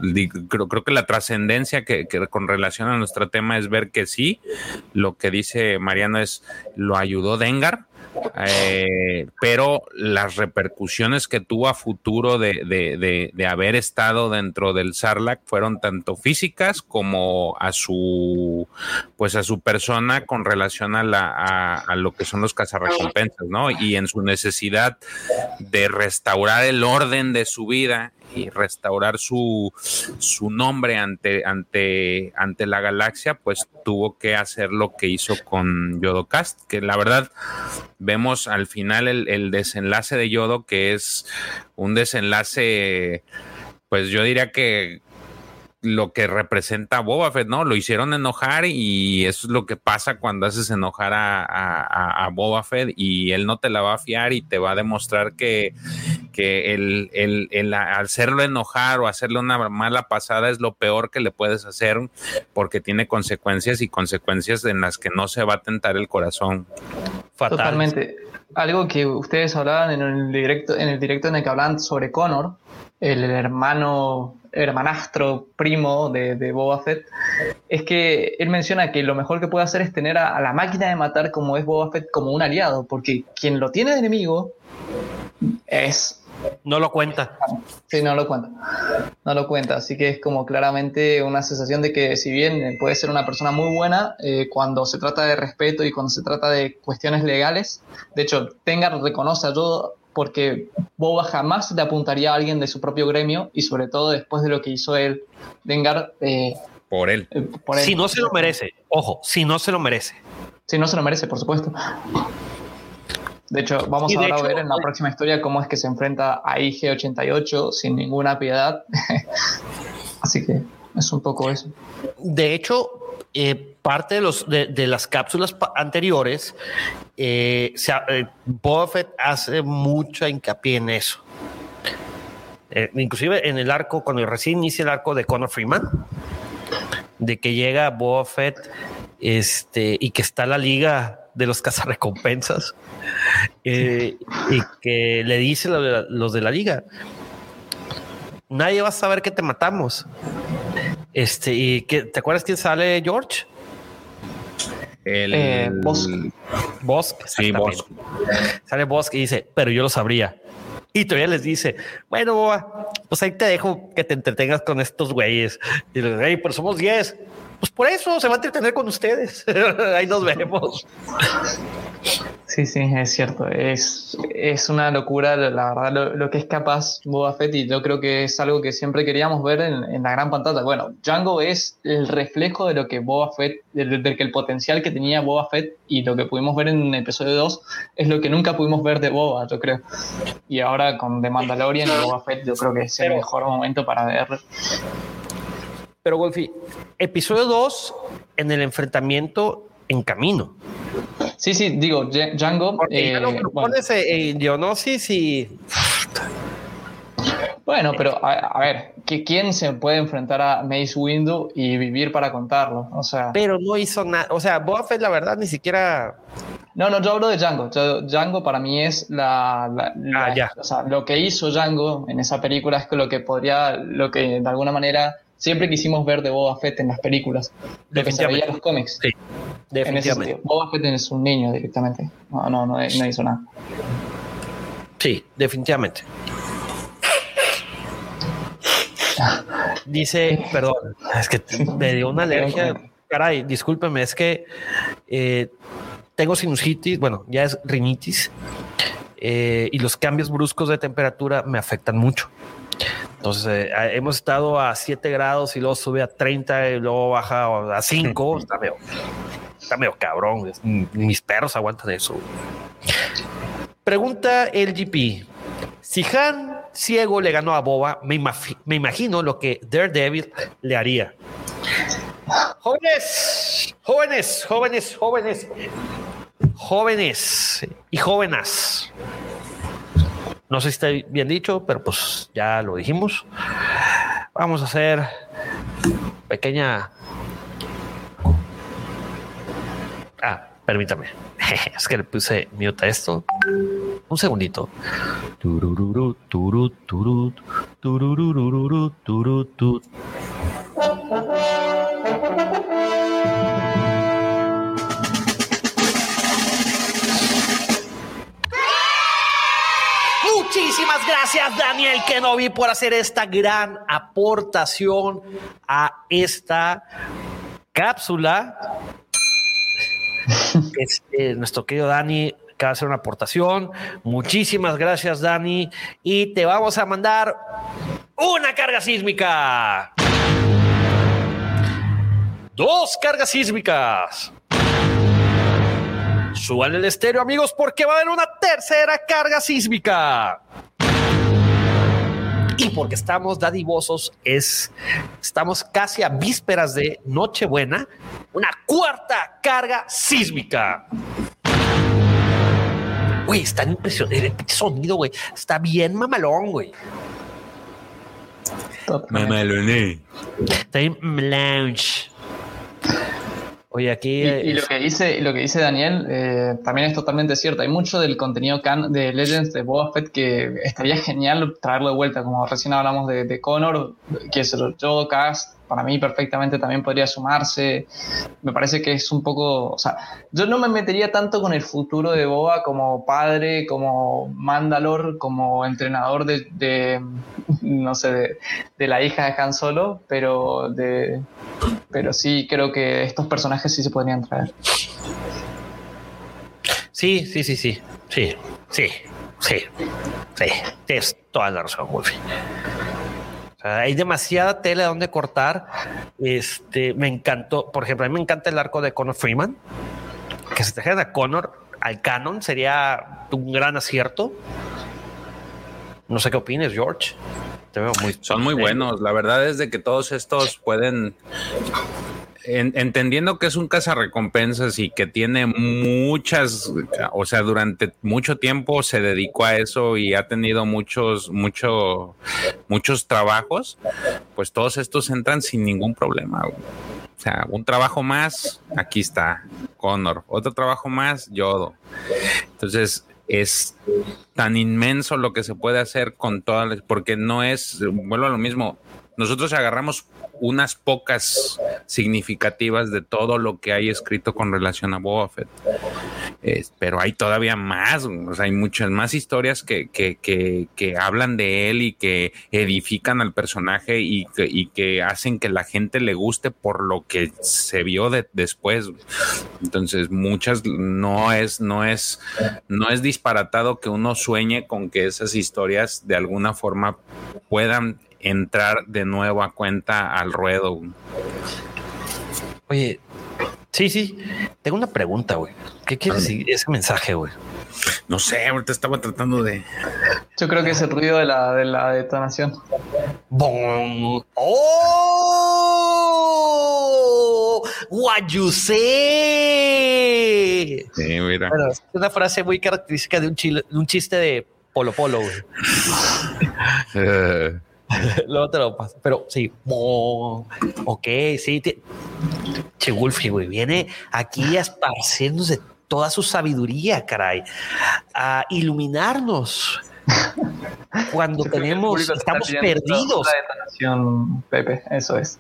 Creo, creo que la trascendencia que, que, con relación a nuestro tema es ver que sí, lo que dice Mariano es lo ayudó Dengar, eh, pero las repercusiones que tuvo a futuro de, haber estado dentro del Sarlacc fueron tanto físicas como a su pues a su persona con relación a, la, a lo que son los cazarrecompensas, ¿no? Y en su necesidad de restaurar el orden de su vida y restaurar su, su nombre ante, ante, ante la galaxia, pues tuvo que hacer lo que hizo con Yodocast, que la verdad vemos al final el, el desenlace de Yodo, que es un desenlace, pues yo diría que lo que representa Boba Fett, ¿no? Lo hicieron enojar y eso es lo que pasa cuando haces enojar a, Boba Fett y él no te la va a fiar y te va a demostrar que, que el, el, el, hacerlo enojar o hacerle una mala pasada es lo peor que le puedes hacer porque tiene consecuencias y consecuencias en las que no se va a tentar el corazón. Totalmente. Algo que ustedes hablaban en el directo, en el directo en el que hablaban sobre Connor, el hermano hermanastro primo de, Boba Fett, es que él menciona que lo mejor que puede hacer es tener a, la máquina de matar como es Boba Fett como un aliado, porque quien lo tiene enemigo es... No lo cuenta. Sí, no lo cuenta. No lo cuenta. Así que es como claramente una sensación de que si bien puede ser una persona muy buena, eh, cuando se trata de respeto y cuando se trata de cuestiones legales, de hecho, Tengar reconoce a porque Boba jamás le apuntaría a alguien de su propio gremio y sobre todo después de lo que hizo él, Dengar... Eh, por, él. Eh, por él. Si no se lo merece, ojo, si no se lo merece. Si no se lo merece, por supuesto. De hecho, vamos a ver en la próxima historia cómo es que se enfrenta a IG-88 sin ninguna piedad. Así que es un poco eso. De hecho, eh, parte de, los, de, las cápsulas anteriores, eh, se, eh, Fett hace mucha hincapié en eso. Eh, inclusive en el arco, cuando recién inicia el arco de Conor Freeman, de que llega Boba Fett este, y que está la liga de los cazarrecompensas y que le dice los de la liga, nadie va a saber que te matamos. Este, y que, ¿te acuerdas quién sale George? El eh, Bosque. Bosque. Sí, Bosque. Sale Bosque y dice, pero yo lo sabría. Y todavía les dice, bueno, pues ahí te dejo que te entretengas con estos güeyes. Y les dice, pero somos 10. Pues por eso se va a entretener con ustedes. ahí nos vemos. Sí, sí, es cierto. Es, es una locura, la verdad, lo, que es capaz Boba Fett y yo creo que es algo que siempre queríamos ver en, la gran pantalla. Bueno, Django es el reflejo de lo que Boba Fett, del, que el potencial que tenía Boba Fett y lo que pudimos ver en el episodio 2 es lo que nunca pudimos ver de Boba, yo creo. Y ahora con The Mandalorian y Boba Fett, yo creo que es el mejor momento para ver. Pero, Wolfie, episodio 2 en el enfrentamiento en camino. Sí, sí, digo, Django. Eh, bueno. en Geonosis y. Bueno, pero a, ver, ¿quién se puede enfrentar a Mace Windu y vivir para contarlo? O sea. Pero no hizo nada. O sea, Boba Fett, la verdad, ni siquiera. No, no, yo hablo de Django. Django para mí es la, ah, ya. O sea, lo que hizo Django en esa película es lo que podría, lo que de alguna manera siempre quisimos ver de Boba Fett en las películas, lo que se veía en los cómics. Sí, definitivamente. Boba Fett es un niño directamente, no, no, no, hizo nada. Sí, definitivamente. Dice, perdón, es que me dio una alergia. Caray, discúlpeme, es que eh, tengo sinusitis, bueno, ya es rinitis, eh, y los cambios bruscos de temperatura me afectan mucho. Entonces, eh, hemos estado a 7 grados y luego sube a 30 y luego baja a 5. está, medio, está medio cabrón. Mis perros aguantan eso. Pregunta el GP. Si Han ciego le ganó a Boba, me, me imagino lo que Daredevil le haría. Jóvenes, jóvenes, jóvenes, jóvenes, jóvenes y jóvenes. No sé si está bien dicho, pero pues ya lo dijimos. Vamos a hacer pequeña. Ah, permítame. Es que le puse mute a esto. Un segundito. Muchísimas gracias Daniel Kenobi por hacer esta gran aportación a esta cápsula. Este, nuestro querido Dani acaba de hacer una aportación. Muchísimas gracias Dani y te vamos a mandar una carga sísmica. Dos cargas sísmicas. Suban el estéreo, amigos, porque va a haber una tercera carga sísmica. Y porque estamos dadivosos, es, estamos casi a vísperas de Nochebuena, una cuarta carga sísmica. Güey, está impresionante. El sonido, güey, está bien mamalón, güey. Mamalón. Está bien lounge. Oye, aquí. Y, lo, que dice, lo que dice Daniel eh, también es totalmente cierto. Hay mucho del contenido can de Legends de Boba Fett que estaría genial traerlo de vuelta. Como recién hablamos de, de Connor, que es el Cast, para mí perfectamente también podría sumarse. Me parece que es un poco, o sea, yo no me metería tanto con el futuro de Boba como padre, como Mandalor, como entrenador de, no sé, de, la hija de Han Solo, pero de, pero sí creo que estos personajes sí se podrían traer. Sí, sí, sí, sí, sí, sí, sí, sí, tienes toda la razón, Wolfie hay demasiada tela donde cortar. Este me encantó, por ejemplo, a mí me encanta el arco de Connor Freeman. Que se trajeran a Connor al canon sería un gran acierto. No sé qué opines, George. Son muy buenos. La verdad es de que todos estos pueden entendiendo que es un cazarrecompensas y que tiene muchas, o sea, durante mucho tiempo se dedicó a eso y ha tenido muchos, mucho, muchos trabajos, pues todos estos entran sin ningún problema. O sea, un trabajo más, aquí está Connor. Otro trabajo más, Yodo. Entonces, es tan inmenso lo que se puede hacer con todas, porque no es, vuelvo a lo mismo, nosotros agarramos unas pocas significativas de todo lo que hay escrito con relación a Boba Fett. pero hay todavía más, hay muchas más historias que, que, que, que, hablan de él y que edifican al personaje y que, hacen que la gente le guste por lo que se vio de, después. Entonces, muchas no es, no es, no es disparatado que uno sueñe con que esas historias de alguna forma puedan entrar de nuevo a cuenta al ruedo. Oye, sí, sí, tengo una pregunta, güey. ¿Qué quiere decir ese mensaje, güey? No sé, ahorita estaba tratando de. Yo creo que es el ruido de la, de la detonación. ¡Bom! ¡Oh! What you say? Sí, mira. es una frase muy característica de un, chile, de un chiste de Polo Polo, güey. Luego te lo paso. Pero sí, ok, sí. Che Wolfie, güey, viene aquí a esparciéndose toda su sabiduría, caray, a iluminarnos cuando tenemos, estamos perdidos. Pepe, eso es.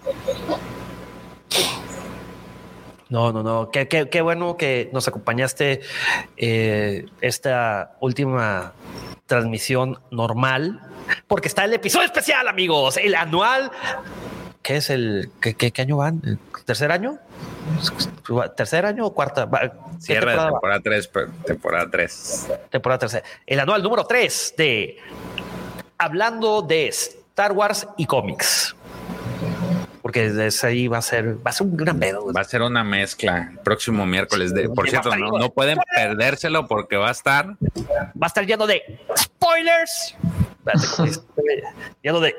No, no, no. Qué, qué, qué bueno que nos acompañaste eh, esta última transmisión normal, porque está el episodio especial, amigos, el anual. ¿Qué es el qué, qué, año van? ¿Tercer año? ¿Tercer año o cuarta? Cierre de temporada 3, temporada 3. Temporada 3. El anual número 3 de Hablando de Star Wars y cómics porque desde ahí va a ser, va a ser un gran pedo. Va a ser una mezcla el próximo miércoles. De, por cierto, no, no, pueden perdérselo porque va a estar. Va a estar lleno de spoilers. lleno de.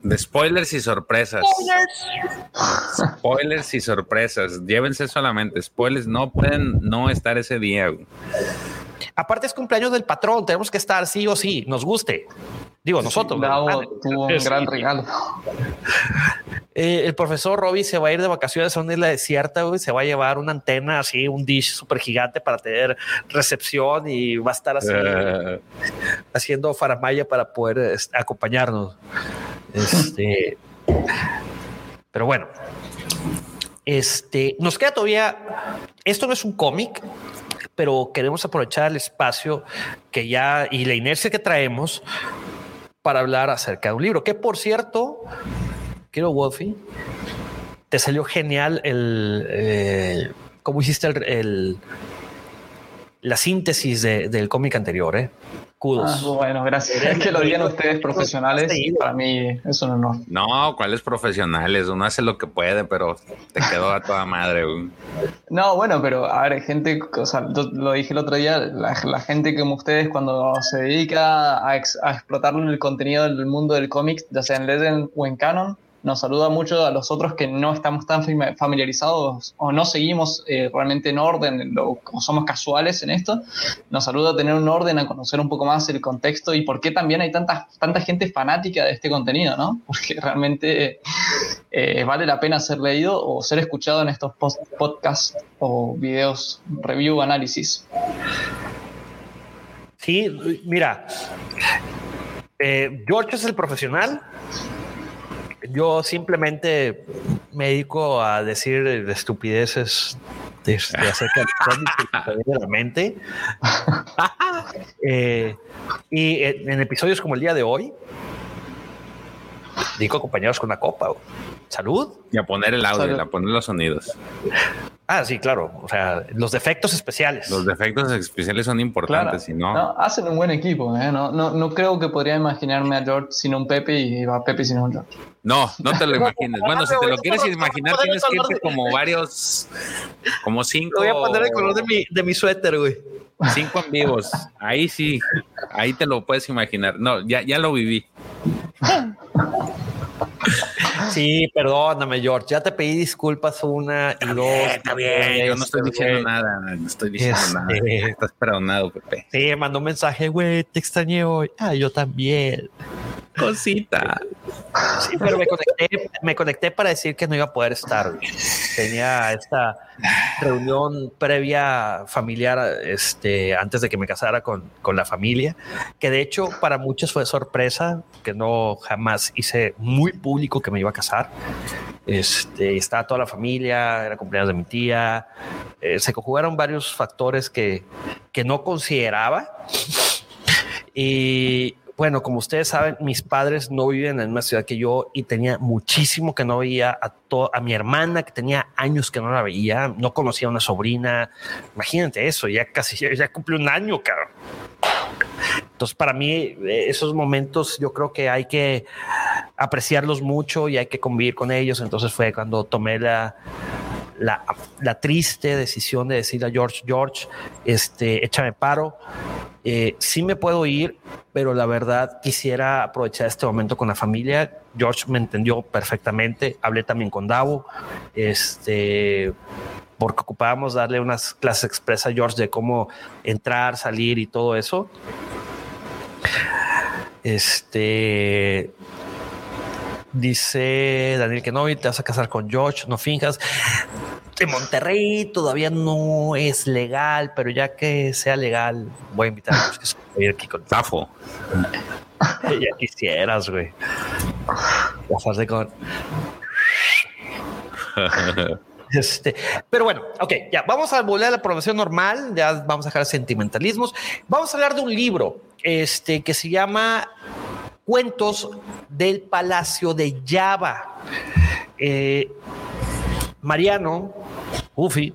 De spoilers y sorpresas. Spoilers. spoilers y sorpresas. Llévense solamente spoilers. No pueden no estar ese día. Aparte es cumpleaños del patrón. Tenemos que estar sí o sí, nos guste. Digo, nosotros. tuvo un gran regalo. Eh, el profesor Robbie se va a ir de vacaciones a una isla desierta, güey. Se va a llevar una antena así, un dish súper gigante para tener recepción y va a estar así eh. haciendo faramaya para poder este, acompañarnos. Este, pero bueno, este nos queda todavía. Esto no es un cómic, pero queremos aprovechar el espacio que ya y la inercia que traemos para hablar acerca de un libro. Que por cierto, quiero Wolfie, te salió genial el eh, cómo hiciste el, la síntesis del cómic anterior, ¿eh? Ah, bueno, gracias. Es que lo digan ustedes profesionales. Para mí es un honor. No, ¿cuáles profesionales? Uno hace lo que puede, pero te quedó a toda madre. No, bueno, pero a ver, gente, o sea, lo dije el otro día, la, gente como ustedes cuando se dedica a, a explotar el contenido del mundo del cómic, ya sea en Legend o en Canon, nos saluda mucho a los otros que no estamos tan familiarizados o no seguimos eh, realmente en orden o, somos casuales en esto. Nos saluda a tener un orden, a conocer un poco más el contexto y por qué también hay tanta, tanta gente fanática de este contenido, ¿no? Porque realmente eh, vale la pena ser leído o ser escuchado en estos podcasts o videos, review, análisis. Sí, mira, eh, George es el profesional yo simplemente me dedico a decir estupideces de, acerca de la mente. Eh, y en, episodios como el día de hoy, digo acompañados con una copa. Salud. Y a poner el audio, a poner los sonidos. Ah, sí, claro. O sea, los defectos especiales. Los defectos especiales son importantes, si no... Hacen un buen equipo, ¿eh? No, no, no creo que podría imaginarme a George sin un Pepe y a Pepe sin un George. No, no te lo imagines. Bueno, si te lo quieres imaginar, tienes que irte como varios, como cinco. voy a poner el color de mi, de mi suéter, güey. Cinco en vivos. Ahí sí, ahí te lo puedes imaginar. No, ya, ya lo viví. Sí, perdóname, George. Ya te pedí disculpas una y dos. está bien, yo no estoy diciendo nada. No estoy diciendo este, nada. Estás perdonado, Pepe. Sí, mandó un mensaje, güey, te extrañé hoy. Ah, yo también. Cosita. Sí, pero me conecté, me conecté para decir que no iba a poder estar. Tenía esta reunión previa familiar este, antes de que me casara con, con la familia, que de hecho para muchos fue sorpresa, que no jamás hice muy público que me iba a casar. Este, estaba toda la familia, era cumpleaños de mi tía. Eh, se conjugaron varios factores que, que no consideraba. Y bueno, como ustedes saben, mis padres no viven en una ciudad que yo y tenía muchísimo que no veía a, a mi hermana, que tenía años que no la veía, no conocía a una sobrina. Imagínate eso, ya casi ya, ya un año, cabrón. Entonces, para mí, eh, esos momentos yo creo que hay que apreciarlos mucho y hay que convivir con ellos. Entonces fue cuando tomé la, la, triste decisión de decirle a George, George, este, échame paro. Eh, sí me puedo ir, pero la verdad quisiera aprovechar este momento con la familia. George me entendió perfectamente. Hablé también con Davo, este, porque ocupábamos darle unas clases expresas a George de cómo entrar, salir y todo eso. Este dice Daniel que no, te vas a casar con George, no finjas. En Monterrey todavía no es legal, pero ya que sea legal, voy a invitar a los que se ir aquí con Zafo. ya quisieras, güey. Casarse con. Este, pero bueno, ok, ya vamos a volver a la programación normal, ya vamos a dejar sentimentalismos. Vamos a hablar de un libro este, que se llama Cuentos del Palacio de Java. Eh, Mariano, Ufi,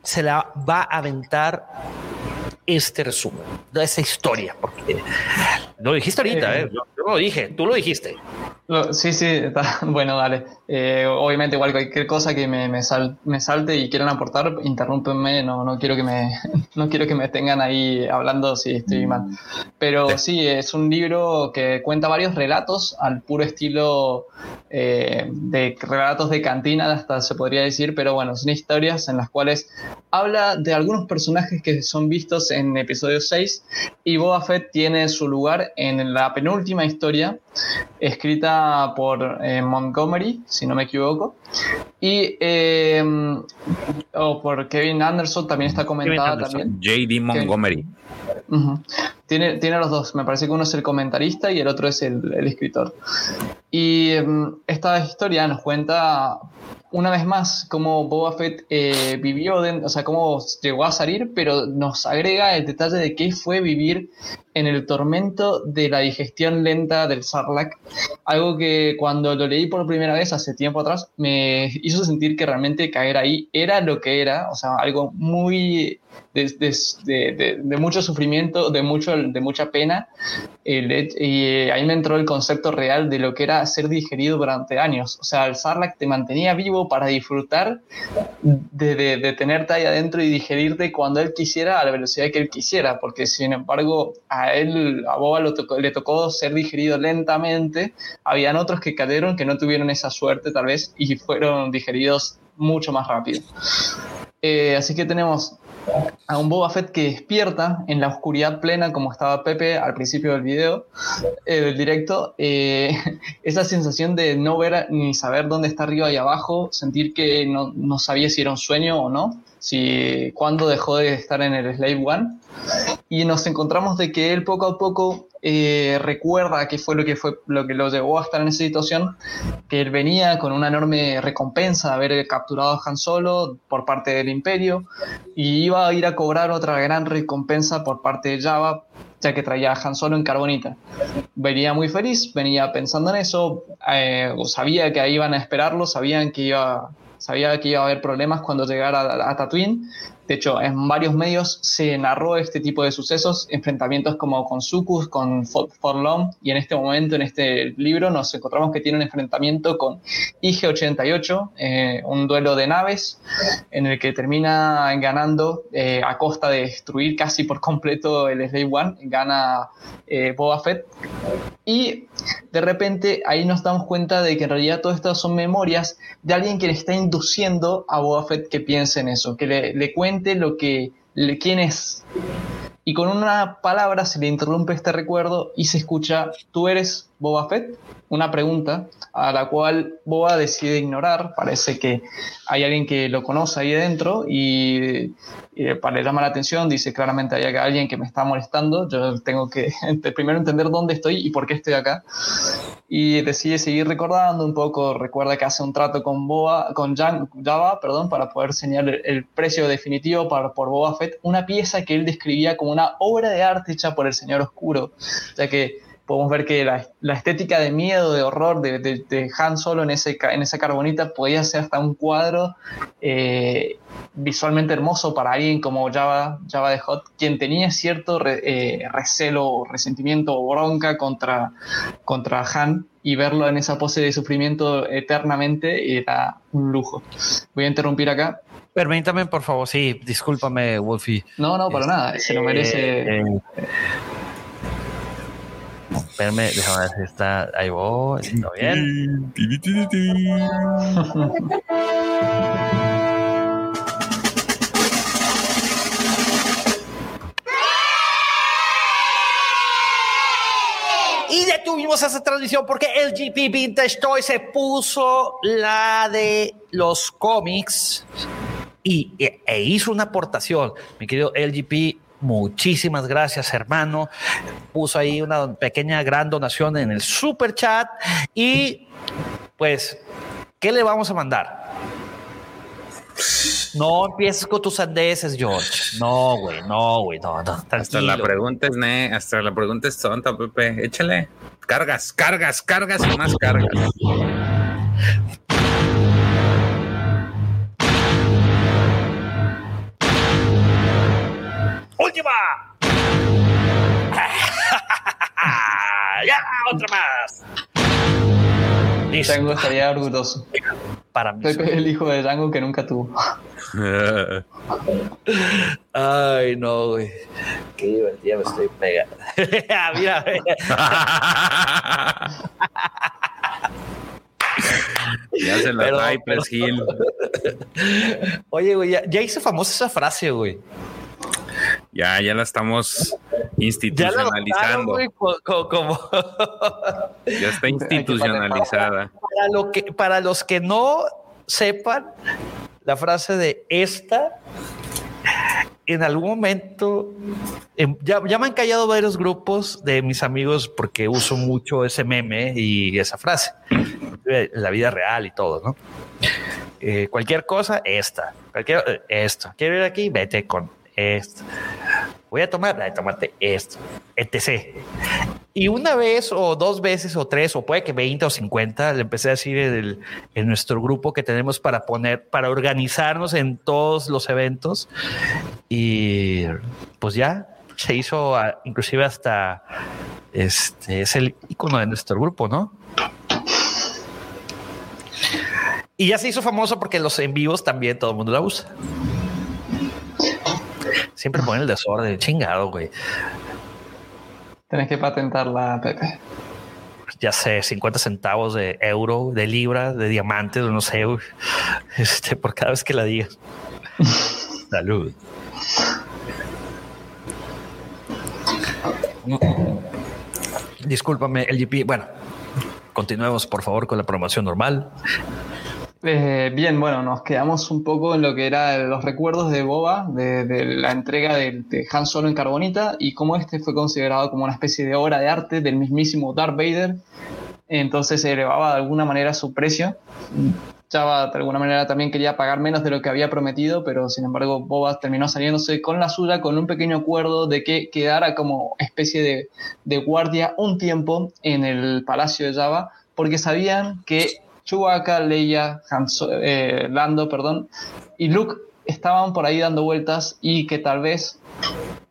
se la va a aventar este resumen de esa historia, porque lo dijiste ahorita, eh, yo, yo, lo dije, tú lo dijiste. Sí, sí, está, bueno, dale. Eh, obviamente, igual cualquier cosa que me, me, sal, me, salte y quieran aportar, interrúmpenme, no, no, quiero que me, no quiero que me tengan ahí hablando si estoy mal. Pero sí, es un libro que cuenta varios relatos al puro estilo eh, de relatos de cantina, hasta se podría decir, pero bueno, son historias en las cuales habla de algunos personajes que son vistos en episodio 6 y Boba Fett tiene su lugar en la penúltima historia escrita por eh, Montgomery, si no me equivoco, y eh, o por Kevin Anderson también está comentada también. JD Montgomery. Uh -huh. tiene, tiene los dos, me parece que uno es el comentarista y el otro es el, el escritor. Y um, esta historia nos cuenta una vez más cómo Boba Fett eh, vivió, o sea, cómo llegó a salir, pero nos agrega el detalle de qué fue vivir en el tormento de la digestión lenta del Sarlacc, algo que cuando lo leí por primera vez hace tiempo atrás me hizo sentir que realmente caer ahí era lo que era, o sea, algo muy de, de, de, mucho sufrimiento, de, mucho, de mucha pena, y ahí me entró el concepto real de lo que era ser digerido durante años, o sea, el Sarlacc te mantenía vivo para disfrutar de, tenerte ahí adentro y digerirte cuando él quisiera a la velocidad que él quisiera, porque sin embargo a él, a Boba lo tocó, le tocó ser digerido lentamente, habían otros que cayeron que no tuvieron esa suerte tal vez y fueron digeridos mucho más rápido. Eh, así que tenemos a un Boba Fett que despierta en la oscuridad plena como estaba Pepe al principio del video, eh, del directo, eh, esa sensación de no ver ni saber dónde está arriba y abajo, sentir que no, no sabía si era un sueño o no, si cuándo dejó de estar en el Slave One, y nos encontramos de que él poco a poco eh, recuerda qué fue lo que fue lo que lo llevó a estar en esa situación, que él venía con una enorme recompensa de haber capturado a Han Solo por parte del Imperio y iba a ir a cobrar otra gran recompensa por parte de Java ya que traía a Han Solo en carbonita. Venía muy feliz, venía pensando en eso, eh, sabía que iban a esperarlo, sabían que iba, sabía que iba a haber problemas cuando llegara a, a Tatooine, de hecho, en varios medios se narró este tipo de sucesos, enfrentamientos como con Sucus, con Forlom, y en este momento, en este libro, nos encontramos que tiene un enfrentamiento con IG-88, eh, un duelo de naves, en el que termina ganando eh, a costa de destruir casi por completo el Slave One, gana eh, Boba Fett. Y de repente ahí nos damos cuenta de que en realidad todas estas son memorias de alguien que le está induciendo a Boba Fett que piense en eso, que le cuente lo que, le, quién es. Y con una palabra se le interrumpe este recuerdo y se escucha, tú eres Boba Fett una pregunta a la cual Boba decide ignorar. Parece que hay alguien que lo conoce ahí dentro y, para le llama la atención, dice claramente hay alguien que me está molestando. Yo tengo que primero entender dónde estoy y por qué estoy acá. Y decide seguir recordando un poco. Recuerda que hace un trato con Boba, con Java, perdón, para poder señalar el precio definitivo para, por Boba Fett. Una pieza que él describía como una obra de arte hecha por el Señor Oscuro, ya que podemos ver que la, estética de miedo, de horror de, Han Solo en, ese, en esa carbonita podía ser hasta un cuadro eh, visualmente hermoso para alguien como Java, Java de Hot, quien tenía cierto eh, recelo, resentimiento o bronca contra, contra Han y verlo en esa pose de sufrimiento eternamente era un lujo. Voy a interrumpir acá. Permítame, por favor, sí, discúlpame, Wolfie. No, no, para nada, se lo merece. Eh, Espérame, déjame ver si está. Ahí voy, está bien. Y detuvimos esa transmisión porque el GP Vintage Toy se puso la de los cómics y, e, e hizo una aportación. Mi querido LGP, Muchísimas gracias, hermano. Puso ahí una pequeña gran donación en el super chat. Y pues, ¿qué le vamos a mandar? No empieces con tus sandeces, George. No, güey, no, güey, no, no. Hasta la pregunta es, ne, hasta la pregunta es tonta, Pepe. Échale. Cargas, cargas, cargas y más cargas. Última. ya, otra más. Django estaría orgulloso. Para mí. Soy el hijo de Django que nunca tuvo. Ay, no, güey. Qué divertida me estoy pegando. mira, mira. ya se la trae Gil. Oye, güey, ya, ya hizo famosa esa frase, güey. Ya, ya la estamos institucionalizando. Ya, como, ya está institucionalizada. Para, lo que, para los que no sepan, la frase de esta, en algún momento, em, ya, ya, me han callado varios grupos de mis amigos porque uso mucho ese meme y esa frase, en la vida real y todo, ¿no? Eh, cualquier cosa, esta. Cualquier, eh, esto. Quiero ir aquí, vete con esto. Voy a tomar, a tomarte esto, etc. Y una vez o dos veces o tres, o puede que 20 o 50, le empecé a decir en, nuestro grupo que tenemos para poner, para organizarnos en todos los eventos. Y pues ya se hizo, inclusive hasta este es el icono de nuestro grupo, ¿no? Y ya se hizo famoso porque los en vivos también todo el mundo la usa. Siempre ponen el desorden, chingado, güey. Tienes que patentarla, Pepe. Ya sé, 50 centavos de euro, de libra, de diamantes, no sé, este, por cada vez que la digas. Salud. Discúlpame, LGP. Bueno, continuemos por favor con la promoción normal. Eh, bien, bueno, nos quedamos un poco en lo que eran los recuerdos de Boba, de, la entrega de, Han Solo en Carbonita y cómo este fue considerado como una especie de obra de arte del mismísimo Darth Vader. Entonces se elevaba de alguna manera su precio. Java de alguna manera también quería pagar menos de lo que había prometido, pero sin embargo Boba terminó saliéndose con la suya con un pequeño acuerdo de que quedara como especie de, de guardia un tiempo en el palacio de Java, porque sabían que Chewbacca, Leia, eh, Lando, perdón, y Luke estaban por ahí dando vueltas y que tal vez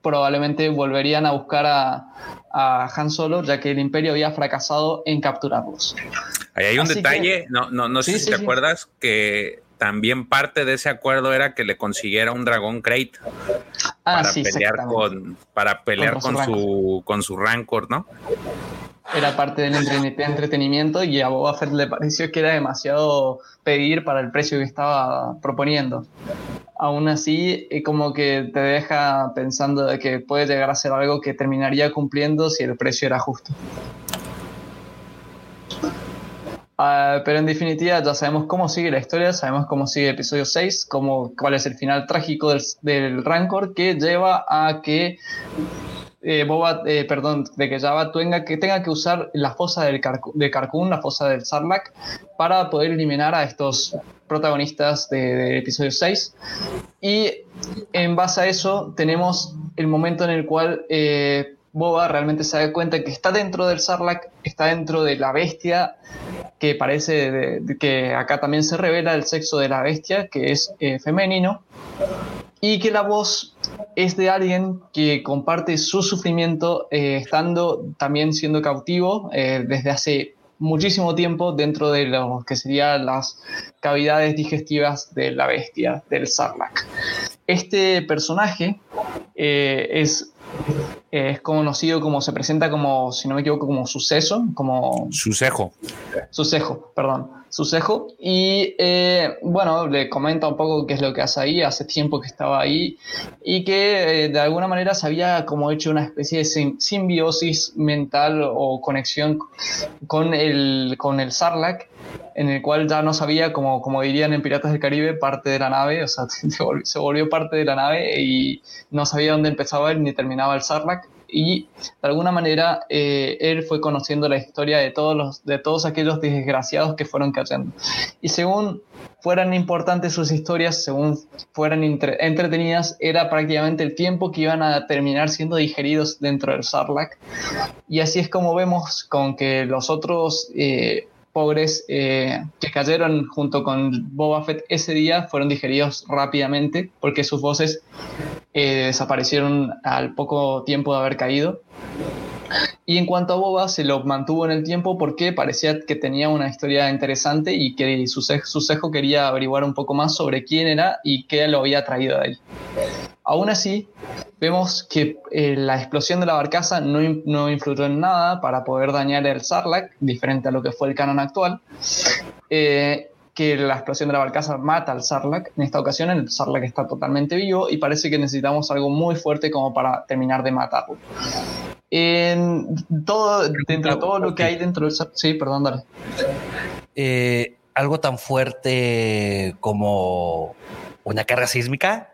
probablemente volverían a buscar a, Han Solo, ya que el Imperio había fracasado en capturarlos. Ahí hay un detalle, no, no, no sé si te acuerdas que también parte de ese acuerdo era que le consiguiera un dragón Crate ah, para, pelear con, para pelear con, su, con su Rancor, ¿no? Era parte del entretenimiento y a Boba Fett le pareció que era demasiado pedir para el precio que estaba proponiendo. Aún así, como que te deja pensando de que puede llegar a ser algo que terminaría cumpliendo si el precio era justo. Ah, pero en definitiva ya sabemos cómo sigue la historia, sabemos cómo sigue el episodio 6, cómo, cuál es el final trágico del, del Rancor que lleva a que eh, Boba, eh, perdón, de que Java tenga que, tenga que usar la fosa del de Carcún, la fosa del Sarlacc, para poder eliminar a estos protagonistas del de episodio 6. Y en base a eso tenemos el momento en el cual eh, Boba realmente se da cuenta que está dentro del Sarlacc, está dentro de la bestia, que parece que acá también se revela el sexo de la bestia, que es femenino, y que la voz es de alguien que comparte su sufrimiento eh, estando también siendo cautivo eh, desde hace muchísimo tiempo dentro de lo que serían las cavidades digestivas de la bestia, del Sarlacc. Este personaje es es conocido como, se presenta como, si no me equivoco, como suceso, como... Sucejo. Sucejo, perdón. Sucejo. Y eh, bueno, le comenta un poco qué es lo que hace ahí, hace tiempo que estaba ahí, y que eh, de alguna manera se había como hecho una especie de simbiosis mental o conexión con el, con el Sarlacc, en el cual ya no sabía, como, como dirían en Piratas del Caribe, parte de la nave, o sea, se volvió, parte de la nave y no sabía dónde empezaba él ni terminaba el Sarlacc. Y de alguna manera eh, él fue conociendo la historia de todos, los, de todos aquellos desgraciados que fueron cayendo. Y según fueran importantes sus historias, según fueran entretenidas, era prácticamente el tiempo que iban a terminar siendo digeridos dentro del Sarlacc. Y así es como vemos con que los otros eh, pobres eh, que cayeron junto con Boba Fett ese día fueron digeridos rápidamente porque sus voces eh, desaparecieron al poco tiempo de haber caído. Y en cuanto a Boba, se lo mantuvo en el tiempo porque parecía que tenía una historia interesante y que su, cejo quería averiguar un poco más sobre quién era y qué lo había traído a él. Aún así, vemos que eh, la explosión de la barcaza no, no, influyó en nada para poder dañar el Sarlacc, diferente a lo que fue el canon actual. Eh, que la explosión de la barcaza mata al Sarlacc. En esta ocasión el Sarlacc está totalmente vivo y parece que necesitamos algo muy fuerte como para terminar de matarlo. En todo, dentro de todo lo que hay dentro del Sarlacc... Sí, perdón, dale. Eh, algo tan fuerte como una carga sísmica.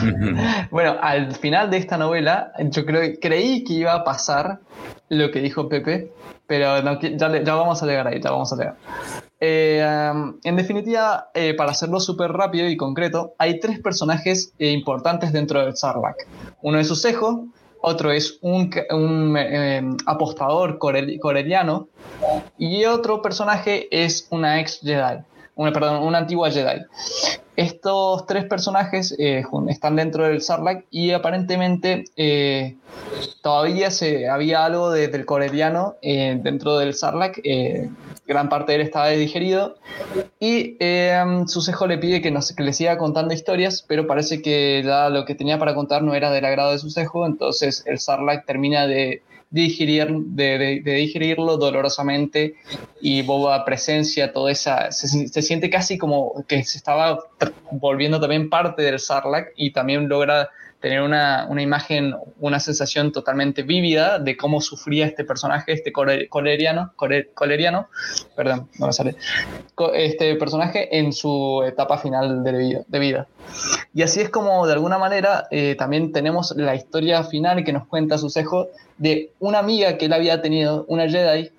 Bueno, al final de esta novela, yo creo, creí que iba a pasar lo que dijo Pepe, pero ya, vamos a llegar ahí, ya vamos a llegar. Eh, um, en definitiva, eh, para hacerlo súper rápido y concreto, hay tres personajes eh, importantes dentro del Sarlacc. Uno es Susejo, otro es un, apostador coreliano y otro personaje es una ex Jedi, una, perdón, una antigua Jedi. Estos tres personajes eh, están dentro del Sarlacc y aparentemente eh, todavía se, había algo del coreliano eh, dentro del Sarlacc. gran parte de él estaba digerido y Susejo le pide que, que le siga contando historias, pero parece que ya lo que tenía para contar no era del agrado de Susejo, entonces el Sarlacc termina de digerir, de, digerirlo dolorosamente y Boba presencia toda esa, se, siente casi como que se estaba volviendo también parte del Sarlacc y también logra tener una, imagen, una sensación totalmente vívida de cómo sufría este personaje, este coleriano, coleriano, perdón, no me sale, este personaje en su etapa final de vida. De vida. Y así es como de alguna manera eh, también tenemos la historia final que nos cuenta Susejo de una amiga que él había tenido, una Jedi,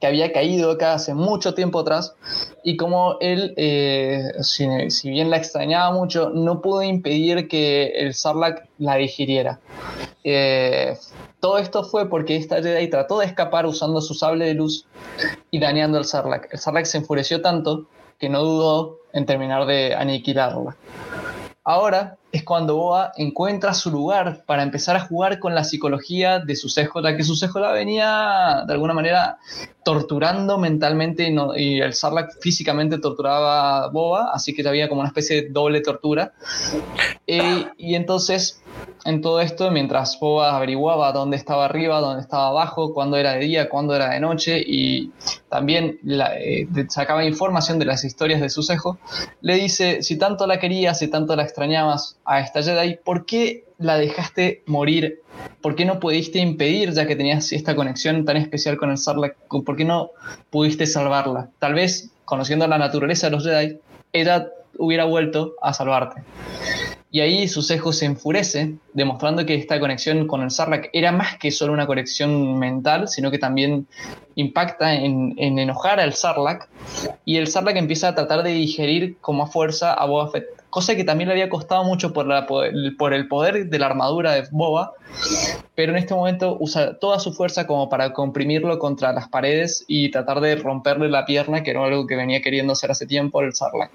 que había caído acá hace mucho tiempo atrás y como él, eh, si, bien la extrañaba mucho, no pudo impedir que el Sarlacc la digiriera. Eh, todo esto fue porque esta Jedi trató de escapar usando su sable de luz y dañando al Sarlacc. El Sarlacc se enfureció tanto que no dudó en terminar de aniquilarla. Ahora es cuando Boa encuentra su lugar para empezar a jugar con la psicología de su la que su la venía de alguna manera torturando mentalmente y, el Sarlacc físicamente torturaba a Boba, así que había como una especie de doble tortura. Eh, y entonces en todo esto mientras Boba averiguaba dónde estaba arriba, dónde estaba abajo, cuándo era de día, cuándo era de noche y también eh, sacaba información de las historias de su cejo, le dice, si tanto la querías, si tanto la extrañabas, a esta Jedi, ¿por qué la dejaste morir? ¿Por qué no pudiste impedir, ya que tenías esta conexión tan especial con el Sarlacc, por qué no pudiste salvarla? Tal vez, conociendo la naturaleza de los Jedi, ella hubiera vuelto a salvarte. Y ahí Susejo se enfurece, demostrando que esta conexión con el Sarlacc era más que solo una conexión mental, sino que también impacta en, enojar al Sarlacc. Y el Sarlacc empieza a tratar de digerir como a fuerza a Boba Fett, cosa que también le había costado mucho por, el poder de la armadura de Boba, pero en este momento usa toda su fuerza como para comprimirlo contra las paredes y tratar de romperle la pierna, que era algo que venía queriendo hacer hace tiempo el Sarlacc.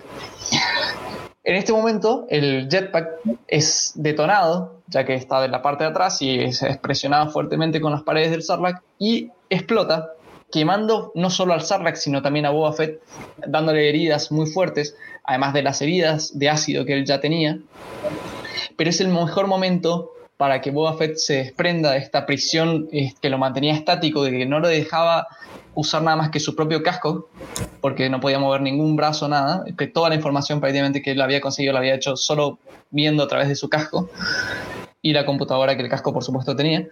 En este momento, el jetpack es detonado, ya que está de la parte de atrás y es presionado fuertemente con las paredes del Sarlacc y explota, quemando no solo al Sarlacc, sino también a Boba Fett, dándole heridas muy fuertes, además de las heridas de ácido que él ya tenía. Pero es el mejor momento para que Boba Fett se desprenda de esta prisión eh, que lo mantenía estático, de que no lo dejaba usar nada más que su propio casco, porque no podía mover ningún brazo, nada, que toda la información prácticamente que él había conseguido la había hecho solo viendo a través de su casco y la computadora que el casco por supuesto tenía,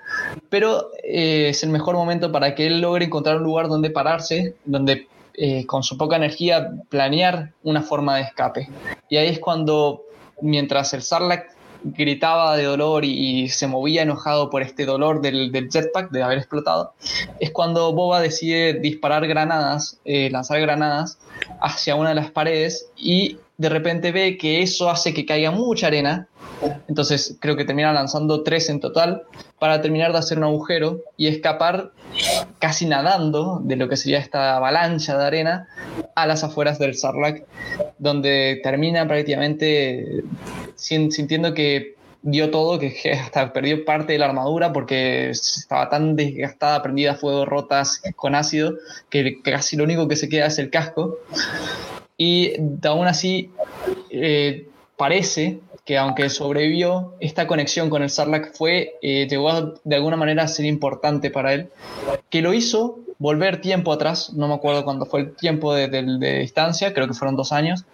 pero eh, es el mejor momento para que él logre encontrar un lugar donde pararse, donde eh, con su poca energía planear una forma de escape. Y ahí es cuando, mientras el Sarlacc gritaba de dolor y, se movía enojado por este dolor del, jetpack, de haber explotado, es cuando Boba decide disparar granadas, eh, lanzar granadas hacia una de las paredes y de repente ve que eso hace que caiga mucha arena. Entonces creo que termina lanzando tres en total para terminar de hacer un agujero y escapar casi nadando de lo que sería esta avalancha de arena a las afueras del Sarlacc, donde termina prácticamente sintiendo que dio todo, que hasta perdió parte de la armadura porque estaba tan desgastada, prendida a fuego, rotas con ácido, que casi lo único que se queda es el casco. Y aún así eh, parece que aunque sobrevivió, esta conexión con el Sarlacc fue, eh, llegó de alguna manera a ser importante para él, que lo hizo volver tiempo atrás, no me acuerdo cuándo fue el tiempo de, distancia, creo que fueron dos años,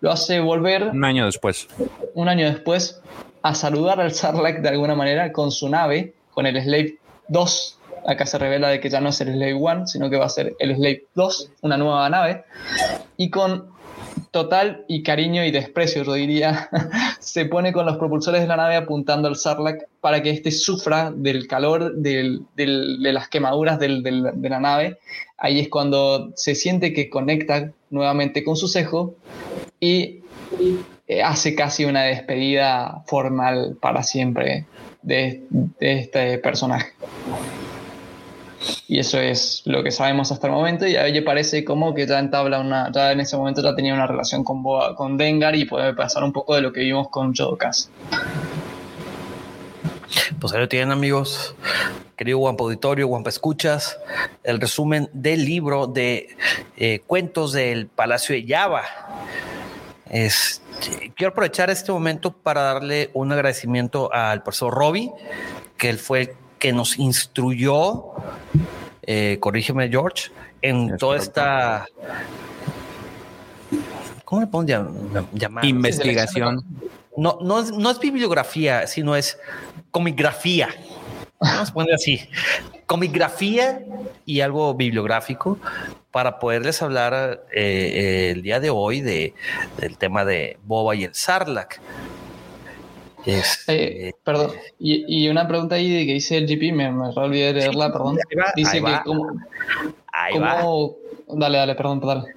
lo hace volver... Un año después. Un año después, a saludar al Sarlacc de alguna manera con su nave, con el Slave 2. Acá se revela de que ya no es el Slave 1, sino que va a ser el Slave 2, una nueva nave. Y con total y cariño y desprecio, yo diría, se pone con los propulsores de la nave apuntando al Sarlacc para que éste sufra del calor de las quemaduras de la nave. Ahí es cuando se siente que conecta nuevamente con su cejo y eh, hace casi una despedida formal para siempre de este personaje. Y eso es lo que sabemos hasta el momento. Y a ella parece como que ya entabla una. Ya en ese momento ya tenía una relación con, con Dengar y puede pasar un poco de lo que vimos con Jodokas. Pues ahí lo tienen, amigos. Querido Guampa Auditorio, Guampa Escuchas, el resumen del libro de eh, cuentos del Palacio de Java. Es, quiero aprovechar este momento para darle un agradecimiento al profesor Robbie, que él fue que nos instruyó, eh, corrígeme George, en toda esta... ¿Cómo le podemos llamar? Investigación. No, no, es, no es bibliografía, sino es comigrafía. Vamos a poner así. Comigrafía y algo bibliográfico para poderles hablar eh, eh, el día de hoy de, del tema de Boba y el Este, perdón, y, una pregunta ahí de que dice el GP, me, me olvidé de leerla, perdón. dice que como, Dale, dale, perdón, dale.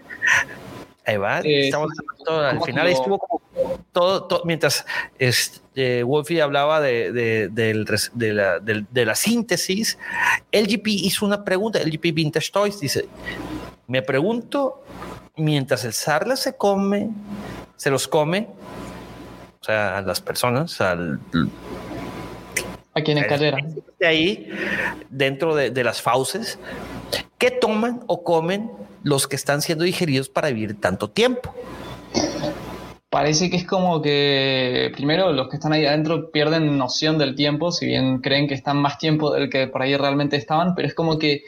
Ahí va, eh, estamos al final estuvo como todo, mientras este, Wolfie hablaba de, de, de, la, de, la, síntesis, el GP hizo una pregunta, el GP Vintage Toys dice, me pregunto, mientras el Sarla se come, se los come, o sea, a las personas, al... Aquí en carrera. De ahí, dentro de, las fauces, ¿qué toman o comen los que están siendo digeridos para vivir tanto tiempo? Parece que es como que primero los que están ahí adentro pierden noción del tiempo, si bien creen que están más tiempo del que por ahí realmente estaban, pero es como que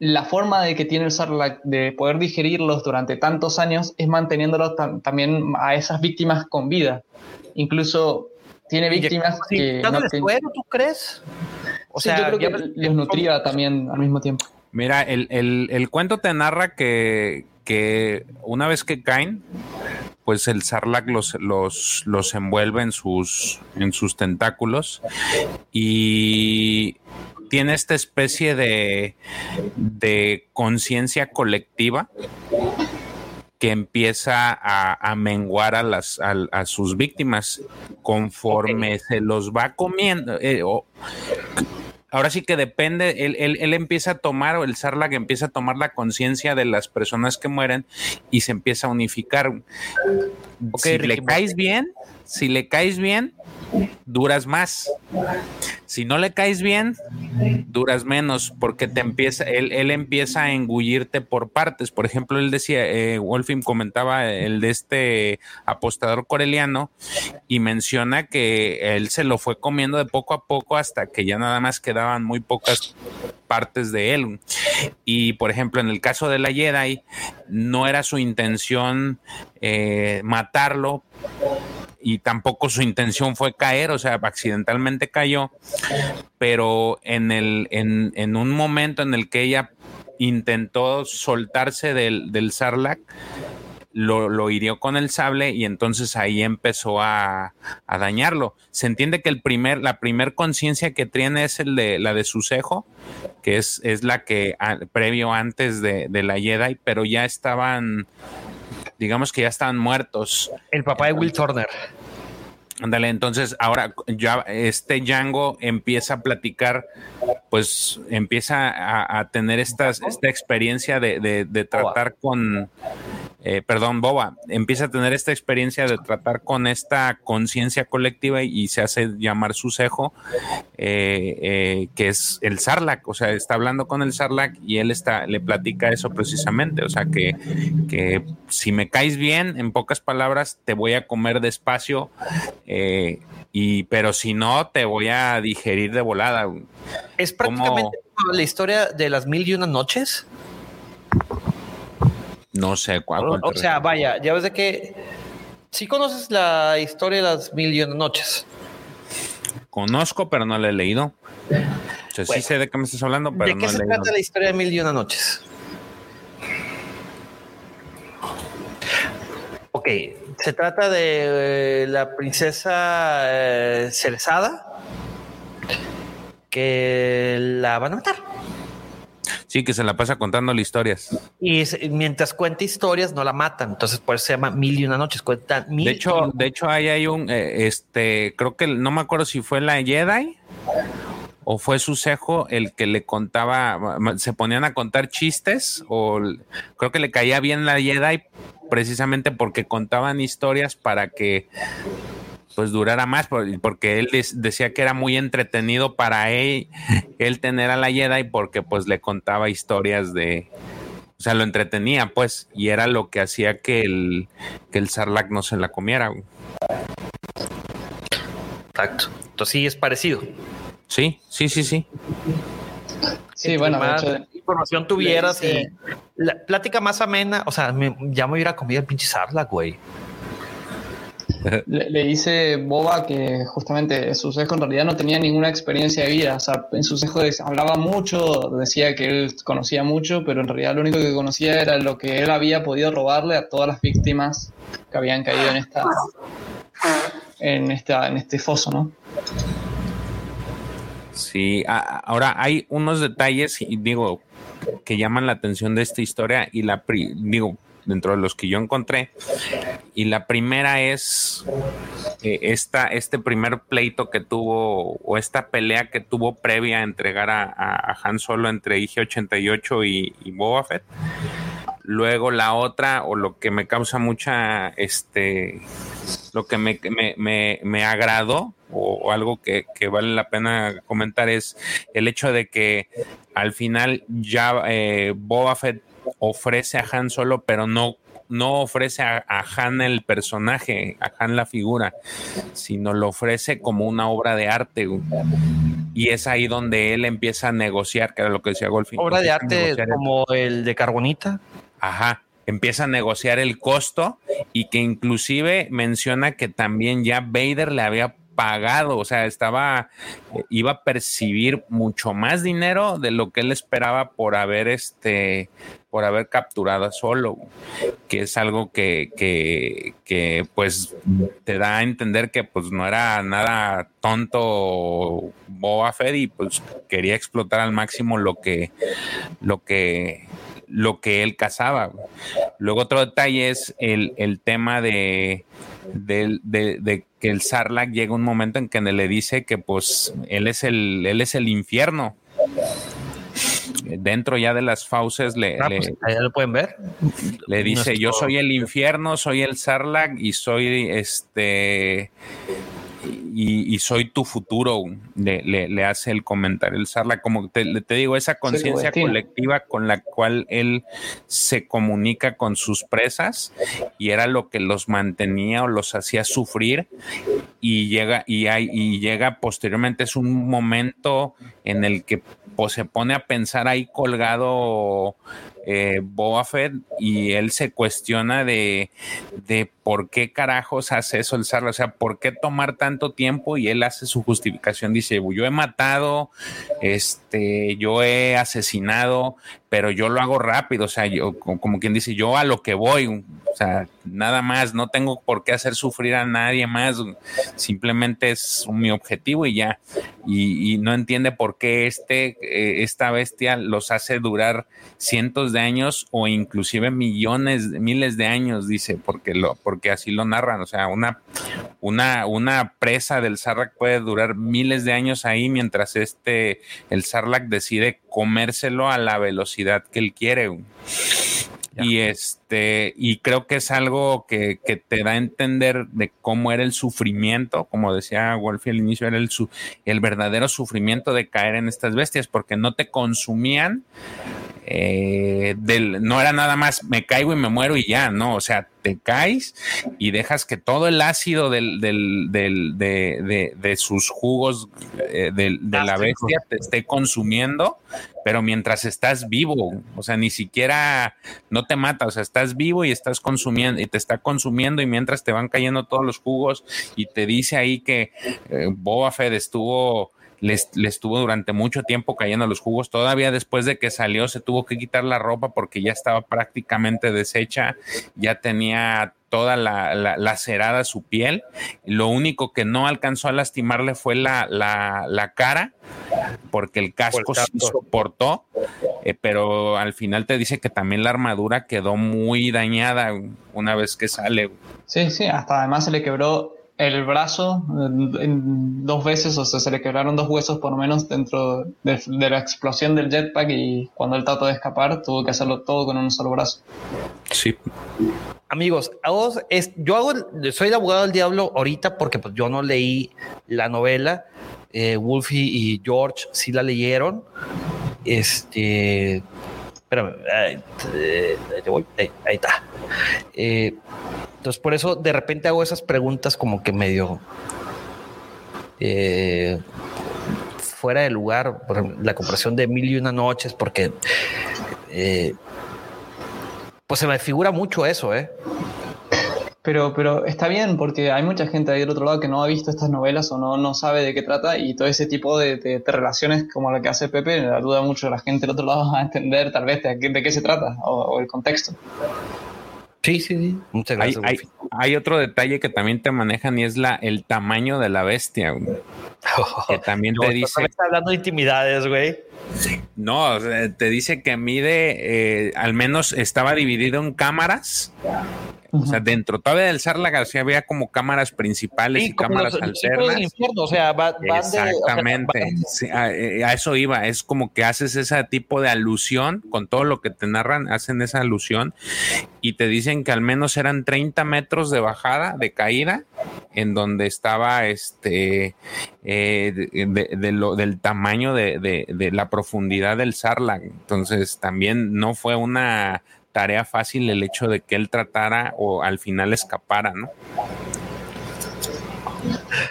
la forma de que tiene el Sarlacc de poder digerirlos durante tantos años es manteniéndolos también a esas víctimas con vida. Incluso tiene víctimas que no ¿tú crees? O sea, yo creo que los nutría también al mismo tiempo. Mira, el, el, el cuento te narra que, que, una vez que caen, pues el Sarlacc los, los, los envuelve en sus, en sus tentáculos y tiene esta especie de, de conciencia colectiva que empieza a, menguar a, las, a, sus víctimas conforme se los va comiendo. Eh, ahora sí que depende, él, él, empieza a tomar, o el Sarlacc empieza a tomar la conciencia de las personas que mueren y se empieza a unificar. si le caes bien, si le caes bien, duras más. Si no le caes bien, duras menos, porque te empieza, él, él empieza a engullirte por partes. Por ejemplo, él decía, eh, comentaba el de este apostador coreliano y menciona que él se lo fue comiendo de poco a poco hasta que ya nada más quedaban muy pocas partes de él. Y por ejemplo, en el caso de la Jedi, no era su intención eh, matarlo, y tampoco su intención fue caer, o sea, accidentalmente cayó, pero en, el, en, en un momento en el que ella intentó soltarse del, del Sarlacc, lo, lo, hirió con el sable y entonces ahí empezó a, a dañarlo. Se entiende que el primer, la primer conciencia que tiene es el de la de su cejo, que es, es la que previo antes de, de la Jedi, pero ya estaban digamos que ya están muertos. El papá de Will Turner. Ándale, entonces ahora ya este Django empieza a platicar, pues empieza a, tener estas, esta experiencia de, de tratar con, eh, perdón, Boba, empieza a tener esta experiencia de tratar con esta conciencia colectiva y, se hace llamar su cejo, eh, eh, que es el Sarlac, o sea, está hablando con el Sarlac y él está, le platica eso precisamente, o sea, que, que si me caes bien, en pocas palabras, te voy a comer despacio, y, pero si no, te voy a digerir de volada. Es prácticamente la historia de las mil y una noches. No sé cuál. O, sea, vaya, ya ves de que sí conoces la historia de las mil y una noches. Conozco, pero no la he leído. O sea, sí sé de qué me estás hablando, pero ¿De qué se trata la historia de mil y una noches? Ok, se trata de eh, la princesa eh, que la van a matar. Sí, que se la pasa contando historias. Y mientras cuenta historias, no la matan. Entonces, por eso se llama Mil y una noches. Cuenta mil. De hecho, de hecho, ahí hay un, eh, este, creo que no me acuerdo si fue la Jedi o fue su cejo el que le contaba, se ponían a contar chistes o creo que le caía bien la Jedi precisamente porque contaban historias para que pues durara más, porque él decía que era muy entretenido para él, él tener a la Jedi porque pues le contaba historias de, o sea, lo entretenía pues, y era lo que hacía que el, que el Sarlacc no se la comiera. Exacto. Entonces sí es parecido. Sí, sí, sí, sí. Sí, bueno, más información tuvieras y la plática más amena, o sea, ya me hubiera comido el pinche Sarlacc, güey. Le, dice Boba que justamente su cejo en realidad no tenía ninguna experiencia de vida. O sea, en su cejo hablaba mucho, decía que él conocía mucho, pero en realidad lo único que conocía era lo que él había podido robarle a todas las víctimas que habían caído en esta en esta en este foso, ¿no? Sí, ahora hay unos detalles, digo, que llaman la atención de esta historia y la digo, dentro de los que yo encontré. Y la primera es eh, esta, este primer pleito que tuvo, o esta pelea que tuvo previa a entregar a, Han Solo entre IG-88 y, y, Boba Fett. Luego la otra, o lo que me causa mucha, este, lo que me, me, me, agradó, o, algo que, vale la pena comentar, es el hecho de que al final ya eh, Boba Fett ofrece a Han Solo, pero no, no ofrece a, Han el personaje, a Han la figura, sino lo ofrece como una obra de arte. Y es ahí donde él empieza a negociar, que era lo que decía Golfin. Obra de arte como el de Carbonita. Ajá, empieza a negociar el costo y que inclusive menciona que también ya Vader le había pagado, o sea, estaba, eh, iba a percibir mucho más dinero de lo que él esperaba por haber este, por haber capturado a Solo, que es algo que, que, que, pues te da a entender que pues no era nada tonto Boba Fett y pues quería explotar al máximo lo que, lo que, lo que él cazaba. Luego otro detalle es el, el tema de, de, de, que el Sarlacc llega un momento en que le dice que pues él es el, él es el infierno. Dentro ya de las fauces le, ah, pues, lo pueden ver. Le dice, yo soy el infierno, soy el Sarlacc y soy este y, soy tu futuro, le, le, hace el comentario el Sarla, como te, te digo, esa conciencia colectiva con la cual él se comunica con sus presas y era lo que los mantenía o los hacía sufrir y llega y, hay, y llega posteriormente es un momento en el que pues, se pone a pensar ahí colgado eh, Boba y él se cuestiona de, de por qué carajos hace eso el Sarla, o sea, por qué tomar tanto tiempo y él hace su justificación, dice, yo he matado, este, yo he asesinado, pero yo lo hago rápido, o sea, yo, como quien dice, yo a lo que voy, o sea, nada más, no tengo por qué hacer sufrir a nadie más, simplemente es mi objetivo y ya, y, no entiende por qué este, eh, esta bestia los hace durar cientos de años o inclusive millones, miles de años, dice, porque lo, porque así lo narran, o sea, una, una, una presa del Sarlacc puede durar miles de años ahí mientras este, el Sarlacc decide comérselo a la velocidad que él quiere. Y este, y creo que es algo que, te da a entender de cómo era el sufrimiento, como decía Wolfie al inicio, era el, el verdadero sufrimiento de caer en estas bestias, porque no te consumían, eh, del, no era nada más me caigo y me muero y ya, no, o sea, te caes y dejas que todo el ácido del, del, del de, de, sus jugos eh, de, la bestia te esté consumiendo, pero mientras estás vivo, o sea, ni siquiera no te mata, o sea, estás vivo y estás consumiendo y te está consumiendo y mientras te van cayendo todos los jugos y te dice ahí que eh, Boba Fett estuvo le, estuvo durante mucho tiempo cayendo los jugos. Todavía después de que salió se tuvo que quitar la ropa porque ya estaba prácticamente deshecha, ya tenía toda la, lacerada su piel. Lo único que no alcanzó a lastimarle fue la, la cara, porque el casco sí soportó, eh, pero al final te dice que también la armadura quedó muy dañada una vez que sale. Sí, sí, hasta además se le quebró el brazo en, dos veces, o sea, se le quebraron dos huesos por lo menos dentro de, la explosión del jetpack y cuando él trató de escapar tuvo que hacerlo todo con un solo brazo. Sí. Amigos, es, yo hago, soy el abogado del diablo ahorita porque pues, yo no leí la novela. Eh, Wolfie y George sí la leyeron. Este, espérame, ahí, ahí está. Eh, entonces, por eso de repente hago esas preguntas como que medio eh, fuera de lugar, por la comparación de mil y una noches, porque eh, pues se me figura mucho eso, ¿eh? Pero, pero está bien porque hay mucha gente ahí del otro lado que no ha visto estas novelas o no, no sabe de qué trata y todo ese tipo de, relaciones como la que hace Pepe, ayuda mucho a la gente del otro lado a entender tal vez de, qué se trata o el contexto. Sí, sí, sí. Muchas gracias. Hay, otro detalle que también te manejan y es la, el tamaño de la bestia. que también te dice. Está hablando de intimidades, güey. No, te dice que mide, eh, al menos estaba dividido en cámaras o sea, dentro todavía del Sarla García había como cámaras principales y cámaras alternas. o sea, Exactamente. a, eso iba. Es como que haces ese tipo de alusión con todo lo que te narran, hacen esa alusión y te dicen que al menos eran 30 metros de bajada, de caída, en donde estaba este eh, de, lo, del tamaño de, de la profundidad del Sarlacc. Entonces, también no fue una tarea fácil el hecho de que él tratara o al final escapara, ¿no?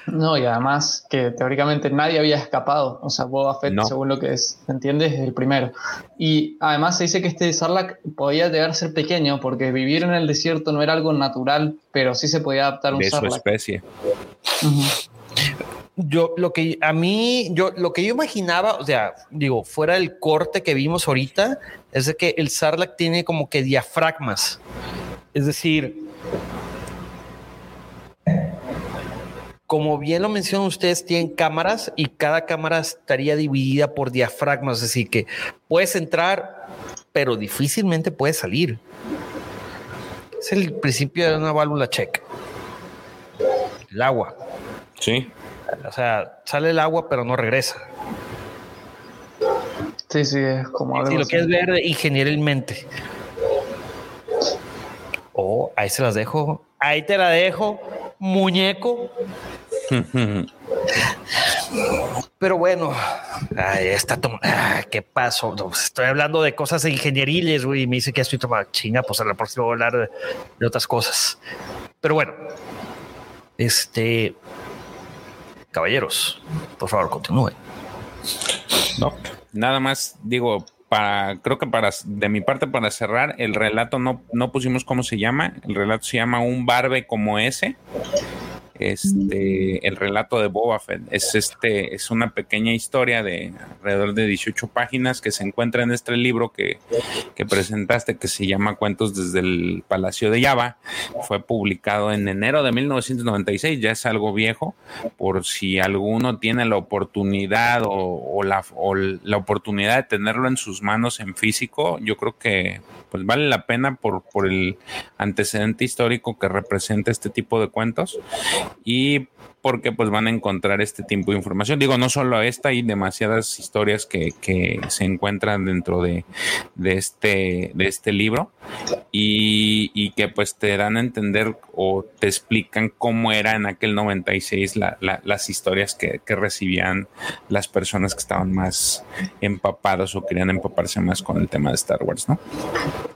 No, y además que teóricamente nadie había escapado. O sea, Boba Fett, según lo que se entiende, es el primero. Y además se dice que este Sarlacc podía llegar a ser pequeño porque vivir en el desierto no era algo natural, pero sí se podía adaptar a un de su especie. Yo lo que a mí, yo lo que yo imaginaba, o sea, digo, fuera del corte que vimos ahorita, es de que el Sarlacc tiene como que diafragmas. Es decir, como bien lo mencionan ustedes, tienen cámaras y cada cámara estaría dividida por diafragmas, decir, que puedes entrar, pero difícilmente puedes salir. Es el principio de una válvula check. El agua. Sí. O sea, sale el agua, pero no regresa. Sí, sí, es como algo Si lo quieres ver ingenieralmente. Oh, ahí se las dejo. Ahí te la dejo, muñeco. Pero bueno, ay, está tom- ah, ¿Qué pasó? No, pues estoy hablando de cosas ingenieriles, güey. Y me dice que estoy tomando chinga. Pues a la próxima voy a hablar de, de otras cosas. Pero bueno, este caballeros, por favor, continúen. No, nada más digo, para, creo que para, de mi parte, para cerrar, el relato no, no pusimos cómo se llama. El relato se llama Un barbe como ese. Este, el relato de Boba Fett. Es este, es una pequeña historia de alrededor de 18 páginas que se encuentra en este libro que, que presentaste, que se llama Cuentos desde el Palacio de Java. Fue publicado en enero de 1996, ya es algo viejo, por si alguno tiene la oportunidad o, la, o la oportunidad de tenerlo en sus manos en físico, yo creo que pues vale la pena por, por el antecedente histórico que representa este tipo de cuentos y porque pues van a encontrar este tipo de información. Digo, no solo esta, hay demasiadas historias que, que se encuentran dentro de, de, este, de este libro y, y, que pues te dan a entender o te explican cómo era en aquel 96 la, la, las historias que, que, recibían las personas que estaban más empapados o querían empaparse más con el tema de Star Wars, ¿no?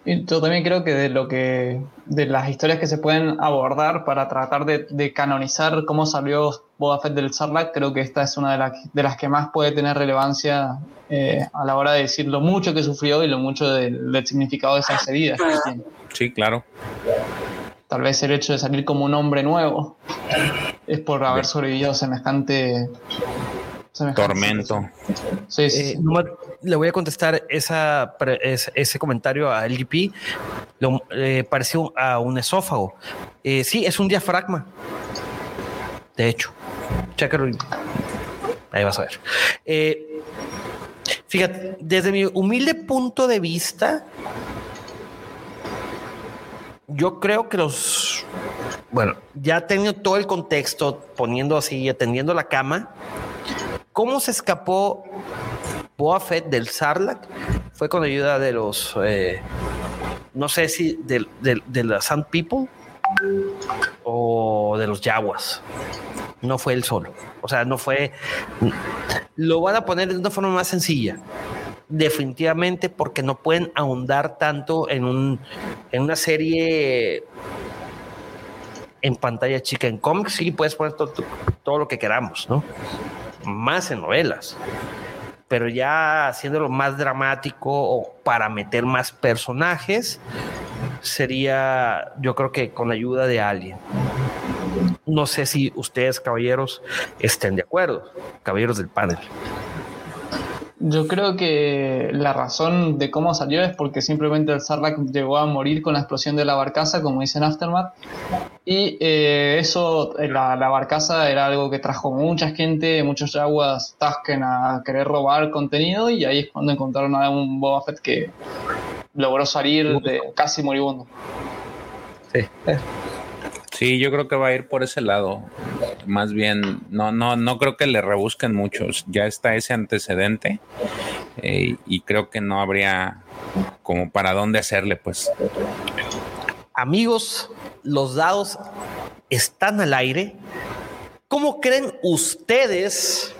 Yo también creo que de lo que de las historias que se pueden abordar para tratar de, de canonizar cómo salió Boba Fett del Sarlacc, creo que esta es una de, la, de las que más puede tener relevancia eh, a la hora de decir lo mucho que sufrió y lo mucho del, del significado de esas heridas que tiene. Sí, claro. Tal vez el hecho de salir como un hombre nuevo es por haber sobrevivido semejante, semejante tormento. Sí, sí, eh, no, le voy a contestar esa, ese, ese comentario a LGP. Lo, eh, pareció a un esófago. Eh, sí, es un diafragma. De hecho, chécalo. Ahí vas a ver. Eh, fíjate, desde mi humilde punto de vista, yo creo que los, bueno, ya teniendo todo el contexto, poniendo así, atendiendo la cama, ¿cómo se escapó Boa Fett del Sarlacc? Fue con ayuda de los, eh, no sé si de, de, de la Sand People o de los Yaguas. No fue él solo. O sea, no fue. Lo van a poner de una forma más sencilla. Definitivamente porque no pueden ahondar tanto en, un, en una serie en pantalla chica. En cómics sí puedes poner todo, todo lo que queramos, ¿no? Más en novelas. Pero ya haciéndolo más dramático o para meter más personajes, sería, yo creo que con ayuda de alguien. No sé si ustedes, caballeros, estén de acuerdo, caballeros del panel. Yo creo que la razón de cómo salió es porque simplemente el Sarlacc llegó a morir con la explosión de la barcaza, como dicen Aftermath. Y eh, eso, la, la, barcaza era algo que trajo mucha gente, muchos aguas Tasken a querer robar contenido. Y ahí es cuando encontraron a un Boba Fett que logró salir de casi moribundo. Sí. Sí, yo creo que va a ir por ese lado. Más bien, no, no, no creo que le rebusquen muchos. Ya está ese antecedente eh, y creo que no habría como para dónde hacerle, pues. Amigos, los dados están al aire. ¿Cómo creen ustedes,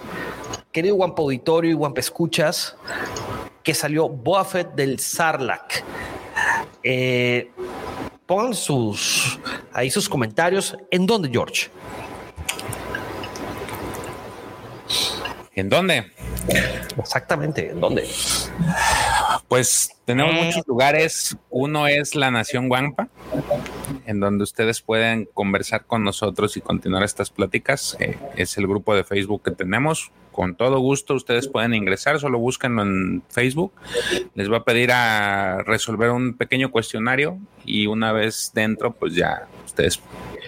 querido Guampa Auditorio y Guampa Escuchas, que salió Boa Fett del Sarlacc? Eh, pongan sus ahí sus comentarios. ¿En dónde, George? ¿En dónde? Exactamente, ¿en dónde? Pues tenemos muchos lugares. Uno es la Nación Guampa, en donde ustedes pueden conversar con nosotros y continuar estas pláticas. Eh, es el grupo de Facebook que tenemos. Con todo gusto ustedes pueden ingresar, solo búsquenlo en Facebook. Les va a pedir a resolver un pequeño cuestionario y una vez dentro, pues ya ustedes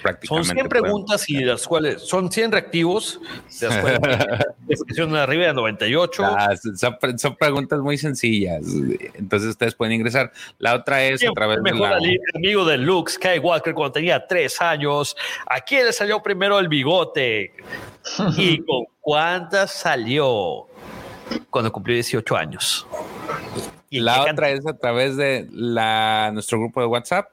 prácticamente. Son 100 preguntas y las cuales son 100 reactivos, de las cuales arriba de 98. Ah, son, son, preguntas muy sencillas, entonces ustedes pueden ingresar. La otra es a través de la... amigo de Luke Skywalker cuando tenía tres años. ¿A quién le salió primero el bigote? ¿Y con cuántas salió cuando cumplió 18 años? Y la otra es a través de la, nuestro grupo de WhatsApp,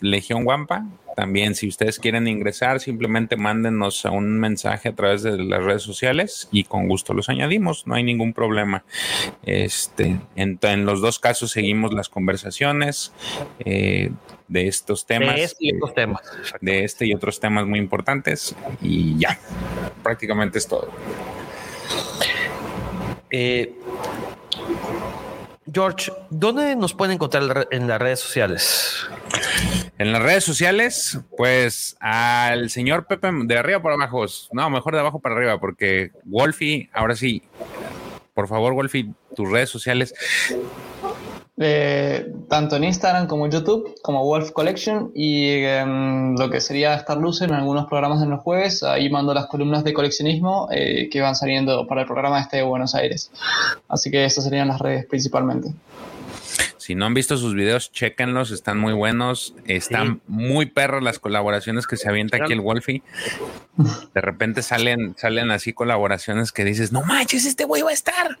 Legión Guampa. También, si ustedes quieren ingresar, simplemente mándenos un mensaje a través de las redes sociales y con gusto los añadimos. No hay ningún problema. Este, en, los dos casos seguimos las conversaciones eh, de estos temas. De este y otros temas. De este y otros temas muy importantes. Y ya, prácticamente es todo. Eh, George, ¿dónde nos pueden encontrar en las redes sociales? En las redes sociales, pues al señor Pepe de arriba para abajo, no, mejor de abajo para arriba, porque Wolfie, ahora sí, por favor, Wolfie, tus redes sociales. Eh, tanto en Instagram como en YouTube, como Wolf Collection, y em, lo que sería Star Luz en algunos programas de los jueves, ahí mando las columnas de coleccionismo eh, que van saliendo para el programa este de Buenos Aires. Así que esas serían las redes principalmente. Si no han visto sus videos, chéquenlos, están muy buenos. Están muy perros las colaboraciones que se avienta aquí el Wolfie. De repente salen, salen así colaboraciones que dices, no manches, este güey va a estar.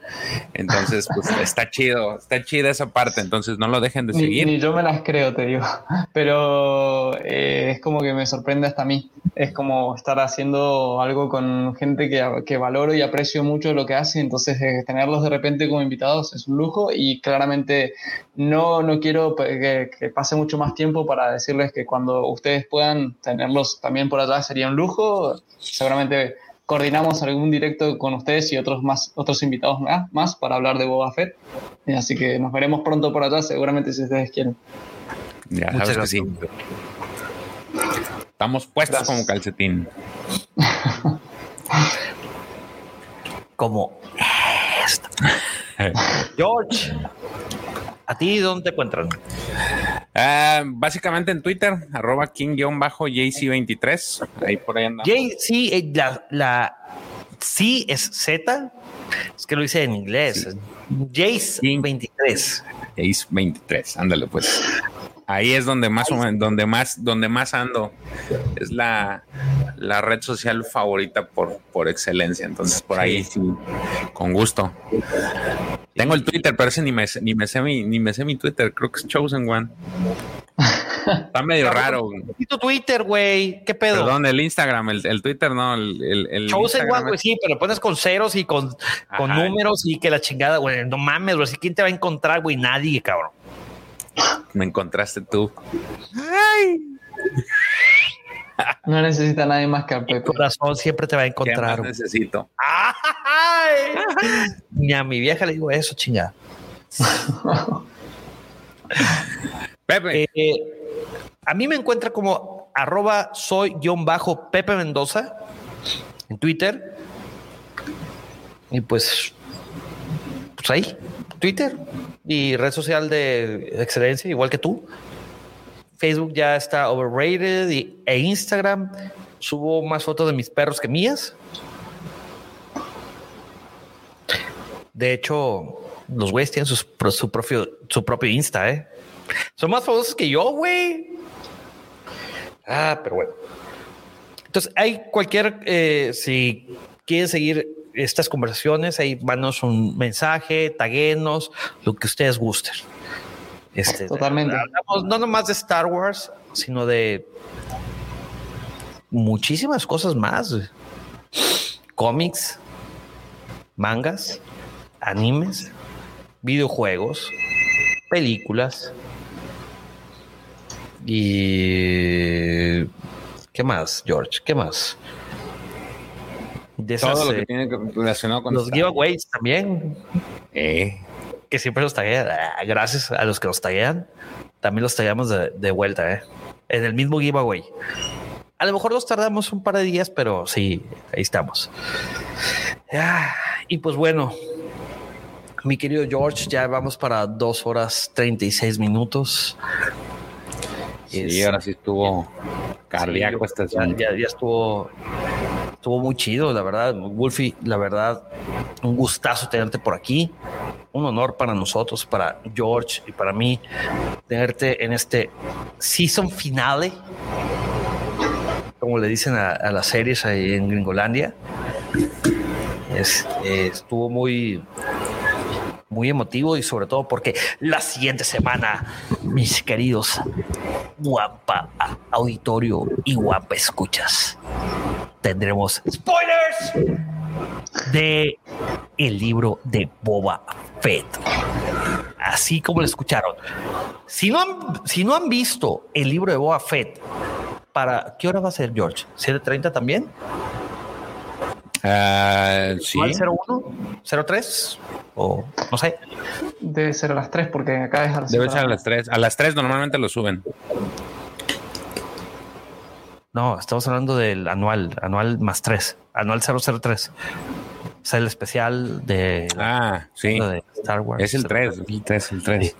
Entonces, pues está chido, está chida esa parte. Entonces, no lo dejen de seguir. Ni yo me las creo, te digo. Pero eh, es como que me sorprende hasta a mí. Es como estar haciendo algo con gente que, que valoro y aprecio mucho lo que hace. Entonces, eh, tenerlos de repente como invitados es un lujo y claramente no, no quiero que, pase mucho más tiempo para decirles que cuando ustedes puedan tenerlos también por allá sería un lujo. Seguramente coordinamos algún directo con ustedes y otros más otros invitados más, para hablar de Boba Fett. Así que nos veremos pronto por allá, seguramente si ustedes quieren. Ya, Muchas gracias. Estamos puestos como calcetín. como esto. George, ¿A ti dónde te encuentran? Ah, básicamente en Twitter, arroba king-jc23. Ahí por ahí andamos. JC, eh, la, la C es Z. Es que lo hice en inglés. Jace23. Jace23, ándale pues. Ahí es donde más, donde más, donde más ando. Es la, la red social favorita por, por excelencia. Entonces, por ahí sí, con gusto. Tengo el Twitter, pero ese ni me, ni me sé mi, ni me sé mi Twitter. Creo que es Chosen One. Está medio raro. ¿Y tu Twitter, güey? ¿Qué pedo? Perdón, el Instagram, el, el Twitter no, el, el, Chosen One, güey, sí, pero pones con ceros y con, con números y que la chingada, güey. No mames, güey. ¿Quién te va a encontrar, güey? Nadie, cabrón. Me encontraste tú. No necesita nadie más que a Pepe. corazón siempre te va a encontrar. necesito. Ni a mi vieja le digo eso, chingada. Pepe. Eh, a mí me encuentra como arroba soy guion bajo Pepe Mendoza en Twitter. Y pues, pues ahí, Twitter y red social de excelencia, igual que tú. Facebook ya está overrated y, e Instagram subo más fotos de mis perros que mías. De hecho, los güeyes tienen su, propio, su Insta, ¿eh? Son más famosos que yo, güey. Ah, pero bueno. Entonces, hay cualquier, eh, si quieren seguir estas conversaciones, ahí manos un mensaje, taguenos, lo que ustedes gusten. Este, Totalmente. no nomás de Star Wars, sino de muchísimas cosas más. Cómics, mangas, animes, videojuegos, películas. Y ¿qué más, George? ¿Qué más? Todo lo que eh, tiene relacionado con los giveaways también. Eh. Que siempre los taguean. Ah, gracias a los que los taguean. También los tagueamos de, vuelta, ¿eh? en el mismo giveaway. A lo mejor nos tardamos un par de días, pero sí, ahí estamos. Ah, y pues bueno, mi querido George, ya vamos para dos horas 36 minutos. Sí, ahora sí estuvo cardíaco sí, ya, ya, ya, estuvo, estuvo muy chido, la verdad. Wolfie, la verdad, un gustazo tenerte por aquí. Un honor para nosotros, para George y para mí, tenerte en este season finale, como le dicen a, las series ahí en Gringolandia. Es, eh, estuvo muy, muy emotivo y sobre todo porque la siguiente semana, mis queridos Guampa Auditorio y Guampa Escuchas, tendremos spoilers de el libro de Boba Fett. Así como lo escucharon. Si no han, si no han visto el libro de Boba Fett, ¿para qué hora va a ser George? ¿7.30 también? Uh, sí. ¿01? ¿03? O no sé. Debe ser a las 3 porque acá es a las Debe ser a las 3. A las 3 normalmente lo suben. No, estamos hablando del anual, anual más 3, anual 003. O sea, el especial de, ah, sí. de Star Wars. Es el 3, el 3, el 3.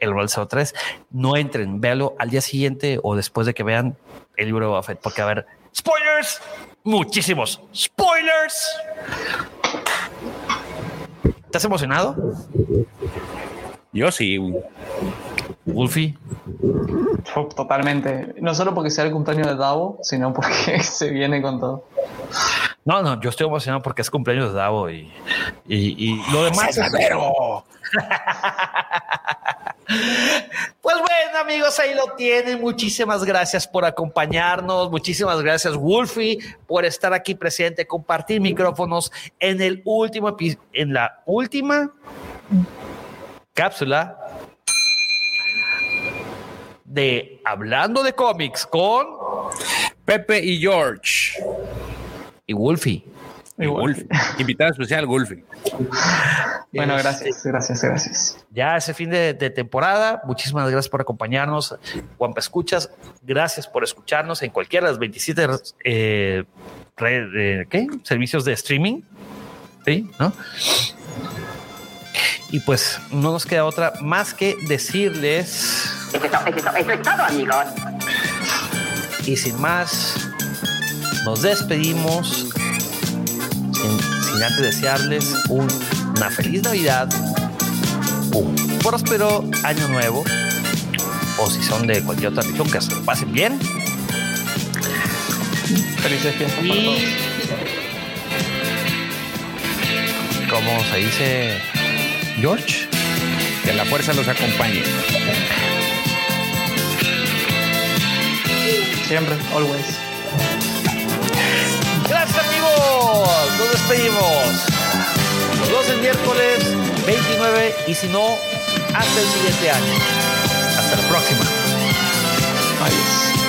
El anual 03. No entren, véalo al día siguiente o después de que vean el libro de Buffett, porque a ver, spoilers, muchísimos spoilers. ¿Estás emocionado? Yo sí. Wolfie. Totalmente. No solo porque sea el cumpleaños de Davo, sino porque se viene con todo. No, no, yo estoy emocionado porque es cumpleaños de Davo y, y, y lo demás es pero. Pues bueno, amigos, ahí lo tienen. Muchísimas gracias por acompañarnos. Muchísimas gracias, Wolfie, por estar aquí presente, compartir micrófonos en el último en la última cápsula de Hablando de cómics con Pepe y George y Wolfie. Invitado especial, Wolfie. Bueno, gracias, gracias, gracias. Ya ese fin de, de, temporada, muchísimas gracias por acompañarnos. Juanpa Escuchas, gracias por escucharnos en cualquiera de las 27 eh, red, eh, ¿qué? servicios de streaming. Sí, ¿no? Y pues no nos queda otra más que decirles. Eso es, eso, eso es todo, amigos. Y sin más, nos despedimos sin, antes desearles un, una feliz Navidad, un próspero año nuevo, o si son de cualquier otra religión, que se lo pasen bien. Felices fiestas para todos. Como se dice George, que la fuerza los acompañe. Siempre, always. Gracias amigos, nos despedimos. Nos vemos el miércoles 29 y si no, hasta el siguiente año. Hasta la próxima. Adiós.